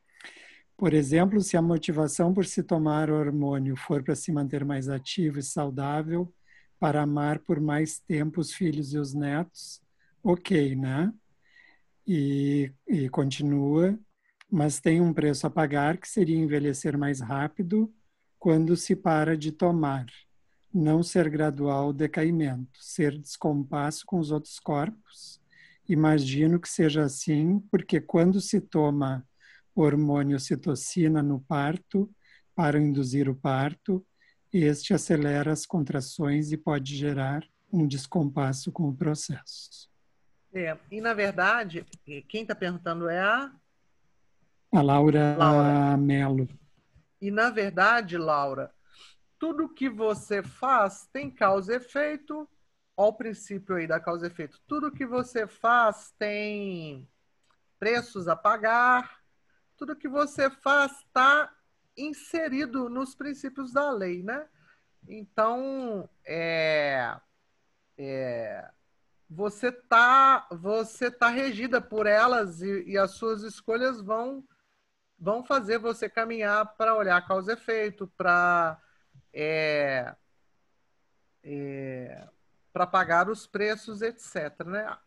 por exemplo, se a motivação por se tomar hormônio for para se manter mais ativo e saudável, para amar por mais tempo os filhos e os netos, ok, né? E, e continua, mas tem um preço a pagar que seria envelhecer mais rápido quando se para de tomar não ser gradual o decaimento, ser descompasso com os outros corpos. Imagino que seja assim, porque quando se toma hormônio citocina no parto, para induzir o parto, este acelera as contrações e pode gerar um descompasso com o processo. É, e na verdade, quem está perguntando é a. A Laura, Laura. Melo. E na verdade, Laura, tudo que você faz tem causa e efeito. Olha o princípio aí da causa e efeito. Tudo que você faz tem preços a pagar. Tudo que você faz está inserido nos princípios da lei, né? Então, é, é, você tá você tá regida por elas e, e as suas escolhas vão vão fazer você caminhar para olhar causa e efeito, para é, é, para pagar os preços, etc. Né?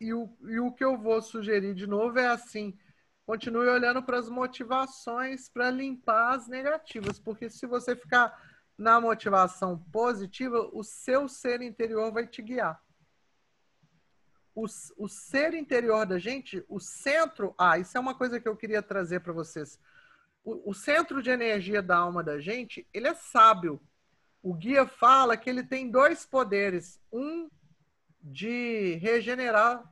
E o, e o que eu vou sugerir de novo é assim: continue olhando para as motivações para limpar as negativas, porque se você ficar na motivação positiva, o seu ser interior vai te guiar. O, o ser interior da gente, o centro. Ah, isso é uma coisa que eu queria trazer para vocês o, centro de energia da alma da gente, ele é sábio. O guia fala que ele tem dois poderes. Um de regenerar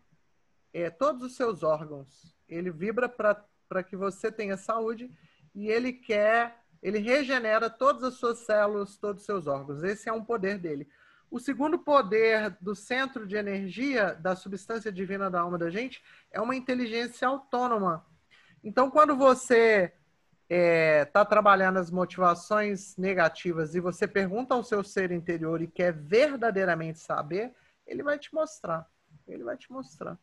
é, todos os seus órgãos. Ele vibra para que você tenha saúde e ele quer, ele regenera todas as suas células, todos os seus órgãos. Esse é um poder dele. O segundo poder do centro de energia da substância divina da alma da gente é uma inteligência autônoma. Então, quando você está é, tá trabalhando as motivações negativas e você pergunta ao seu ser interior e quer verdadeiramente saber, ele vai te mostrar. Ele vai te mostrar.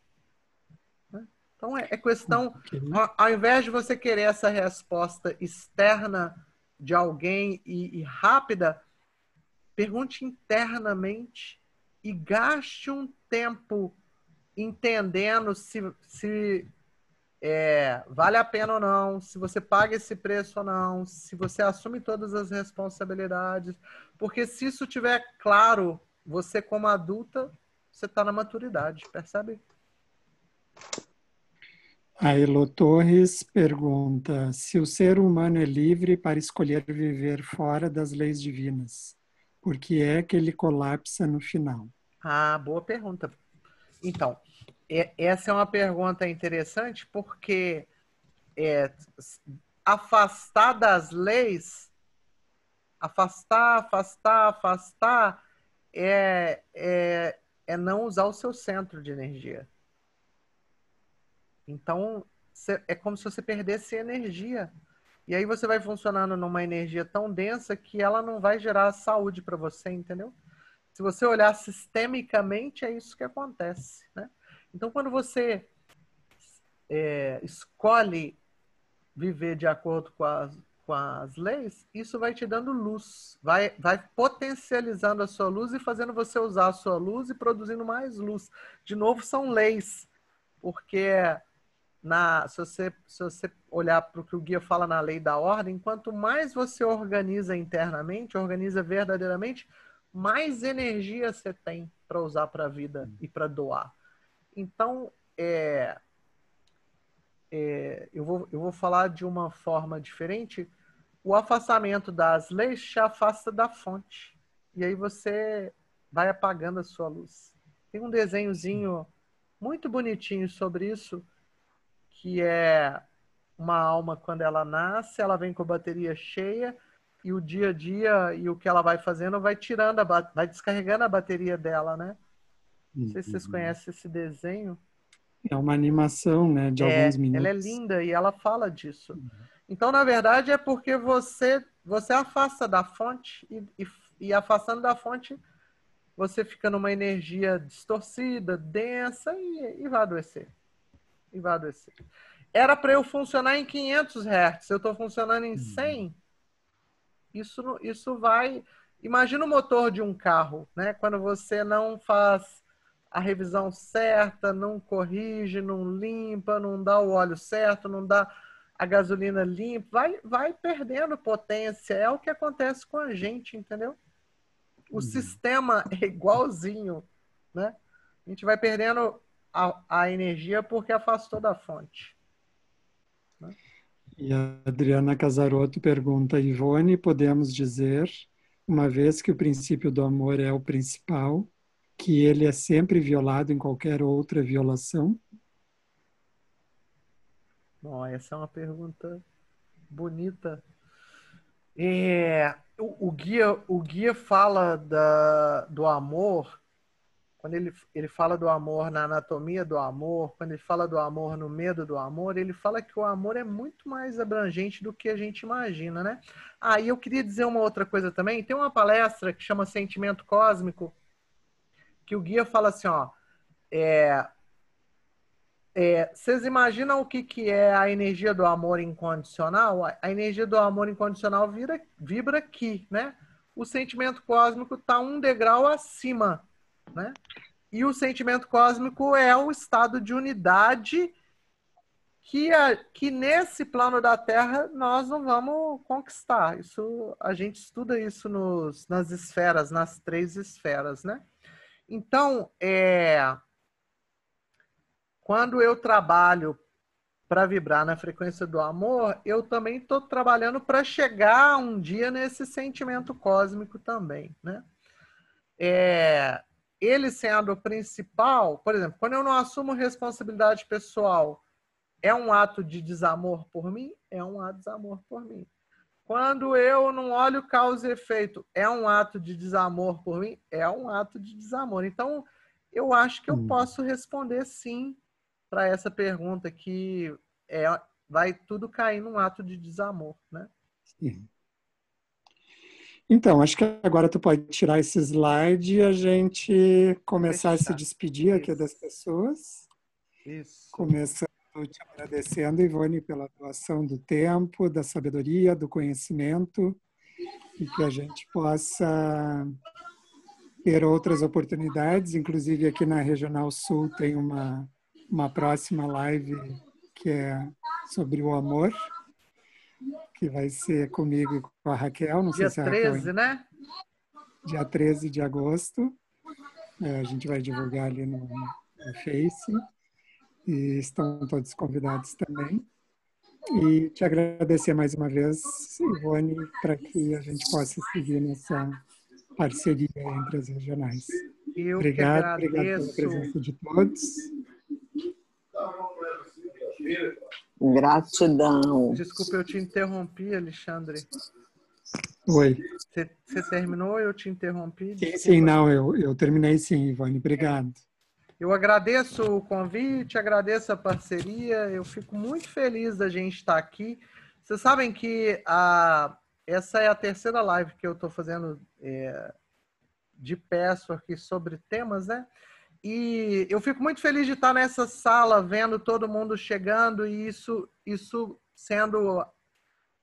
Né? Então é, é questão, ao, ao invés de você querer essa resposta externa de alguém e, e rápida, pergunte internamente e gaste um tempo entendendo se, se é, vale a pena ou não, se você paga esse preço ou não, se você assume todas as responsabilidades. Porque se isso tiver claro, você como adulta, você está na maturidade, percebe? A Elo Torres pergunta se o ser humano é livre para escolher viver fora das leis divinas. Por que é que ele colapsa no final? Ah, boa pergunta. Então, essa é uma pergunta interessante porque é, afastar das leis, afastar, afastar, afastar, é, é, é não usar o seu centro de energia. Então, é como se você perdesse energia. E aí você vai funcionando numa energia tão densa que ela não vai gerar saúde para você, entendeu? Se você olhar sistemicamente, é isso que acontece, né? Então, quando você é, escolhe viver de acordo com as, com as leis, isso vai te dando luz, vai, vai potencializando a sua luz e fazendo você usar a sua luz e produzindo mais luz. De novo, são leis, porque na, se, você, se você olhar para o que o guia fala na lei da ordem, quanto mais você organiza internamente, organiza verdadeiramente, mais energia você tem para usar para a vida e para doar. Então, é, é, eu, vou, eu vou falar de uma forma diferente. O afastamento das leis te afasta da fonte. E aí você vai apagando a sua luz. Tem um desenhozinho muito bonitinho sobre isso, que é uma alma quando ela nasce, ela vem com a bateria cheia e o dia a dia e o que ela vai fazendo vai tirando, a, vai descarregando a bateria dela, né? Não sei se vocês uhum. conhecem esse desenho. É uma animação, né, de é, alguns minutos. Ela é linda e ela fala disso. Uhum. Então, na verdade, é porque você você afasta da fonte e, e, e afastando da fonte, você fica numa energia distorcida, densa e, e vai adoecer. E vai adoecer. Era para eu funcionar em 500 Hz, eu estou funcionando em 100. Uhum. Isso, isso vai. Imagina o motor de um carro, né? Quando você não faz a revisão certa, não corrige, não limpa, não dá o óleo certo, não dá a gasolina limpa, vai, vai perdendo potência. É o que acontece com a gente, entendeu? O uhum. sistema é igualzinho, né? A gente vai perdendo a, a energia porque afastou da fonte. Né? E a Adriana Casarotto pergunta, Ivone, podemos dizer, uma vez que o princípio do amor é o principal, que ele é sempre violado em qualquer outra violação? Bom, essa é uma pergunta bonita. É, o, o, guia, o guia fala da, do amor quando ele, ele fala do amor na anatomia do amor, quando ele fala do amor no medo do amor, ele fala que o amor é muito mais abrangente do que a gente imagina, né? Ah, e eu queria dizer uma outra coisa também. Tem uma palestra que chama Sentimento Cósmico, que o guia fala assim, ó, é, é, vocês imaginam o que, que é a energia do amor incondicional? A energia do amor incondicional vira, vibra aqui, né? O sentimento cósmico está um degrau acima né? E o sentimento cósmico é um estado de unidade que, a, que nesse plano da Terra nós não vamos conquistar. Isso a gente estuda isso nos, nas esferas, nas três esferas, né? Então, é, quando eu trabalho para vibrar na frequência do amor, eu também estou trabalhando para chegar um dia nesse sentimento cósmico também, né? É, ele sendo o principal, por exemplo, quando eu não assumo responsabilidade pessoal, é um ato de desamor por mim? É um ato de desamor por mim. Quando eu não olho causa e efeito, é um ato de desamor por mim? É um ato de desamor. Então, eu acho que eu hum. posso responder sim para essa pergunta que é, vai tudo cair num ato de desamor, né? Sim. Então, acho que agora tu pode tirar esse slide e a gente começar a se despedir aqui das pessoas. Isso. Começando te agradecendo, Ivone, pela doação do tempo, da sabedoria, do conhecimento e que a gente possa ter outras oportunidades, inclusive aqui na Regional Sul tem uma, uma próxima live que é sobre o amor que vai ser comigo e com a Raquel. Não Dia sei se a 13, Raquel... né? Dia 13 de agosto. É, a gente vai divulgar ali no, no Face. E estão todos convidados também. E te agradecer mais uma vez, Ivone, para que a gente possa seguir nessa parceria entre as regionais. Eu obrigado, obrigado pela presença de todos. Gratidão. Desculpa, eu te interrompi, Alexandre. Oi. Você terminou eu te interrompi? Sim, sim, não, eu, eu terminei sim, Ivone. Obrigado. Eu agradeço o convite, agradeço a parceria. Eu fico muito feliz da gente estar aqui. Vocês sabem que a, essa é a terceira live que eu estou fazendo é, de peço aqui sobre temas, né? E eu fico muito feliz de estar nessa sala, vendo todo mundo chegando e isso, isso sendo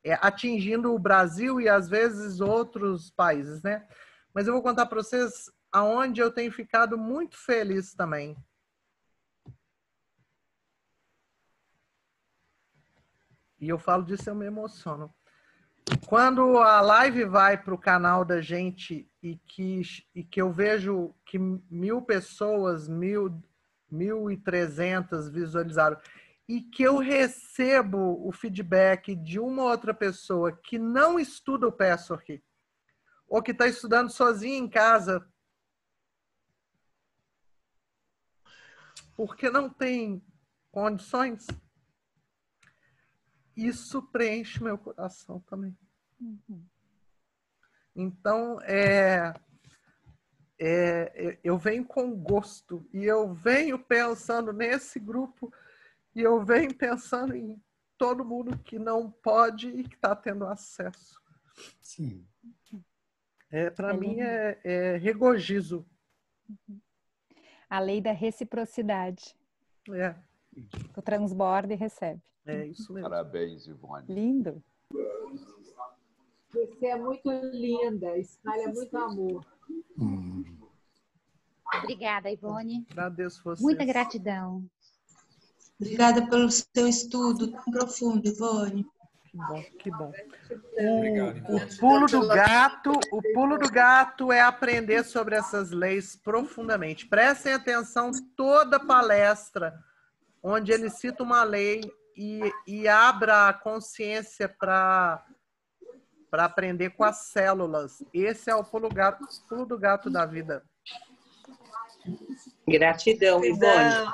é, atingindo o Brasil e às vezes outros países, né? Mas eu vou contar para vocês aonde eu tenho ficado muito feliz também. E eu falo disso, eu me emociono. Quando a live vai para o canal da gente e que, e que eu vejo que mil pessoas, mil, mil e trezentas visualizaram, e que eu recebo o feedback de uma outra pessoa que não estuda o Password ou que está estudando sozinha em casa porque não tem condições, isso preenche meu coração também. Uhum. Então, é, é, eu venho com gosto e eu venho pensando nesse grupo e eu venho pensando em todo mundo que não pode e que está tendo acesso. Sim. É, Para é mim é, é regozijo. A lei da reciprocidade. É. O transborda e recebe. É isso mesmo. Parabéns, Ivone. Lindo. Você é muito linda, espalha muito amor. Hum. Obrigada, Ivone. Agradeço você. Muita gratidão. Obrigada pelo seu estudo tão profundo, Ivone. Que bom, que bom. O, o pulo do gato, o pulo do gato é aprender sobre essas leis profundamente. Prestem atenção toda palestra onde ele cita uma lei e, e abra a consciência para para aprender com as células. Esse é o pulo, gato, pulo do gato da vida. Gratidão, Ivone.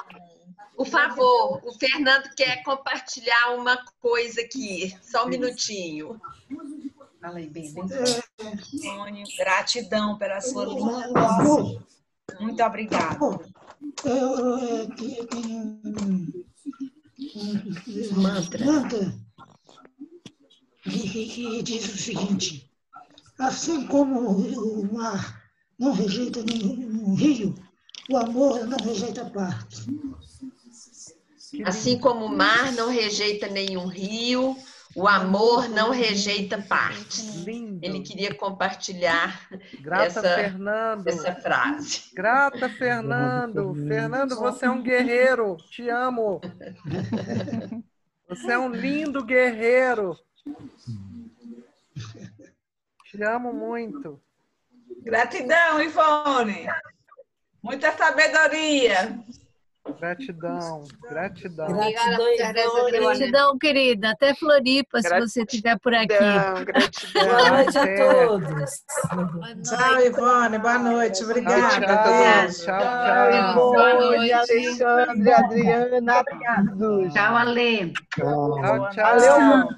Por favor, o Fernando quer compartilhar uma coisa aqui. Só um minutinho. Fala aí, bem, bem. Antônio, gratidão pela sua linda Muito obrigada. Eu tenho um mantra que diz o seguinte: assim como o mar não rejeita nenhum rio, o amor não rejeita parte. Assim como o mar não rejeita nenhum rio, o amor não rejeita partes. Lindo. Ele queria compartilhar Grata, essa, Fernando. essa frase. Grata, Fernando. Fernando, você é um guerreiro. Te amo. Você é um lindo guerreiro. Te amo muito. Gratidão, Ivone. Muita sabedoria. Gratidão, gratidão. Gratidão, gratidão, querida. Até Floripa, se você estiver por aqui. Gratidão. Boa noite a todos. Tchau, Ivone. Boa noite. Obrigada. Tchau, tchau, tchau. Boa noite, Alexandre, Adriana, todos. Tchau, Ale. Tchau, tchau. Valeu.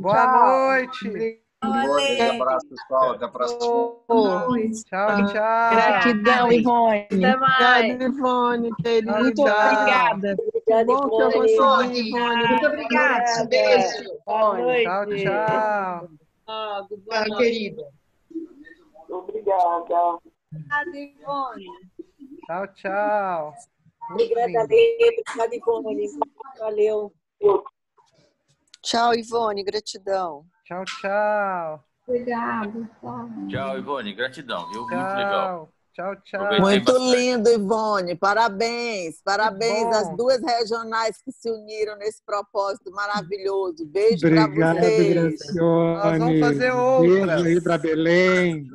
Boa noite. Um abraço, pessoal. Até a próxima. Tchau, tchau. Gratidão, Ivone. Até mais. Obrigada, Ivone. Muito obrigada. Obrigada, Bom que eu Ivone. consegui, Ivone. Muito obrigada. Beijo. Boa noite. Tchau, tchau. Boa noite. querida. Obrigada. Obrigada, Ivone. Tchau, tchau. Obrigada. Obrigada, Ivone. Valeu. Tchau, Ivone. Gratidão. Tchau, tchau. Obrigada. Tchau, Ivone. Gratidão, viu? Muito legal. Tchau, tchau. Aproveitei Muito bastante. lindo, Ivone. Parabéns. Parabéns às duas regionais que se uniram nesse propósito maravilhoso. Beijo para Obrigado, vocês. Gracione. Nós vamos fazer outras. Beijo aí para Belém.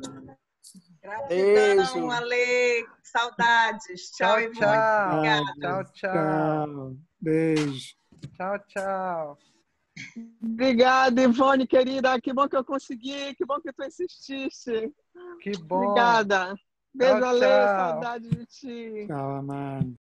Gratidão, Ale. Saudades. Tchau, Tchau, Ivone. tchau. Obrigada. Tchau, tchau. Tchau. Beijo. Tchau, tchau. Obrigada, Ivone, querida. Que bom que eu consegui. Que bom que tu insististe. Que bom. Obrigada. Beijo, Tchau, Ale. tchau. Saudade de ti. Tchau, amado.